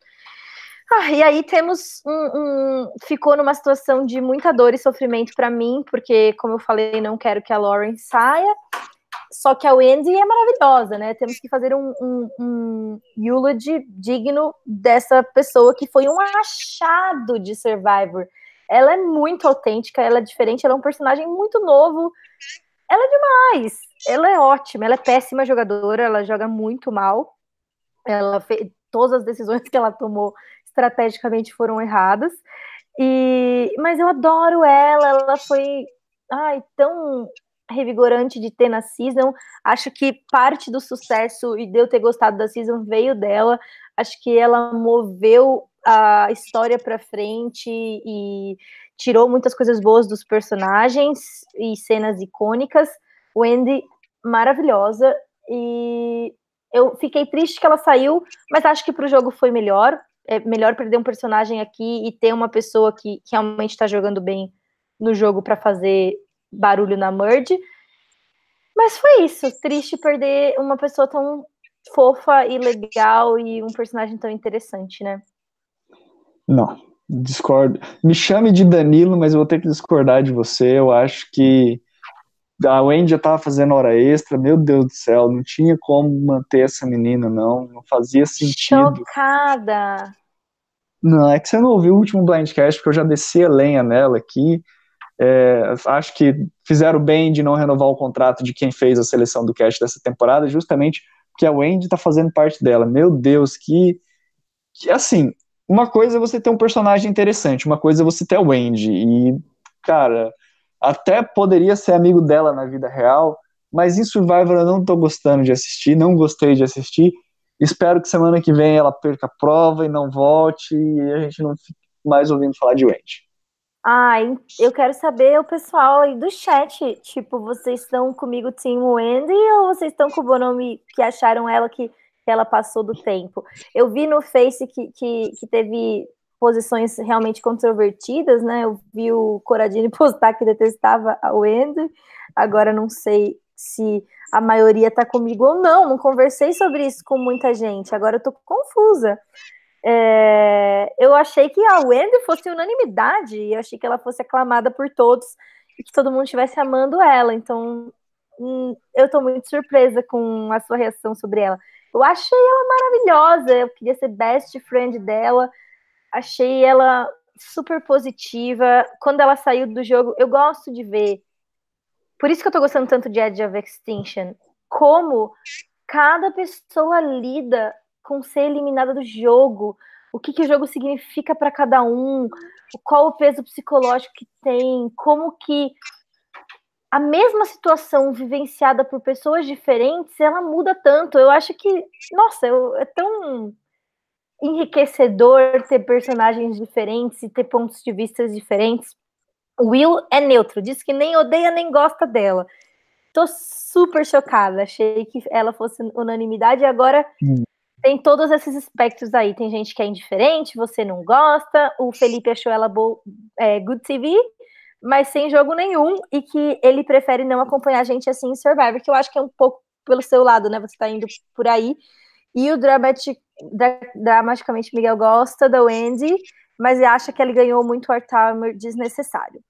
Ah, e aí temos um, um, ficou numa situação de muita dor e sofrimento para mim, porque como eu falei, não quero que a Lauren saia. Só que a Wendy é maravilhosa, né? Temos que fazer um, um, um eulogy digno dessa pessoa que foi um achado de Survivor. Ela é muito autêntica, ela é diferente, ela é um personagem muito novo. Ela é demais. ela é ótima, ela é péssima jogadora, ela joga muito mal. Ela fez todas as decisões que ela tomou estrategicamente foram erradas. E mas eu adoro ela, ela foi ai, tão revigorante de ter na season. Acho que parte do sucesso e de eu ter gostado da season veio dela. Acho que ela moveu a história para frente e tirou muitas coisas boas dos personagens e cenas icônicas. Wendy maravilhosa e eu fiquei triste que ela saiu, mas acho que para o jogo foi melhor. É melhor perder um personagem aqui e ter uma pessoa que, realmente está jogando bem no jogo para fazer barulho na merge. Mas foi isso. Triste perder uma pessoa tão fofa e legal e um personagem tão interessante, né? Não, discordo. Me chame de Danilo, mas eu vou ter que discordar de você. Eu acho que a Wendy já tava fazendo hora extra, meu Deus do céu, não tinha como manter essa menina, não, não fazia sentido. Chocada! Não, é que você não ouviu o último Blindcast, porque eu já desci a lenha nela aqui, é, acho que fizeram bem de não renovar o contrato de quem fez a seleção do cast dessa temporada, justamente porque a Wendy tá fazendo parte dela. Meu Deus, que, que assim, uma coisa é você ter um personagem interessante, uma coisa é você ter a Wendy, e, cara, até poderia ser amigo dela na vida real, mas em Survivor eu não tô gostando de assistir, não gostei de assistir. Espero que semana que vem ela perca a prova e não volte e a gente não fique mais ouvindo falar de Wendy. Ah, eu quero saber o pessoal aí do chat, tipo, vocês estão comigo Team Wendy ou vocês estão com o Bonomi que acharam ela que, que ela passou do tempo? Eu vi no Face que, que, que teve posições realmente controvertidas, né? Eu vi o Coradini postar que detestava a Wendy, agora não sei se a maioria tá comigo ou não, não conversei sobre isso com muita gente, agora eu tô confusa. É, eu achei que a Wendy fosse unanimidade, eu achei que ela fosse aclamada por todos e que todo mundo estivesse amando ela, então hum, eu tô muito surpresa com a sua reação sobre ela. Eu achei ela maravilhosa, eu queria ser best friend dela, achei ela super positiva. Quando ela saiu do jogo, eu gosto de ver. Por isso que eu tô gostando tanto de Edge of Extinction. Como cada pessoa lida com ser eliminada do jogo. O que, que o jogo significa para cada um, qual o peso psicológico que tem, como que a mesma situação vivenciada por pessoas diferentes, ela muda tanto. Eu acho que, nossa, eu, é tão enriquecedor ter personagens diferentes e ter pontos de vista diferentes. Will é neutro, diz que nem odeia nem gosta dela. Tô super chocada, achei que ela fosse unanimidade e agora hum. Tem todos esses aspectos aí. Tem gente que é indiferente, você não gosta. O Felipe achou ela bo é, good TV, mas sem jogo nenhum e que ele prefere não acompanhar a gente assim em Survivor, que eu acho que é um pouco pelo seu lado, né? Você tá indo por aí. E o Dramatic, Dramaticamente Miguel gosta da Wendy, mas acha que ele ganhou muito Art Timer desnecessário.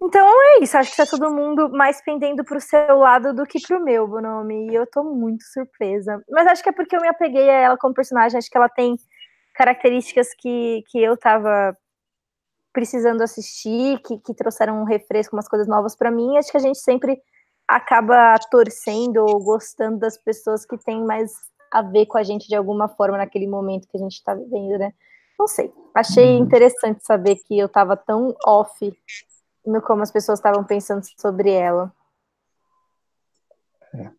Então é isso, acho que tá todo mundo mais pendendo pro seu lado do que pro meu, Bonomi, e eu tô muito surpresa. Mas acho que é porque eu me apeguei a ela como personagem, acho que ela tem características que, que eu tava precisando assistir, que, que trouxeram um refresco, umas coisas novas para mim, acho que a gente sempre acaba torcendo ou gostando das pessoas que têm mais a ver com a gente de alguma forma naquele momento que a gente está vivendo, né? Não sei. Achei uhum. interessante saber que eu estava tão off no como as pessoas estavam pensando sobre ela. É.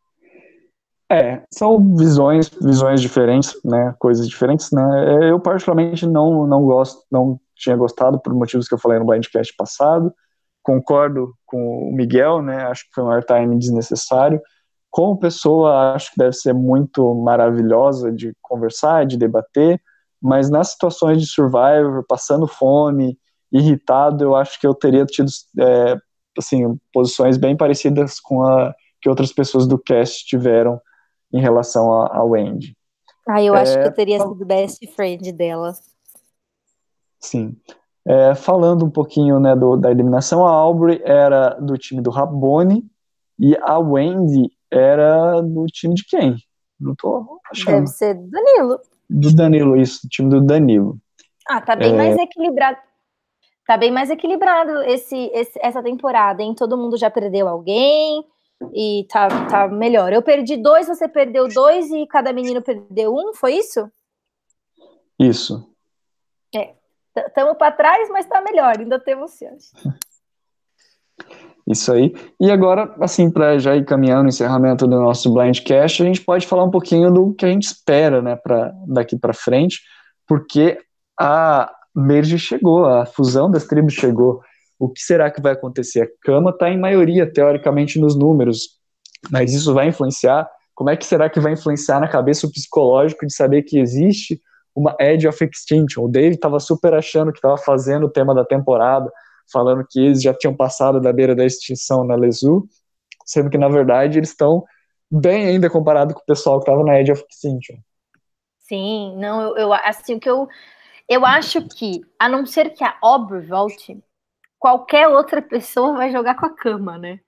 é. são visões, visões diferentes, né? Coisas diferentes, né? É, eu particularmente não não gosto, não tinha gostado por motivos que eu falei no blindcast passado. Concordo com o Miguel, né? Acho que foi um airtime desnecessário como pessoa, acho que deve ser muito maravilhosa de conversar, de debater, mas nas situações de survivor, passando fome, irritado, eu acho que eu teria tido é, assim, posições bem parecidas com a que outras pessoas do cast tiveram em relação a, a Wendy. Ah, eu é, acho que eu teria sido best friend dela. Sim. É, falando um pouquinho né, do, da eliminação, a Aubrey era do time do Rabone e a Wendy era do time de quem? Não tô achando. Deve ser do Danilo. Do Danilo, isso, do time do Danilo. Ah, tá bem é... mais equilibrado. Tá bem mais equilibrado esse, esse, essa temporada, hein? Todo mundo já perdeu alguém. e tá, tá melhor. Eu perdi dois, você perdeu dois e cada menino perdeu um, foi isso? Isso. É. Estamos para trás, mas está melhor, ainda temos chance. Isso aí. E agora, assim, para já ir caminhando o encerramento do nosso Blindcast, a gente pode falar um pouquinho do que a gente espera, né, pra, daqui para frente, porque a merge chegou, a fusão das tribos chegou. O que será que vai acontecer? A cama está em maioria, teoricamente, nos números, mas isso vai influenciar? Como é que será que vai influenciar na cabeça o psicológico de saber que existe uma Edge of Extinction? O Dave estava super achando que estava fazendo o tema da temporada, falando que eles já tinham passado da beira da extinção na Lesu, sendo que, na verdade, eles estão bem ainda comparado com o pessoal que estava na Edge of Extinction. Sim, não, eu, eu assim, o que eu, eu acho que, a não ser que a Aubrey volte, qualquer outra pessoa vai jogar com a cama, né?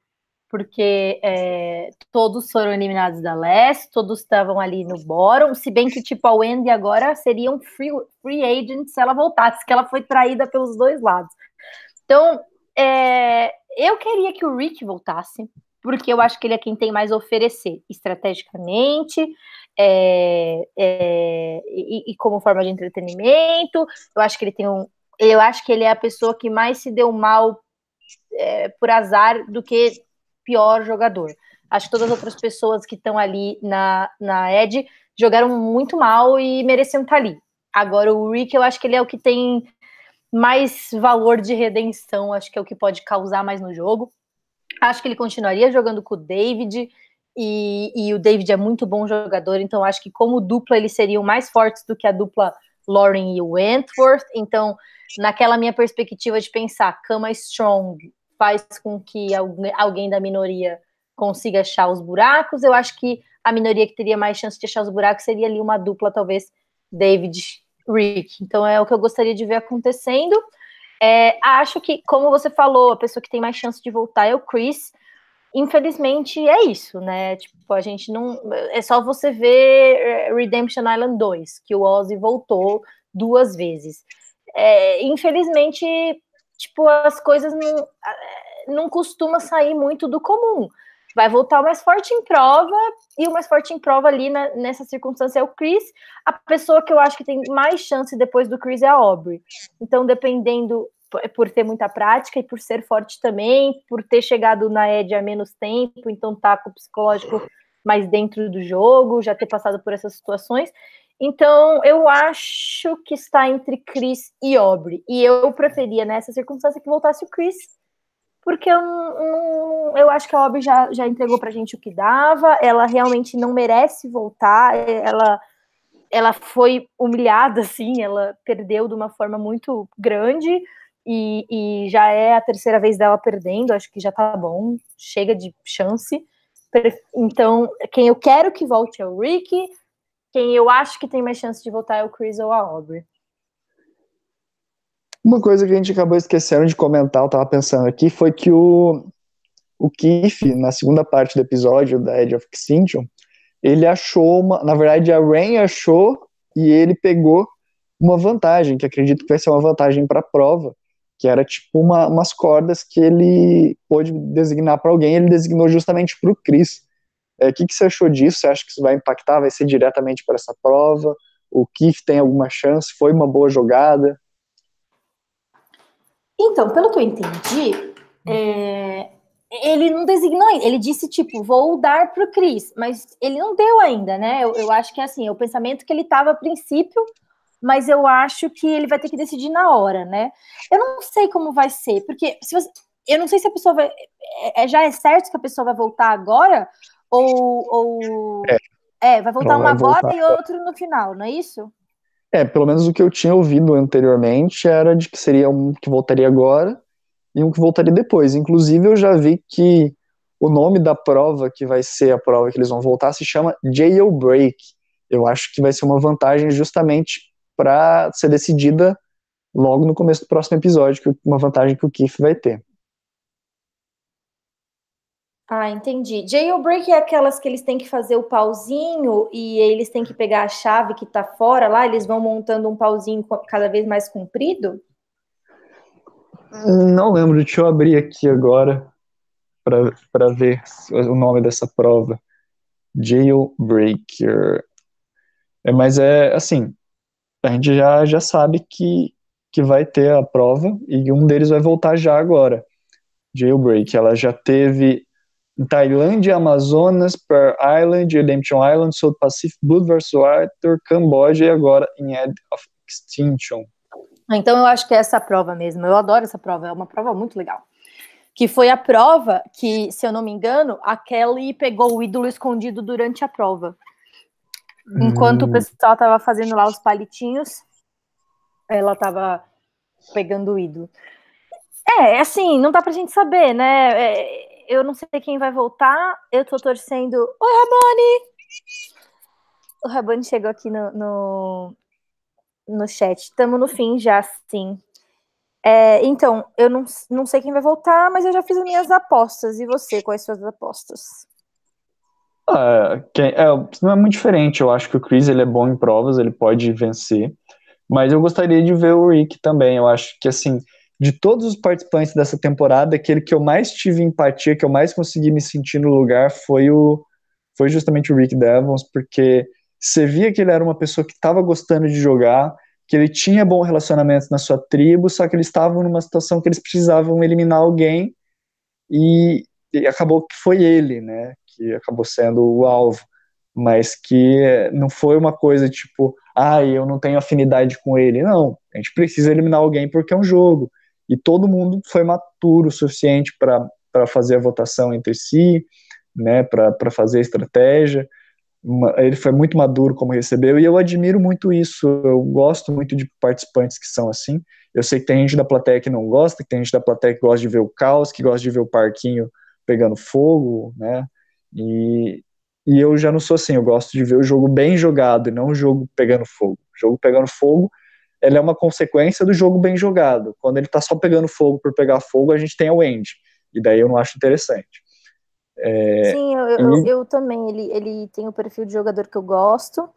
Porque é, todos foram eliminados da leste, todos estavam ali no bottom, se bem que, tipo, a Wendy agora seria um free, free agent se ela voltasse, que ela foi traída pelos dois lados. Então, é, eu queria que o Rick voltasse, porque eu acho que ele é quem tem mais a oferecer estrategicamente é, é, e, e, como forma de entretenimento. Eu acho que ele tem um. Eu acho que ele é a pessoa que mais se deu mal é, por azar do que pior jogador. Acho que todas as outras pessoas que estão ali na, na Ed jogaram muito mal e mereciam estar ali. Agora, o Rick, eu acho que ele é o que tem mais valor de redenção, acho que é o que pode causar mais no jogo. Acho que ele continuaria jogando com o David, e, e, o David é muito bom jogador, então acho que como dupla eles seriam mais fortes do que a dupla Lauren e Wentworth. Então, naquela minha perspectiva de pensar, cama strong faz com que alguém da minoria consiga achar os buracos. Eu acho que a minoria que teria mais chance de achar os buracos seria ali uma dupla, talvez David Rick. Então é o que eu gostaria de ver acontecendo. É, acho que, como você falou, a pessoa que tem mais chance de voltar é o Chris. Infelizmente é isso, né? Tipo, a gente não. É só você ver é, Redemption Island 2, que o Ozzy voltou duas vezes. É, infelizmente, tipo, as coisas não, não costuma sair muito do comum vai voltar o mais forte em prova, e o mais forte em prova ali na, nessa circunstância é o Chris. A pessoa que eu acho que tem mais chance depois do Chris é a Aubrey. Então, dependendo, por ter muita prática e por ser forte também, por ter chegado na Ed há menos tempo, então tá com o psicológico mais dentro do jogo, já ter passado por essas situações. Então, eu acho que está entre Chris e Aubrey. E eu preferia, nessa circunstância, que voltasse o Chris, porque eu, eu acho que a Aubrey já, já entregou pra gente o que dava, ela realmente não merece voltar, ela, ela foi humilhada, assim, ela perdeu de uma forma muito grande, e, e já é a terceira vez dela perdendo, acho que já tá bom, chega de chance. Então, quem eu quero que volte é o Rick, quem eu acho que tem mais chance de voltar é o Chris ou a Aubrey. Uma coisa que a gente acabou esquecendo de comentar, eu tava pensando aqui, foi que o, o Keith, na segunda parte do episódio da Edge of Extinction, ele achou uma. Na verdade, a Rain achou e ele pegou uma vantagem, que acredito que vai ser uma vantagem para a prova, que era tipo uma, umas cordas que ele pôde designar para alguém, ele designou justamente para o Chris. É, o é, que, que você achou disso? Você acha que isso vai impactar? Vai ser diretamente para essa prova? O Keith tem alguma chance? Foi uma boa jogada? Então, pelo que eu entendi, é, ele não designou. Ele disse, tipo, vou dar para o Cris, mas ele não deu ainda, né? Eu, eu acho que é assim, é o pensamento que ele estava a princípio, mas eu acho que ele vai ter que decidir na hora, né? Eu não sei como vai ser, porque se você, eu não sei se a pessoa vai. É, é já é certo que a pessoa vai voltar agora, ou. ou é. é vai voltar uma vai agora e outro no final, não é isso? É, pelo menos o que eu tinha ouvido anteriormente era de que seria um que voltaria agora e um que voltaria depois. Inclusive, eu já vi que o nome da prova que vai ser a prova que eles vão voltar se chama Jailbreak. Eu acho que vai ser uma vantagem justamente para ser decidida logo no começo do próximo episódio, uma vantagem que o Keith vai ter. Ah, entendi. Jailbreak é aquelas que eles têm que fazer o pauzinho e eles têm que pegar a chave que está fora lá, eles vão montando um pauzinho cada vez mais comprido? Não lembro, deixa eu abrir aqui agora. para ver o nome dessa prova. Jailbreaker. É, mas é assim, a gente já, já sabe que, que vai ter a prova e um deles vai voltar já agora. Jailbreak. Ela já teve em Tailândia, Amazonas, Pearl Island, Redemption Island, South Pacific, Blood vs. Water, Camboja e agora em Edge of Extinction. Então eu acho que é essa prova mesmo. Eu adoro essa prova, é uma prova muito legal. Que foi a prova que, se eu não me engano, a Kelly pegou o ídolo escondido durante a prova. Enquanto hum. o pessoal estava fazendo lá os palitinhos, ela estava pegando o ídolo. É, assim, não dá pra gente saber, né? É, eu não sei quem vai voltar. Eu tô torcendo. Oi, Ramone! O Rabone chegou aqui no, no, no chat. Estamos no fim já, sim. É, então, eu não, não sei quem vai voltar, mas eu já fiz as minhas apostas. E você, quais suas apostas? Ah, é, não é muito diferente. Eu acho que o Chris ele é bom em provas, ele pode vencer. Mas eu gostaria de ver o Rick também. Eu acho que, assim, de todos os participantes dessa temporada, aquele que eu mais tive empatia, que eu mais consegui me sentir no lugar foi o foi justamente o Rick Devons, porque você via que ele era uma pessoa que estava gostando de jogar, que ele tinha bom relacionamento na sua tribo, só que eles estavam numa situação que eles precisavam eliminar alguém e, e acabou que foi ele, né, que acabou sendo o alvo, mas que não foi uma coisa tipo, ah, eu não tenho afinidade com ele, não, a gente precisa eliminar alguém porque é um jogo, e todo mundo foi maturo o suficiente para fazer a votação entre si, né, para fazer a estratégia, ele foi muito maduro como recebeu, e eu admiro muito isso, eu gosto muito de participantes que são assim, eu sei que tem gente da plateia que não gosta, que tem gente da plateia que gosta de ver o caos, que gosta de ver o parquinho pegando fogo, né, e, e eu já não sou assim, eu gosto de ver o jogo bem jogado, e não o jogo pegando fogo, o jogo pegando fogo, ele é uma consequência do jogo bem jogado, quando ele tá só pegando fogo por pegar fogo, a gente tem o end, e daí eu não acho interessante. É, Sim, eu, eu, eu, também. Ele, ele tem o perfil de jogador que eu gosto.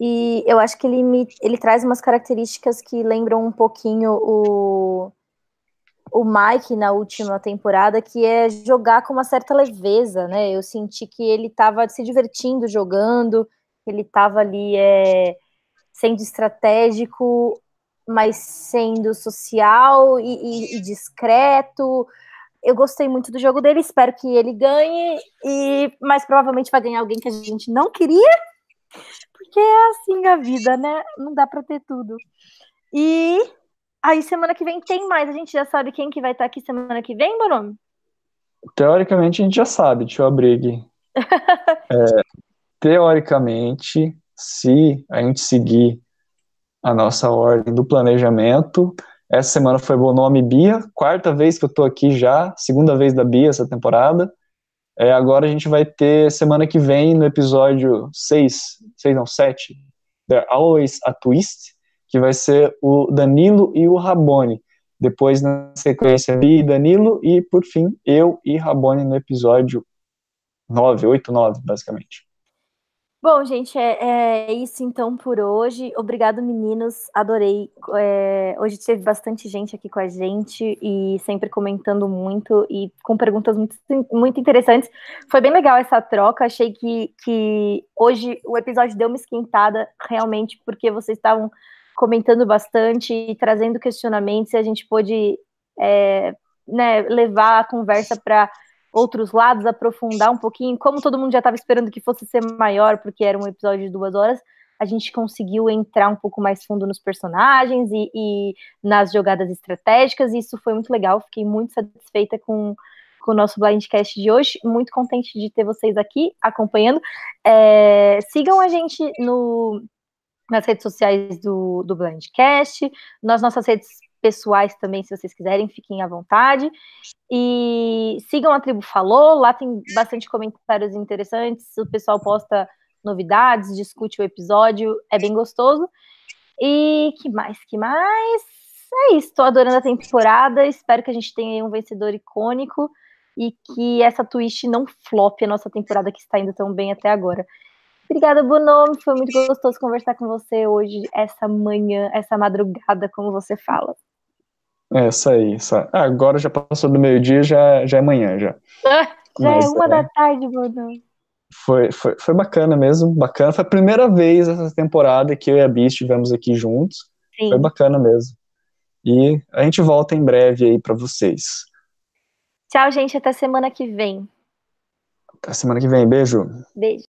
E eu acho que ele, me, ele traz umas características que lembram um pouquinho o, o Mike na última temporada, que é jogar com uma certa leveza, né? Eu senti que ele estava se divertindo jogando, ele estava ali é, sendo estratégico, mas sendo social e, e, e discreto eu gostei muito do jogo dele, espero que ele ganhe, e mais provavelmente vai ganhar alguém que a gente não queria, porque é assim a vida, né? Não dá para ter tudo. E aí semana que vem tem mais, a gente já sabe quem que vai estar aqui semana que vem, Bonomi? Teoricamente a gente já sabe, deixa eu abrir aqui. é, teoricamente, se a gente seguir a nossa ordem do planejamento, essa semana foi Bonome Bia, quarta vez que eu tô aqui já, segunda vez da Bia essa temporada. É, agora a gente vai ter semana que vem no episódio 6, 6 não, 7, There Always a Twist, que vai ser o Danilo e o Rabone. Depois, na sequência, Bia e Danilo, e por fim, eu e Rabone no episódio 9, 8, 9, basicamente. Bom, gente, é, é, isso então por hoje. Obrigado, meninos. Adorei. É, hoje teve bastante gente aqui com a gente e sempre comentando muito e com perguntas muito, muito interessantes. Foi bem legal essa troca. Achei que, que hoje o episódio deu uma esquentada realmente, porque vocês estavam comentando bastante e trazendo questionamentos e a gente pôde é, né, levar a conversa para outros lados, aprofundar um pouquinho. Como todo mundo já estava esperando que fosse ser maior, porque era um episódio de duas horas, a gente conseguiu entrar um pouco mais fundo nos personagens e, e nas jogadas estratégicas, e isso foi muito legal. Fiquei muito satisfeita com, com o nosso Blindcast de hoje. Muito contente de ter vocês aqui acompanhando. É, sigam a gente no, nas redes sociais do, do Blindcast, nas nossas redes pessoais também, se vocês quiserem, fiquem à vontade. E sigam a Tribo Falou, lá tem bastante comentários interessantes, o pessoal posta novidades, discute o episódio, é bem gostoso. E que mais? Que mais? É isso, estou adorando a temporada, espero que a gente tenha um vencedor icônico e que essa twist não flop a nossa temporada que está indo tão bem até agora. Obrigada, Bonome. Foi muito gostoso conversar com você hoje, essa manhã, essa madrugada, como você fala. É, isso aí. Isso aí. Ah, agora já passou do meio-dia, já, já é manhã já. já é Mas, é uma é... da tarde, Bruno. Foi, foi, foi bacana mesmo, bacana. Foi a primeira vez essa temporada que eu e a Bi estivemos aqui juntos. Sim. Foi bacana mesmo. E a gente volta em breve aí para vocês. Tchau, gente. Até semana que vem. Até semana que vem. Beijo. Beijo.